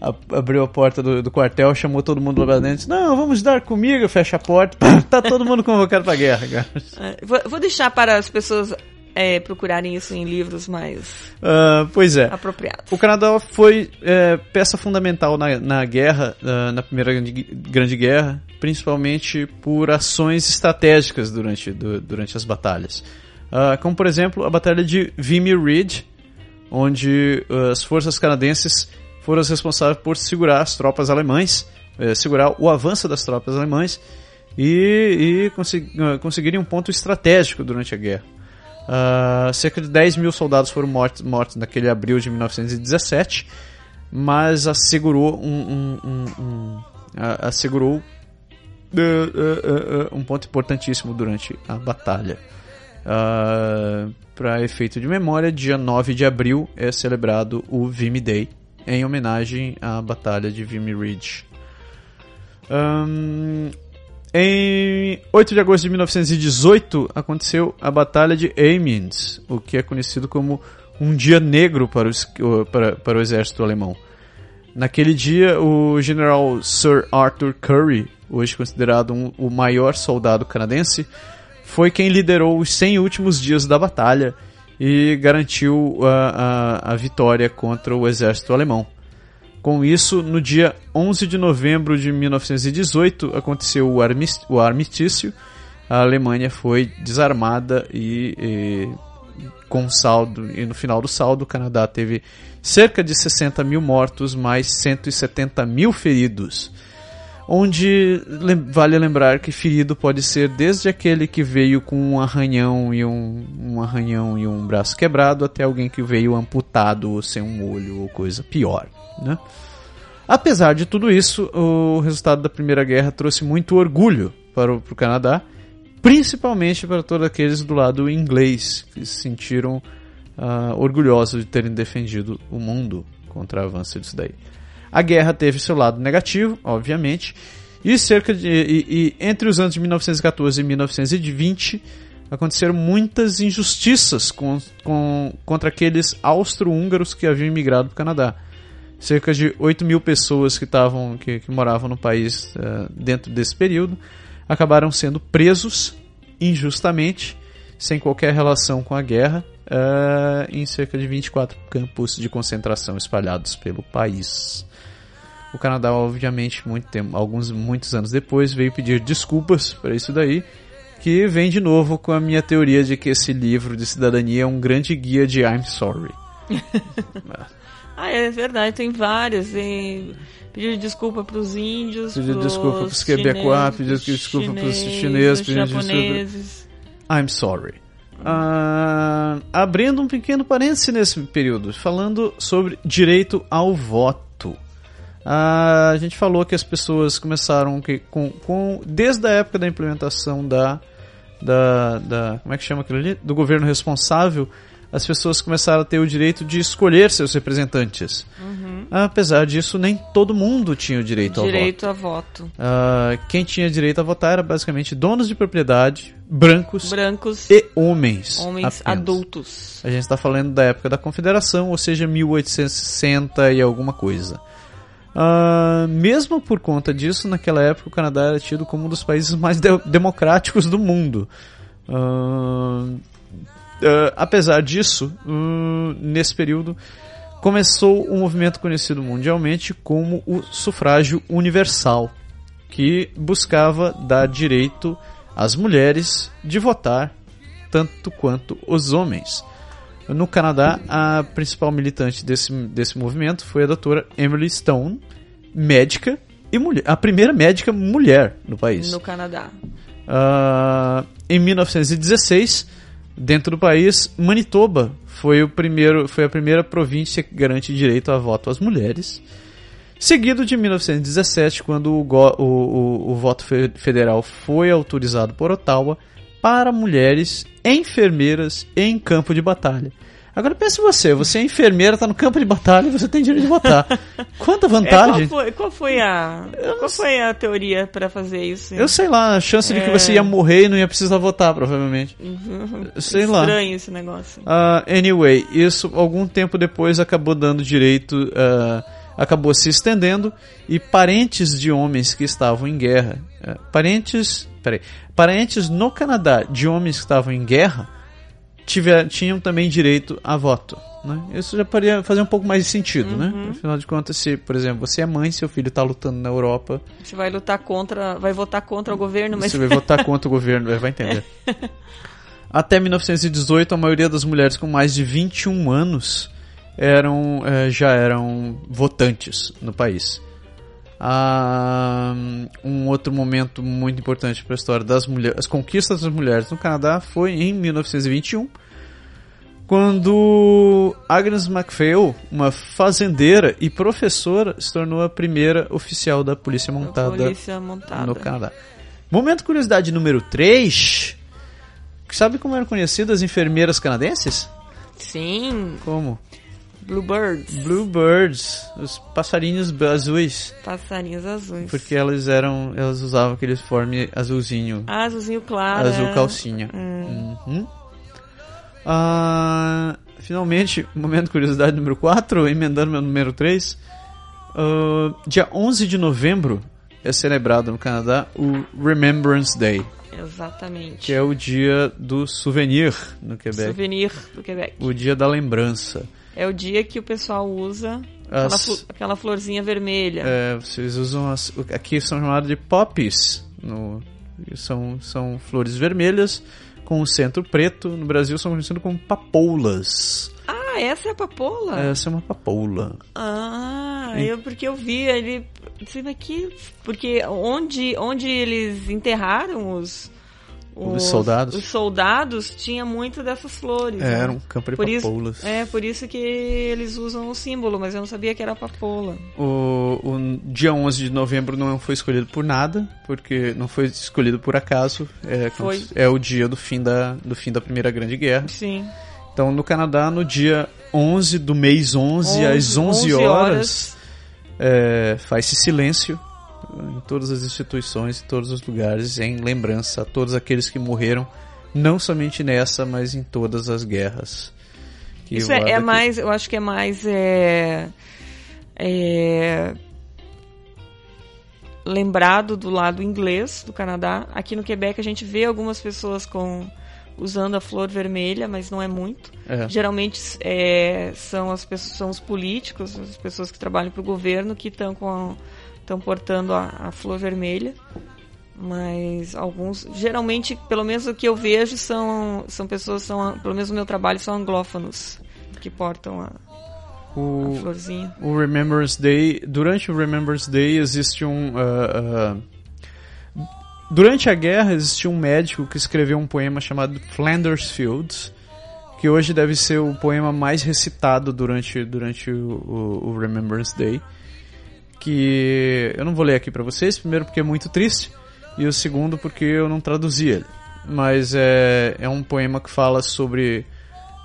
a- abriu a porta do, do quartel, chamou todo mundo lá pra dentro. disse, Não, vamos dar comigo, fecha a porta. Tá todo mundo convocado pra guerra, cara. É, vou, vou deixar para as pessoas é, procurarem isso em livros mais Ah, pois é. apropriados. O Canadá foi é, peça fundamental na, na guerra, ah, na primeira grande, grande guerra, principalmente por ações estratégicas durante, du- durante as batalhas. Ah, como, por exemplo, a Batalha de Vimy Ridge, onde as forças canadenses foram as responsáveis por segurar as tropas alemães, eh, segurar o avanço das tropas alemães e, e consegui- conseguirem um ponto estratégico durante a guerra. Ah, cerca de 10 mil soldados foram mortos, mortos naquele abril de 1917, mas assegurou um, um- um- um- assegurou eh, eh, um ponto importantíssimo durante a batalha. Para efeito de memória, dia 9 de abril é celebrado o Vimy Day, em homenagem à batalha de Vimy Ridge. Ahn, em 8 de agosto de 1918 aconteceu a Batalha de Amiens, o que é conhecido como um dia negro para o, es- para, para o exército alemão. Naquele dia, o general Sir Arthur Curry, hoje considerado um- o maior soldado canadense, foi quem liderou os 100 últimos dias da batalha e garantiu a, a, a vitória contra o exército alemão. Com isso, no dia 11 de novembro de 1918, aconteceu o, armist o armistício. A Alemanha foi desarmada e, e com saldo, e no final do saldo, o Canadá teve cerca de 60 mil mortos, mais 170 mil feridos. Onde vale lembrar que ferido pode ser desde aquele que veio com um arranhão e um, um arranhão e um braço quebrado até alguém que veio amputado ou sem um olho ou coisa pior. Né? Apesar de tudo isso, o resultado da Primeira Guerra trouxe muito orgulho para o, para o Canadá, principalmente para todos aqueles do lado inglês, que se sentiram uh, orgulhosos de terem defendido o mundo contra o avanço disso daí. A guerra teve seu lado negativo, obviamente, e cerca de e, e entre os anos de 1914 e 1920 aconteceram muitas injustiças com, com, contra aqueles austro-húngaros que haviam imigrado para o Canadá cerca de 8 mil pessoas que, tavam, que, que moravam no país uh, dentro desse período acabaram sendo presos injustamente, sem qualquer relação com a guerra, uh, em cerca de 24 campos de concentração espalhados pelo país. O Canadá, obviamente, muito tempo, alguns muitos anos depois, veio pedir desculpas para isso daí, que vem de novo com a minha teoria de que esse livro de cidadania é um grande guia de I'm sorry. Ah, é verdade, tem várias. Tem pedir desculpa para os índios, pedir desculpa para os quebecois, pedir desculpa para os chineses, pedir japoneses. I'm sorry. Uh, abrindo um pequeno parêntese nesse período, falando sobre direito ao voto. Uh, a gente falou que as pessoas começaram que, com, com, desde a época da implementação da, da, da como é que chama aquilo ali? do governo responsável as pessoas começaram a ter o direito de escolher seus representantes. Uhum. Apesar disso, nem todo mundo tinha o direito, direito ao voto. Direito a voto. Uh, quem tinha direito a votar era basicamente donos de propriedade, brancos, brancos e homens. Homens apenas. adultos. A gente está falando da época da Confederação, ou seja, 1860 e alguma coisa. Uh, mesmo por conta disso, naquela época o Canadá era tido como um dos países mais de democráticos do mundo. Uh, Uh, apesar disso, uh, nesse período, começou um movimento conhecido mundialmente como o sufrágio universal, que buscava dar direito às mulheres de votar tanto quanto os homens. No Canadá, a principal militante desse, desse movimento foi a doutora Emily Stone, médica e mulher, a primeira médica mulher no país. No Canadá. Uh, em 1916, Dentro do país, Manitoba foi, o primeiro, foi a primeira província que garante direito a voto às mulheres. Seguido de 1917, quando o, o, o, o voto federal foi autorizado por Ottawa para mulheres enfermeiras em campo de batalha. Agora pense você, você é enfermeira, está no campo de batalha e você tem direito de votar. Quanta vantagem! É, qual, foi, qual, foi, a, qual foi a teoria para fazer isso? Eu sei lá, a chance é... de que você ia morrer e não ia precisar votar, provavelmente. Uhum. Sei Estranho lá. Estranho esse negócio. Uh, anyway, isso algum tempo depois acabou dando direito, uh, acabou se estendendo e parentes de homens que estavam em guerra, uh, parentes, peraí, parentes no Canadá de homens que estavam em guerra tiver, tinham também direito a voto. Né? Isso já poderia fazer um pouco mais de sentido, né? Uhum. Afinal de contas, se, por exemplo, você é mãe, seu filho está lutando na Europa. Você vai lutar contra. Vai votar contra o governo, mas. Você vai votar contra o governo, vai entender. Até 1918, a maioria das mulheres com mais de 21 anos eram, eh, já eram votantes no país. Ah, um outro momento muito importante para a história das mulheres, as conquistas das mulheres no Canadá foi em 1921, quando Agnes MacPhail, uma fazendeira e professora, se tornou a primeira oficial da polícia montada, polícia montada. no Canadá. Momento curiosidade número 3. Sabe como eram conhecidas as enfermeiras canadenses? Sim. Como? Bluebirds. Bluebirds, os passarinhos azuis. Passarinhos azuis. Porque elas eram. Elas usavam aquele uniforme azulzinho. Ah, azulzinho claro. Azul é. calcinha. Hum. Uhum. Ah, finalmente, momento de curiosidade número 4, emendando meu número 3. Uh, dia 11 de novembro é celebrado no Canadá o Remembrance Day, Exatamente. que é o dia do souvenir no Quebec. Souvenir do Quebec. O dia da lembrança. É o dia que o pessoal usa aquela, As- aquela florzinha vermelha. É, vocês usam as, aqui são chamadas de poppies. No, são, são flores vermelhas com o centro preto. No Brasil são conhecidas como papoulas. Ah, essa é a papoula? Essa é uma papoula. Ah, E- eu, porque eu vi ele. Disse, mas que. Porque onde, onde eles enterraram os. Os soldados? Os soldados tinha muito dessas flores. É, né? era um campo de por isso. É, por isso que eles usam o símbolo, mas eu não sabia que era papoula. O, o dia 11 de novembro não foi escolhido por nada, porque não foi escolhido por acaso. É, Foi. é o dia do fim, da, do fim da Primeira Grande Guerra. Sim. Então, no Canadá, no dia 11 do mês 11, às 11 horas, é, faz-se silêncio em todas as instituições, em todos os lugares, em lembrança a todos aqueles que morreram, não somente nessa, mas em todas as guerras. que Isso é, é mais, eu acho que é mais é, é, lembrado do lado inglês do Canadá. Aqui no Quebec a gente vê algumas pessoas com usando a flor vermelha, mas não é muito. É. Geralmente é, são as pessoas, são os políticos, as pessoas que trabalham para o governo que estão com estão portando a, a flor vermelha. Mas alguns, geralmente, pelo menos o que eu vejo são são pessoas são, pelo menos no meu trabalho são anglófonos que portam a, a O, florzinha. o Remembrance Day, durante o Remembrance Day existe um. ah, ah, durante a guerra existia um médico que escreveu um poema chamado Flanders Fields, que hoje deve ser o poema mais recitado durante, durante o, o- o Remembrance Day. Que eu não vou ler aqui pra vocês, primeiro porque é muito triste, e o segundo porque eu não traduzi ele. Mas é, é um poema que fala sobre.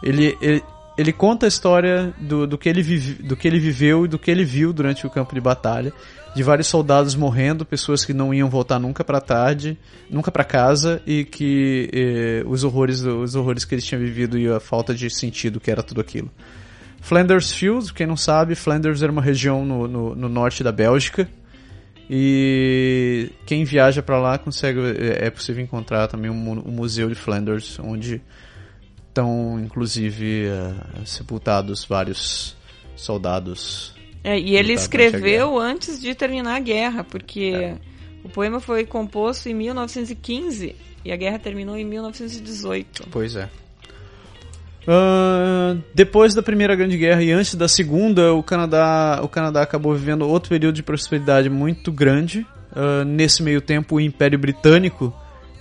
Ele, ele, ele conta a história do, do, que ele vive, do que ele viveu e do que ele viu durante o campo de batalha. De vários soldados morrendo, pessoas que não iam voltar nunca pra tarde, nunca pra casa, e que eh, os, horrores, os horrores que eles tinham vivido e a falta de sentido que era tudo aquilo. Flanders Fields, quem não sabe, Flanders era uma região no, no, no norte da Bélgica. E quem viaja pra lá consegue é é possível encontrar também o mu- o museu de Flanders, onde estão inclusive eh, sepultados vários soldados. É, e ele durante a escreveu antes de terminar a guerra, porque É. o poema foi composto em 1915 e a guerra terminou em 1918. Pois é. Ah, depois da Primeira Grande Guerra e antes da Segunda, o Canadá, o Canadá acabou vivendo outro período de prosperidade muito grande. Ah, nesse meio tempo, o Império Britânico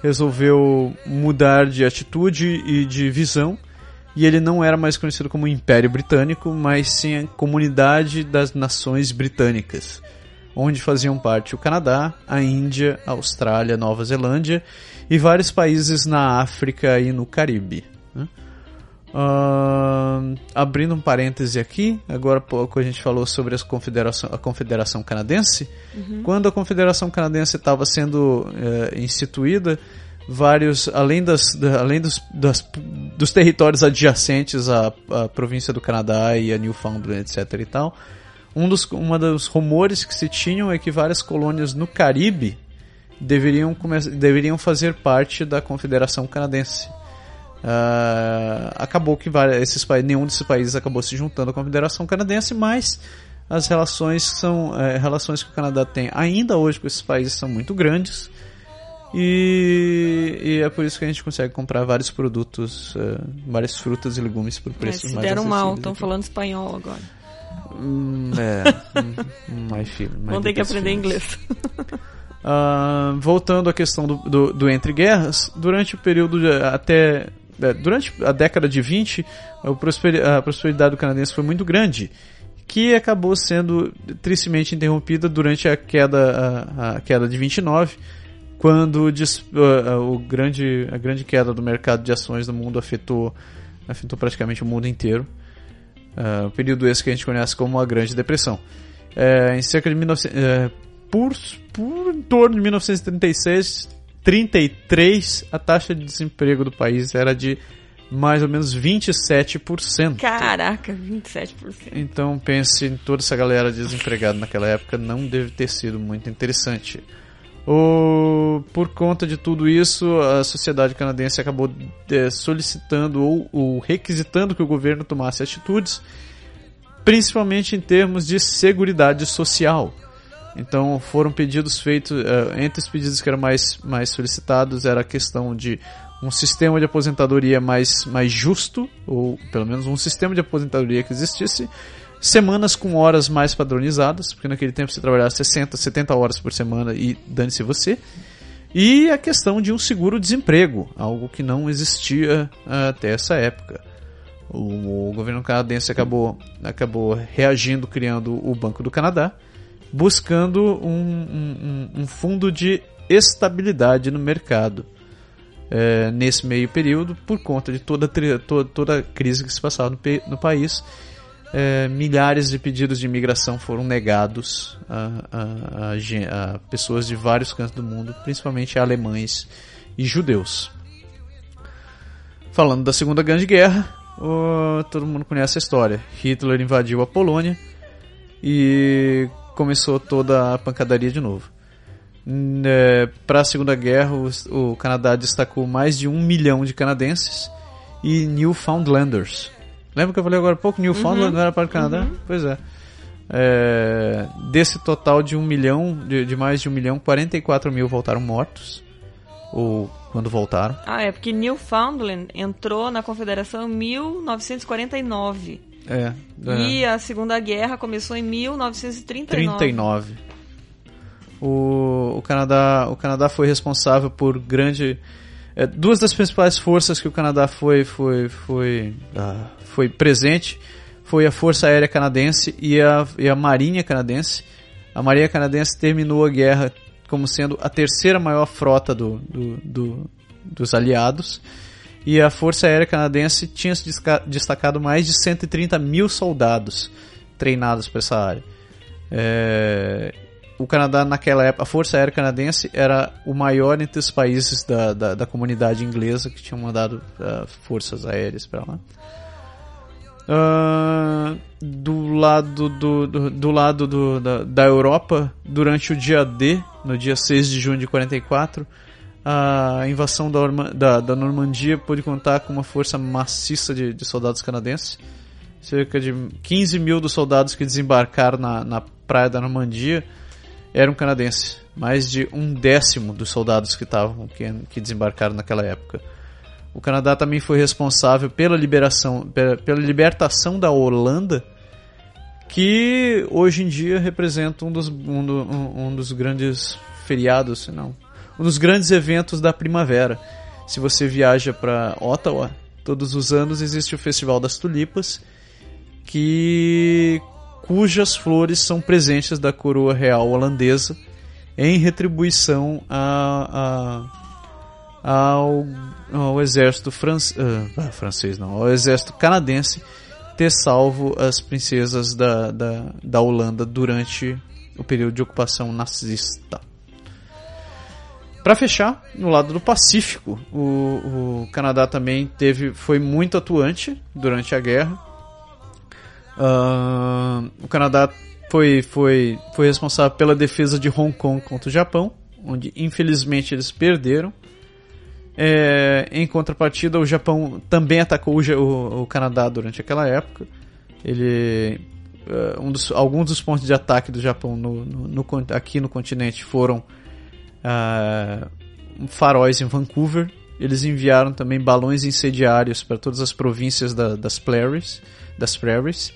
resolveu mudar de atitude e de visão. E ele não era mais conhecido como Império Britânico, mas sim a Comunidade das Nações Britânicas, onde faziam parte o Canadá, a Índia, a Austrália, Nova Zelândia e vários países na África e no Caribe. Ahn, abrindo um parêntese aqui, agora pouco a gente falou sobre as confederação, a Confederação Canadense. Quando a Confederação Canadense estava sendo eh, instituída, vários, além, das, da- além dos, das- dos territórios adjacentes à, à província do Canadá e a Newfoundland, etc. e tal, um dos, uma dos rumores que se tinham é que várias colônias no Caribe deveriam, deveriam fazer parte da Confederação Canadense. Ah, acabou que várias, esses, nenhum desses países acabou se juntando à Confederação Canadense, mas as relações são eh, relações que o Canadá tem ainda hoje com esses países são muito grandes e, e é por isso que a gente consegue comprar vários produtos, eh, várias frutas e legumes por É, preços se mais deram mal, estão falando espanhol agora. Hum, é, my feel- my Vão ter que aprender feelings. inglês. Ah, voltando à questão do, do, do entre guerras, durante o período de, até é, durante a década de 20, a prosperi- a prosperidade do canadense foi muito grande, que acabou sendo tristemente interrompida durante a queda a, a queda de 29, quando o, grande a grande queda do mercado de ações do mundo afetou afetou praticamente o mundo inteiro. O período esse que a gente conhece como a Grande Depressão. É, em cerca de 1900, é, por, por em torno de 1936, 33, a taxa de desemprego do país era de mais ou menos 27%. Caraca, 27%. Então pense em toda essa galera desempregada naquela época, não deve ter sido muito interessante. O, por conta de tudo isso, a sociedade canadense acabou é, solicitando ou, ou requisitando que o governo tomasse atitudes, principalmente em termos de seguridade social. Então foram pedidos feitos, uh, entre os pedidos que eram mais, mais solicitados era a questão de um sistema de aposentadoria mais, mais justo, ou pelo menos um sistema de aposentadoria que existisse, semanas com horas mais padronizadas, porque naquele tempo você trabalhava 60, 70 horas por semana e dane-se você. E a questão de um seguro-desemprego, algo que não existia uh, até essa época. O, o, governo canadense acabou, acabou reagindo, criando o Banco do Canadá, buscando um, um, um fundo de estabilidade no mercado. É, nesse meio período, por conta de toda, toda, toda a crise que se passava no, no país é, milhares de pedidos de imigração foram negados a, a, a, a, pessoas de vários cantos do mundo, principalmente alemães e judeus. Falando da Segunda Grande Guerra, todo mundo conhece a história. Hitler invadiu a Polônia e começou toda a pancadaria de novo. É, Para a Segunda Guerra, o, o Canadá destacou mais de um milhão de canadenses e Newfoundlanders Lembra que eu falei agora há pouco? Newfoundland uhum. não era para o Canadá? Uhum. Pois é. é. Desse total de um milhão, de, de, mais de um milhão, 44 mil voltaram mortos. Ou quando voltaram. Ah, é porque Newfoundland entrou na Confederação em 1949. É, é. E a Segunda Guerra começou em 1939. 39. O, o, Canadá, o Canadá foi responsável por grande é, duas das principais forças que o Canadá foi foi foi ah, foi presente foi a Força Aérea Canadense e a, e a Marinha Canadense. A Marinha Canadense terminou a guerra como sendo a terceira maior frota do, do, do, dos aliados. E a Força Aérea Canadense tinha se destacado mais de 130 mil soldados treinados para essa área. É, o Canadá naquela época, a Força Aérea Canadense era o maior entre os países da, da, da comunidade inglesa que tinham mandado uh, forças aéreas para lá. Uh, do lado, do, do, do lado do, da, da Europa, durante o dia D, no dia 6 de junho de 44, a invasão da, da, da Normandia pôde contar com uma força maciça de, de soldados canadenses. Cerca de 15 mil dos soldados que desembarcaram na, na praia da Normandia eram canadenses. Mais de um décimo dos soldados que estavam que, que desembarcaram naquela época. O Canadá também foi responsável pela liberação, pela, pela libertação da Holanda, que hoje em dia representa um dos, um, um, dos grandes feriados, não, um dos grandes eventos da primavera. Se você viaja para Ottawa, todos os anos existe o Festival das Tulipas, que cujas flores são presentes da coroa real holandesa em retribuição a, a, ao, ao exército fran, uh, francês, não, ao exército canadense ter salvo as princesas da, da, da Holanda durante o período de ocupação nazista. Para fechar, no lado do Pacífico, o, o Canadá também teve, foi muito atuante durante a guerra Uh, o Canadá foi, foi, foi responsável pela defesa de Hong Kong contra o Japão, onde infelizmente eles perderam. É, em contrapartida, o Japão também atacou o, o, Canadá durante aquela época. Ele, uh, um dos, alguns dos pontos de ataque do Japão no, no, no aqui no continente foram uh, faróis em Vancouver. Eles enviaram também balões incendiários para todas as províncias da, das prairies, das prairies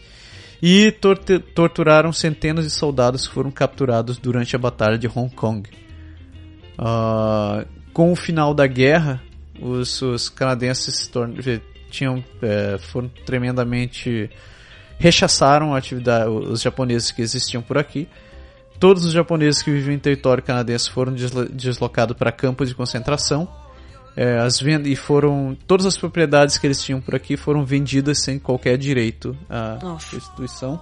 e tor torturaram centenas de soldados que foram capturados durante a Batalha de Hong Kong. Uh, com o final da guerra, os, os canadenses tinham, é, foram tremendamente rechaçaram a atividade, os japoneses que existiam por aqui. Todos os japoneses que viviam em território canadense foram deslo deslocados para campos de concentração é, as vendas e foram todas as propriedades que eles tinham por aqui foram vendidas sem qualquer direito à Nossa. instituição.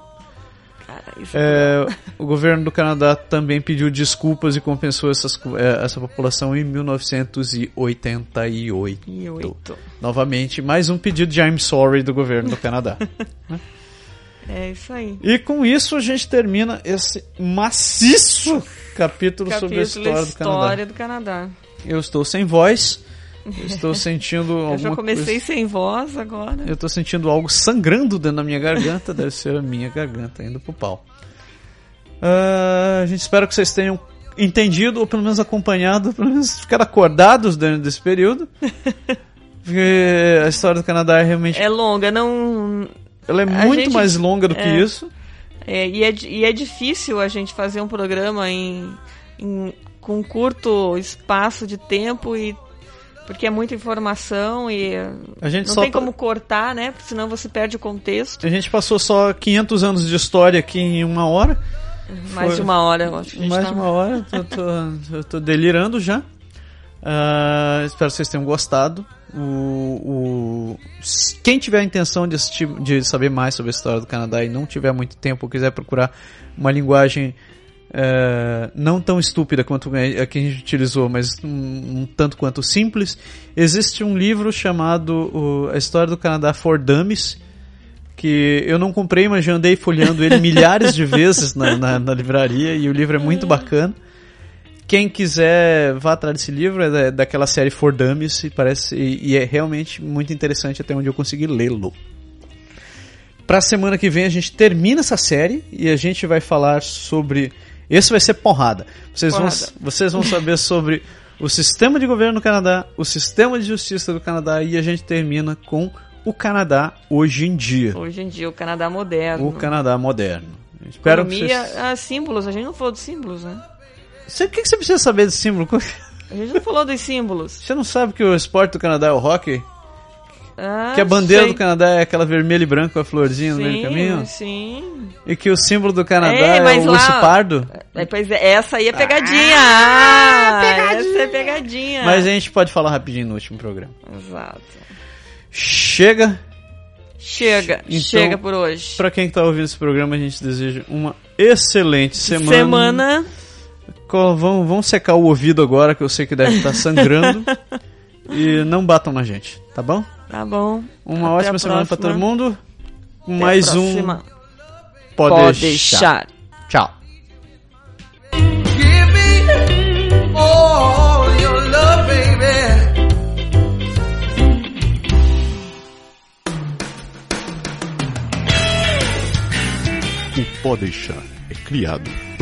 Cara, é... É, o governo do Canadá também pediu desculpas e compensou essas, é, essa população em 1988. E oito. Novamente, mais um pedido de I'm sorry do governo do Canadá. É isso aí. e com isso a gente termina esse maciço capítulo, sobre a Capítulo história do Canadá. História do Canadá. Eu estou sem voz, eu estou sentindo Eu já comecei coisa. sem voz agora. Eu estou sentindo algo sangrando dentro da minha garganta, deve ser a minha garganta indo pro pau. Ah, a gente espera que vocês tenham entendido, ou pelo menos acompanhado, pelo menos ficar acordados dentro desse período. Porque a história do Canadá é realmente. É longa, não. Ela é a muito gente- mais longa do que é. isso. É, e, é, e é difícil a gente fazer um programa em, em- com um curto espaço de tempo e porque é muita informação e A gente não tem tá- como cortar, né? Porque senão você perde o contexto. A gente passou só 500 anos de história aqui em uma hora. Mais Foi- de uma hora, eu acho. Mais tá- de uma hora, eu tô, tô- tô delirando já. Ah, espero que vocês tenham gostado. O, o- quem tiver a intenção de, assistir, de saber mais sobre a história do Canadá e não tiver muito tempo ou quiser procurar uma linguagem eh, não tão estúpida quanto a que a gente utilizou, mas um, um tanto quanto simples, existe um livro chamado A História do Canadá for Dummies, que eu não comprei, mas já andei folheando ele milhares de vezes na, na, na livraria e o livro é muito bacana. Quem quiser, vá atrás desse livro, é da- daquela série For Dummies e, parece, e, e é realmente muito interessante até onde eu consegui lê-lo. Pra semana que vem a gente termina essa série e a gente vai falar sobre. Esse vai ser porrada. Vocês, Vão, Porrada. vocês vão saber sobre o sistema de governo do Canadá, o sistema de justiça do Canadá e a gente termina com o Canadá hoje em dia. Hoje em dia, o Canadá moderno. O Canadá moderno. Espero que Economia, vocês... ah, símbolos. A gente não falou dos símbolos, né? Você- O que que você precisa saber desse símbolo? A gente não falou dos símbolos. Você não sabe que o esporte do Canadá é o hockey? Ah, que a bandeira sei. do Canadá é aquela vermelha e branca com a florzinha no meio do caminho? Sim. E que o símbolo do Canadá É, é, o lá- urso pardo? É, pois é, essa aí é pegadinha. Ah, Essa é pegadinha. Mas a gente pode falar rapidinho no último programa. Exato. Chega! Chega, Então, chega por hoje. Pra quem tá ouvindo esse programa, a gente deseja uma excelente semana. Semana. Vão, vão secar o ouvido agora, que eu sei que deve estar sangrando. e não batam na gente, tá bom? Tá bom. Uma Até ótima semana pra próxima. todo mundo. Até Mais um Pode, Pode deixar. deixar. Tchau. Give me all your love, baby. O Pó Deixar é criado,